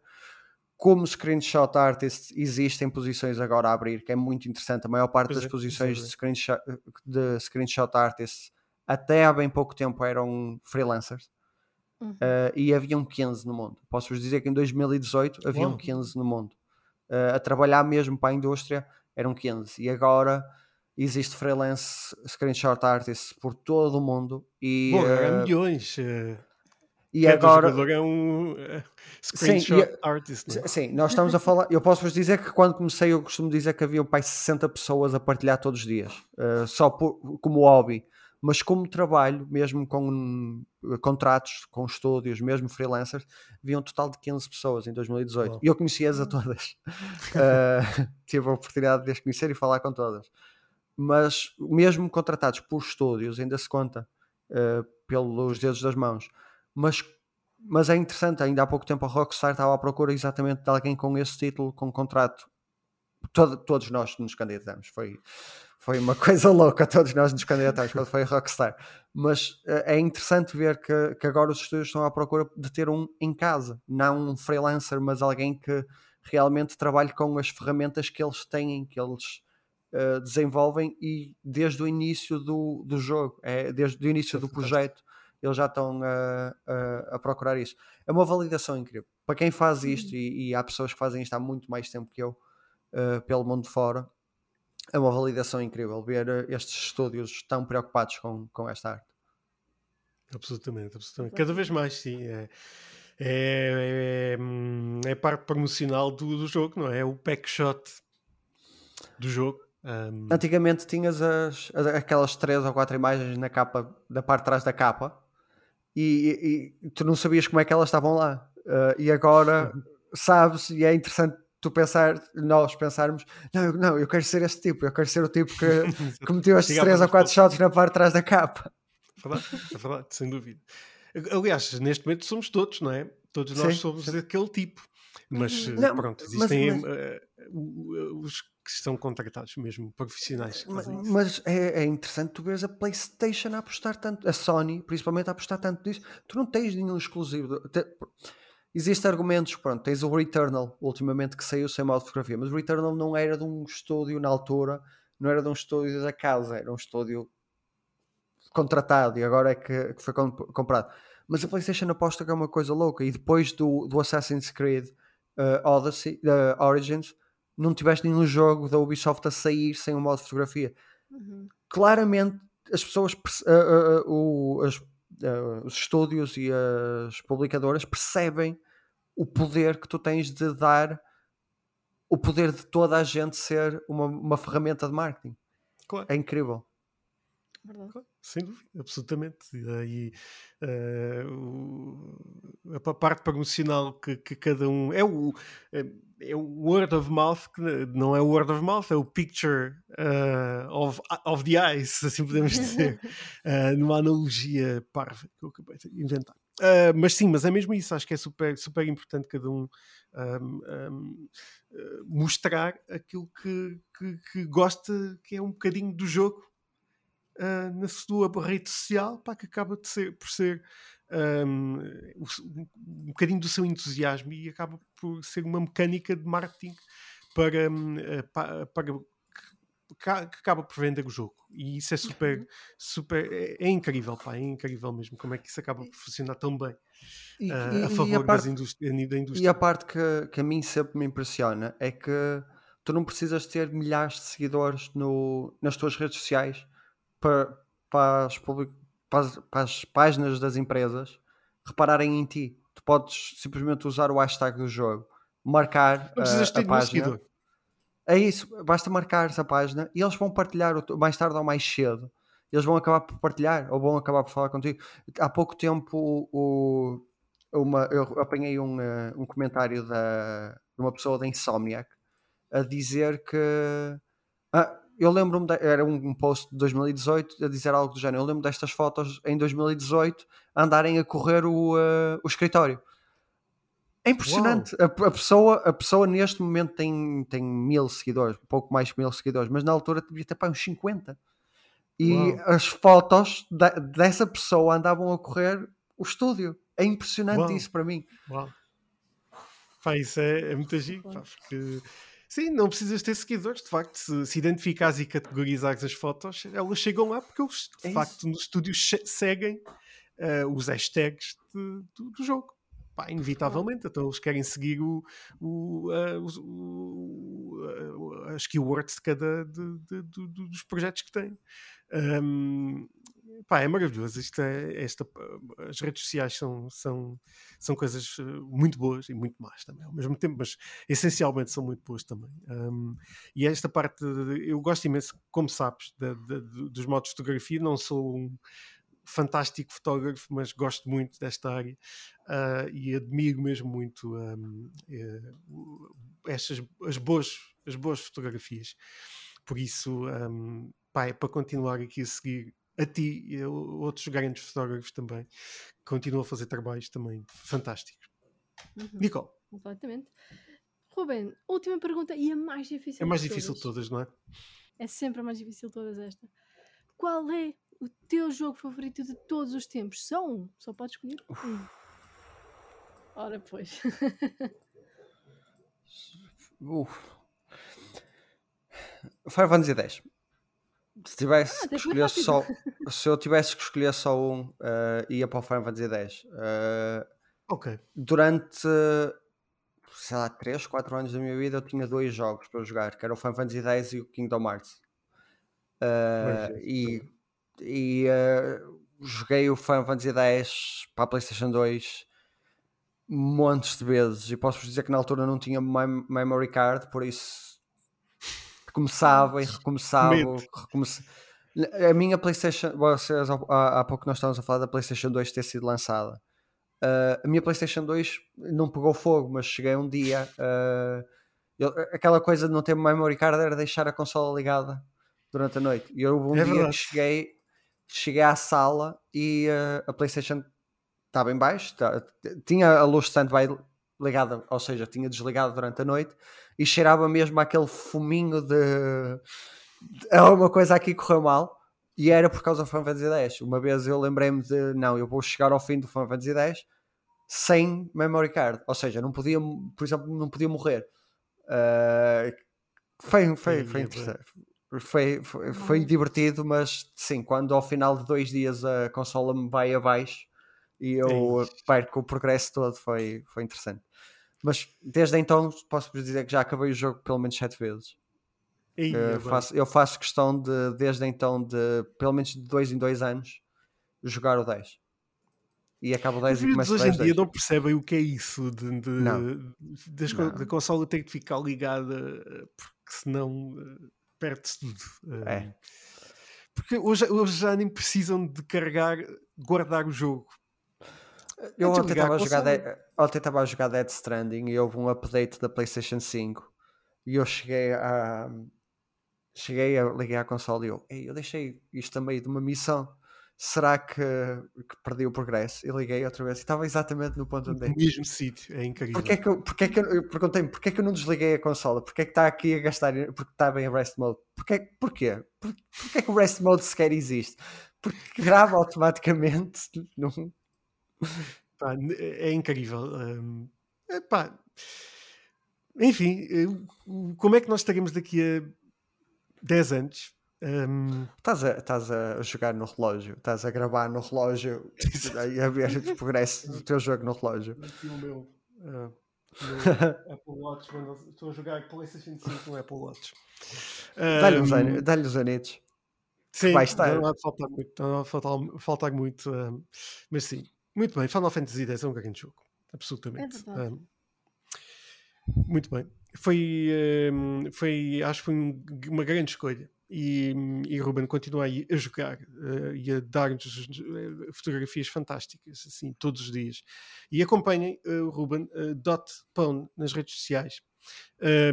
como Screenshot Artist, existem posições agora a abrir, que é muito interessante. A maior parte pois das é, posições de screenshot, de screenshot Artist até há bem pouco tempo eram freelancers. Uhum. Uh, e haviam 15 no mundo. Posso-vos dizer que em 2018 haviam Uau. 15 no mundo. Uh, a trabalhar mesmo para a indústria eram 15. E agora existe freelance screenshot artists por todo o mundo. E, Bom, uh, milhões. E Cada agora jogador é um uh, screenshot sim, artist. Não? É? Sim, nós estamos a falar. Eu posso vos dizer que quando comecei, eu costumo dizer que havia pai 60 pessoas a partilhar todos os dias, uh, só por, como hobby. Mas como trabalho, mesmo com uh, contratos, com estúdios, mesmo freelancers, havia um total de 15 pessoas em 2018. E eu conhecia-as a todas. <laughs> tive a oportunidade de as conhecer e falar com todas. Mas mesmo contratados por estúdios, ainda se conta pelos dedos das mãos mas, mas é interessante, ainda há pouco tempo a Rockstar estava à procura exatamente de alguém com esse título, com contrato. Todo, todos nós nos candidatamos, foi, foi uma <laughs> coisa louca, todos nós nos candidatamos quando foi a Rockstar. Mas eh, é interessante ver que, que agora os estúdios estão à procura de ter um em casa, não um freelancer, mas alguém que realmente trabalhe com as ferramentas que eles têm, que eles uh, desenvolvem e desde o início do, do jogo, é, desde o início do projeto eles já estão a, a, a, procurar isso. É uma validação incrível. Para quem faz isto, e, e há pessoas que fazem isto há muito mais tempo que eu, uh, pelo mundo fora, é uma validação incrível ver uh, estes estúdios tão preocupados com, com esta arte. Absolutamente, absolutamente. Cada vez mais, sim. É, é, é, é parte promocional do, do jogo, não é? É o pack shot do jogo. Um... Antigamente tinhas as, aquelas três ou quatro imagens na capa, da parte de trás da capa, e, e, tu não sabias como é que elas estavam lá. Uh, e agora sabes, e é interessante tu pensar, nós pensarmos, não, não, eu quero ser este tipo, eu quero ser o tipo que, <laughs> que meteu estes três ou quatro shots na parte de trás da capa. É verdade, é verdade, sem dúvida. Aliás, neste momento somos todos, não é? Todos nós sim, somos sim. aquele tipo. Mas Uhum. eh, Não, pronto, mas- existem mas- eh, o- os que estão contratados mesmo, profissionais. Mas, mas é, é interessante tu veres a PlayStation a apostar tanto, a Sony principalmente a apostar tanto nisso. Tu não tens nenhum exclusivo. te- Existem argumentos, pronto, tens o Returnal ultimamente que saiu sem modo de fotografia, mas o Returnal não era de um estúdio na altura, não era de um estúdio da casa, era um estúdio contratado e agora é que, que foi comp- comprado. Mas a PlayStation aposta que é uma coisa louca e depois do, do Assassin's Creed uh, Odyssey, uh, Origins, não tiveste nenhum jogo da Ubisoft a sair sem um modo de fotografia. Uhum. Claramente as pessoas, uh, uh, uh, o- as- uh, os estúdios e as publicadoras percebem o poder que tu tens de dar, o poder de toda a gente ser uma, uma ferramenta de marketing. Claro. É incrível. Verdade. Sem dúvida, absolutamente. E aí, eh, o- a pa- parte promocional que, que cada um é o, é, é o word of mouth, que não é o word of mouth, é o picture eh, of, of the eyes, assim podemos dizer, <laughs> eh, numa analogia parva que eu acabei de inventar. Eh, mas sim, mas é mesmo isso, acho que é super, super importante cada um ahm, ahm, eh, mostrar aquilo que, que, que gosta, que é um bocadinho do jogo ah, na sua rede social, pá, que acaba de ser, por ser se- um, um bocadinho do seu entusiasmo e acaba por ser uma mecânica de marketing para, hum, ah, pa- para que, ca- que acaba por vender o jogo. E isso é super, super é, é incrível, pá, é incrível mesmo como é que isso acaba por funcionar tão bem E, ah, e- a favor a parte- das indústri- da indústria. E a parte que, que a mim sempre me impressiona é que tu não precisas ter milhares de seguidores no, nas tuas redes sociais para, para, as, public- para as- para as páginas das empresas repararem em ti. Tu podes simplesmente usar o hashtag do jogo, marcar Não precisas a, ter a nenhum página. É isso, basta marcar essa página e eles vão partilhar mais tarde ou mais cedo. Eles vão acabar por partilhar ou vão acabar por falar contigo. Há pouco tempo o, uma, eu apanhei um, eh, um comentário da, de uma pessoa da Insomniac a dizer que ah, eu lembro-me, era um, post de 2018 a dizer algo do género. Eu lembro destas fotos em 2018 andarem a correr o, eh, o escritório. É impressionante. A, a pessoa, a pessoa neste momento tem, tem mil seguidores, pouco mais que mil seguidores, mas na altura devia ter para uns 50. E Uau. as fotos da- dessa pessoa andavam a correr o estúdio. É impressionante Uau. isso para mim. Uau. Pá, isso é, é muito giro, pá, porque sim, não precisas ter seguidores, de facto, se, se identificares e categorizares as fotos, elas chegam lá porque eles, de É facto, nos estúdios se- seguem eh, os hashtags de- do, do jogo. Pá, inevitavelmente, então eles querem seguir o, o, os- o- eh, as keywords de cada de- de- do- do- dos projetos que têm. Ahm, pá, é maravilhoso. É, esta, as redes sociais são, são, são coisas eh, muito boas e muito más também ao mesmo tempo, mas essencialmente são muito boas também. Um, e esta parte, de- eu gosto imenso, como sabes, da- do- dos modos de fotografia. Não sou um fantástico fotógrafo, mas gosto muito desta área ah, e admiro mesmo muito um, eh, estas as boas, as boas fotografias. Por isso, um, pá, é para continuar aqui a seguir a ti e a outros grandes fotógrafos também, que continuam a fazer trabalhos também fantásticos. Uhum. Nicole, Completamente. Ruben, última pergunta e a mais difícil. é mais de difícil de todas, não é? É sempre a mais difícil de todas esta. Qual é o teu jogo favorito de todos os tempos? Só um. Só podes escolher um. Ora, pois. <laughs> Uf. Final Fantasy X. Se tivesse Ah, que escolher só, <laughs> se eu tivesse que escolher só um, eh, ia para o Final Fantasy X. Eh, Ok. durante sei lá, 3, 4 anos da minha vida eu tinha dois jogos para jogar, que era o Final Fantasy X e o Kingdom Hearts. Eh, Pois é, e e joguei o Final Fantasy X para a PlayStation 2 montes de vezes e posso-vos dizer que na altura não tinha mem- memory card, por isso começava e recomeçava. A minha PlayStation, vocês, há, há pouco nós estávamos a falar da PlayStation 2 ter sido lançada. Uh, a minha PlayStation 2 não pegou fogo, mas cheguei um dia. uh, eu- aquela coisa de não ter memory card era deixar a consola ligada durante a noite. E eu um É dia verdade. cheguei, cheguei à sala e uh, a PlayStation estava em baixo, tá- tinha a luz de standby ligada, ou seja, tinha desligado durante a noite e cheirava mesmo aquele fuminho de. É uma coisa aqui correu mal e era por causa do Final Fantasy X. Uma vez eu lembrei-me de não, eu vou chegar ao fim do Final Fantasy X sem memory card, ou seja, não podia, por exemplo, não podia morrer. Uh, foi, foi, foi interessante. Foi, foi, foi, divertido, mas sim, quando ao final de dois dias a consola me vai abaixo e eu perco o progresso todo, foi, foi interessante. Mas desde então posso dizer que já acabei o jogo pelo menos sete vezes. uh, faço, eu faço questão de, desde então, de pelo menos de dois em dois anos, jogar o 10 e acaba o 10 e começa o 10. hoje em dia não percebem o que é isso de, de, não. de, não. da consola ter que ficar ligada porque senão uh, perde-se tudo. É. Porque hoje, hoje já nem precisam de carregar, guardar o jogo. Eu ontem estava a, jogar Dead, ontem estava a jogar Dead Stranding e houve um update da PlayStation 5 e eu cheguei a cheguei a ligar a console e eu, eu deixei isto a meio de uma missão será que, que perdi o progresso? E liguei outra vez e estava exatamente no ponto onde No mesmo sítio, é incrível. Porquê é que eu, porquê é que eu, eu perguntei-me porquê é que eu não desliguei a consola? Porquê é que está aqui a gastar? Porque estava em rest mode. Porquê? Porquê? Porquê é que o rest mode sequer existe? Porque grava automaticamente. <laughs> Não... Pá, é incrível. Um, pá. Enfim, como é que nós estaremos daqui a 10 anos? Um... Estás, a, estás a jogar no relógio, estás a gravar no relógio e a ver o progresso do teu jogo no relógio. Aqui o meu, uh, <laughs> Apple Watch, estou a jogar PlayStation 5 no Apple Watch. Dá-lhe os, dá os anitos. Sim, vai estar. não há de faltar muito, não há de faltar, faltar muito um, mas sim, muito bem. Final Fantasy X é um grande jogo, absolutamente. É um, muito bem. Foi, um, foi, acho que foi uma grande escolha e, e Ruben continua aí a jogar uh, e a dar-nos uh, fotografias fantásticas, assim, todos os dias. E acompanhem uh, o Ruben uh, Dot Pone nas redes sociais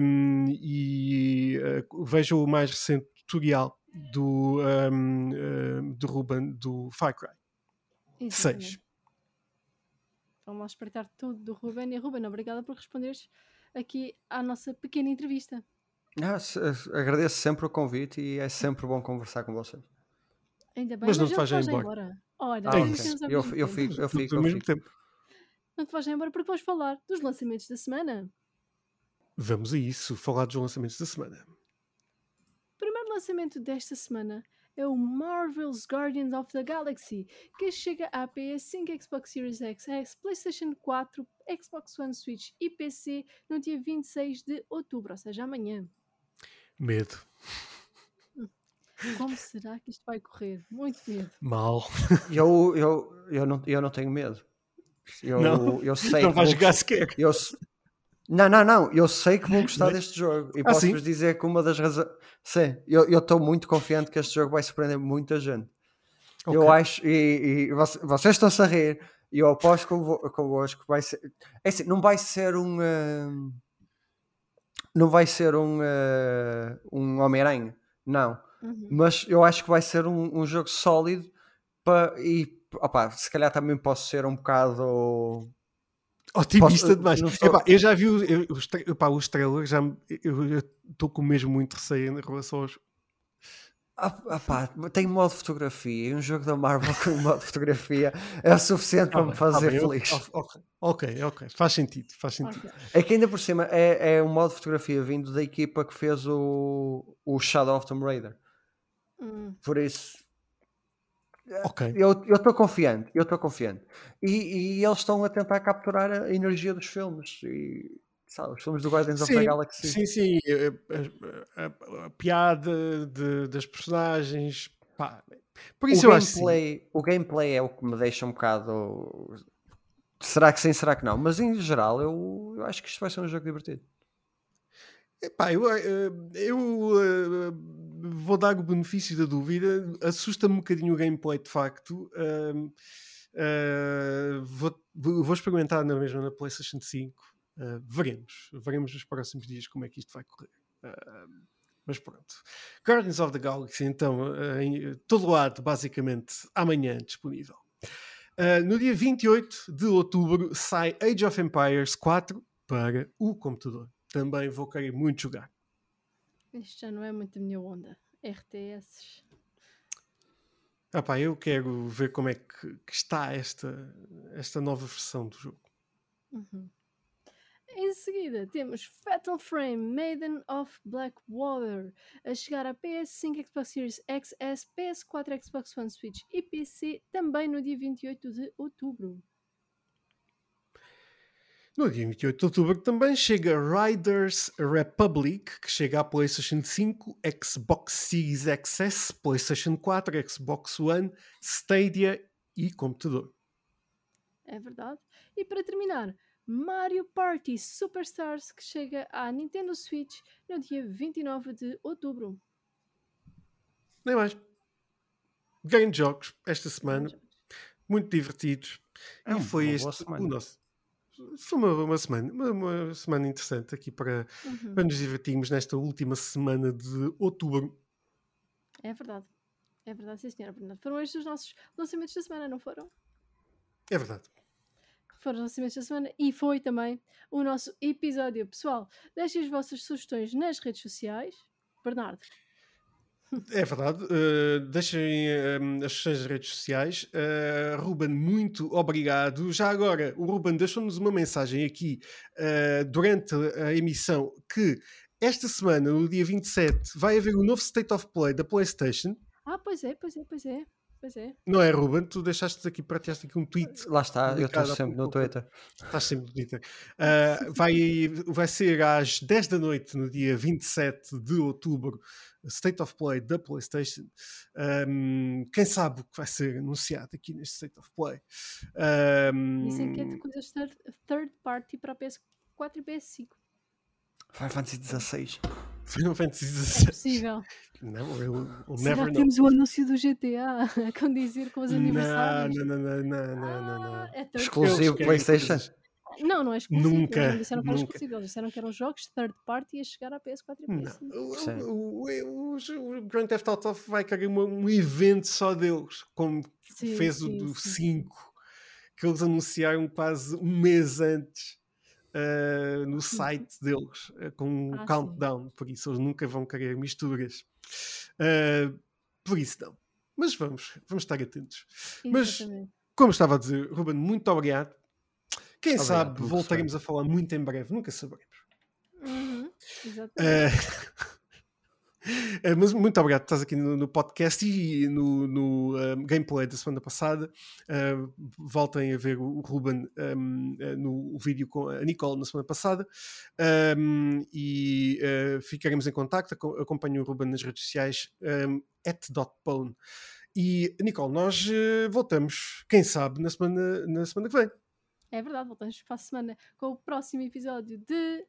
um, e vejam o mais recente tutorial do, um, do Ruben do Far Cry Exatamente. 6. Vamos lá espreitar tudo do Ruben. E Ruben, obrigada por responderes aqui à nossa pequena entrevista. Ah, agradeço sempre o convite e é sempre bom conversar com vocês. Ainda bem, mas, não te vais embora. embora. Olha, ah, okay. eu, eu fico, eu fico, eu fico. Tempo. Não te vais embora porque vamos falar dos lançamentos da semana. Vamos a isso, falar dos lançamentos da semana. O primeiro lançamento desta semana é o Marvel's Guardians of the Galaxy, que chega à PS5, Xbox Series X, PlayStation 4, Xbox One Switch e PC no dia 26 de outubro, ou seja, amanhã. Medo. Como será que isto vai correr? Muito medo. Mal. Eu, eu, eu, não, eu não tenho medo. Eu, não, eu sei não vais jogar sequer. Eu, não, não, não. Eu sei que vou gostar deste jogo. E ah, posso-vos dizer que uma das razões. Sim, eu estou muito confiante que este jogo vai surpreender muita gente. Okay. Eu acho. E, e vocês estão-se a rir. E eu aposto convosco que vai ser. É assim, não vai ser um. Uh, não vai ser um. Uh, um Homem-Aranha. Não. Uhum. Mas eu acho que vai ser um, um jogo sólido. Para, e opa, se calhar também posso ser um bocado Otimista Posso, demais. Estou... Epá, eu já vi os, epá, os trailers, já, eu estou com mesmo muito receio em relação aos. Ah, ah pá, tem modo de fotografia e um jogo da Marvel <laughs> com modo de fotografia é o suficiente ah, para me fazer ah, feliz. okay, ok, ok, faz sentido, faz sentido. Okay. É que ainda por cima é, é um modo de fotografia vindo da equipa que fez o, o Shadow of Tomb Raider. Hum. Por isso, Okay. Eu estou confiante, eu estou confiante. E, e, eles estão a tentar capturar a energia dos filmes. E, sabe, os filmes do Guardians sim, of the Galaxy. Sim, sim. A, a, a piada de, das personagens. Pá. Por isso o eu gameplay, acho O gameplay é o que me deixa um bocado. Será que sim, será que não? Mas em geral, eu, eu acho que isto vai ser um jogo divertido. Epá, eu, eh, eu, eu eh, vou dar o benefício da dúvida. Assusta-me um bocadinho o gameplay de facto. Uh, uh, vou, vou, experimentar na mesma na PlayStation 5. Uh, veremos. Veremos nos próximos dias como é que isto vai correr. mas pronto. Guardians of the Galaxy, então, em todo lado, basicamente, amanhã disponível. Uh, no dia 28 de outubro sai Age of Empires 4 para o computador. Também vou querer muito jogar. Isto já não é muito a minha onda. RTS. Ah pá, eu quero ver como é que, que está esta, esta nova versão do jogo. Uhum. Em seguida temos Fatal Frame Maiden of Blackwater a chegar a PS5, Xbox Series XS, PS4, Xbox One Switch e PC também no dia 28 de outubro. No dia 28 de outubro também chega Riders Republic, que chega à PlayStation 5, Xbox Series XS, PlayStation 4, Xbox One, Stadia e computador. É verdade. E para terminar, Mario Party Superstars, que chega à Nintendo Switch no dia 29 de outubro. Nem mais. Grandes jogos esta semana, muito divertidos. É e foi este semana. o nosso. Foi uma, uma semana, uma, uma, semana interessante aqui para, uhum. para nos divertirmos nesta última semana de outubro. É verdade. É verdade, sim, senhora Bernardo. Foram estes os nossos lançamentos da semana, não foram? É verdade foram os lançamentos da semana e foi também o nosso episódio. Pessoal, deixem as vossas sugestões nas redes sociais. Bernardo. É verdade. Uh, deixem uh, as sugestões nas redes sociais. Uh, Ruben, muito obrigado. Já agora, o Ruben deixou-nos uma mensagem aqui durante a emissão que esta semana, no dia 27, vai haver um novo State of Play da PlayStation. Ah, pois é, pois é, pois é. Pois é. Não é, Ruben? Tu deixaste aqui, partilhaste aqui um tweet. Lá está, eu estou sempre no Twitter. Estás sempre no Twitter. Uh, vai, vai ser às 10 da noite, no dia 27 de outubro, State of Play da PlayStation. Um, quem sabe o que vai ser anunciado aqui neste State of Play? Um, Dizem que é de coisas third, third party para PS4 e PS5. Final Fantasy XVI. Final <laughs> Fantasy XVI. É possível. Não, eu, eu Será never que temos o anúncio do GTA a <laughs> condizer com os aniversários? Não, não, não, não, não, não, não. Ah, é Exclusivo PlayStation. Não, não é exclusivo. Nunca, Eles não disseram que era nunca. exclusivo. Eles disseram que eram jogos third party a chegar à PS4 e Não. PS5. O, Sim. o, o, o, o Grand Theft Auto vai querer um, um evento só deles, como Sim, fez o sim, do sim. 5, que eles anunciaram quase um mês antes uh, no site deles, uh, com um Ah, sim. countdown. Por isso eles nunca vão querer misturas. Uh, por isso não. Mas vamos, vamos estar atentos. Mas- Exatamente. Como estava a dizer, Ruben, muito obrigado. Quem Obrigado sabe voltaremos a falar muito em breve, nunca saberemos. Uhum, exatamente. <laughs> <laughs> Eh, mas muito obrigado por estás aqui no, no podcast e no, no, eh, gameplay da semana passada. Eh, voltem a ver o, Ruben ehm, eh, no vídeo com a Nicole na semana passada. Ehm, e eh, ficaremos em contacto. Aco- Acompanhem o Ruben nas redes sociais, um. E Nicole, nós eh, voltamos, quem sabe, na semana, na semana que vem. É verdade, voltamos para a semana com o próximo episódio de,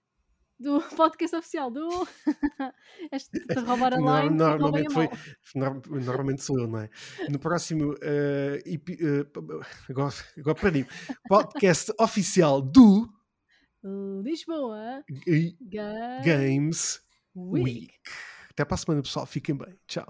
do <laughs> podcast oficial do. <laughs> este de roubar a line. normalmente foi <laughs> normalmente sou eu, não é? No próximo eh, epi- eh, p- p- agora, agora perdi podcast oficial do Lisboa G- Games Week. Week. Até para a semana, pessoal. Fiquem bem. Tchau.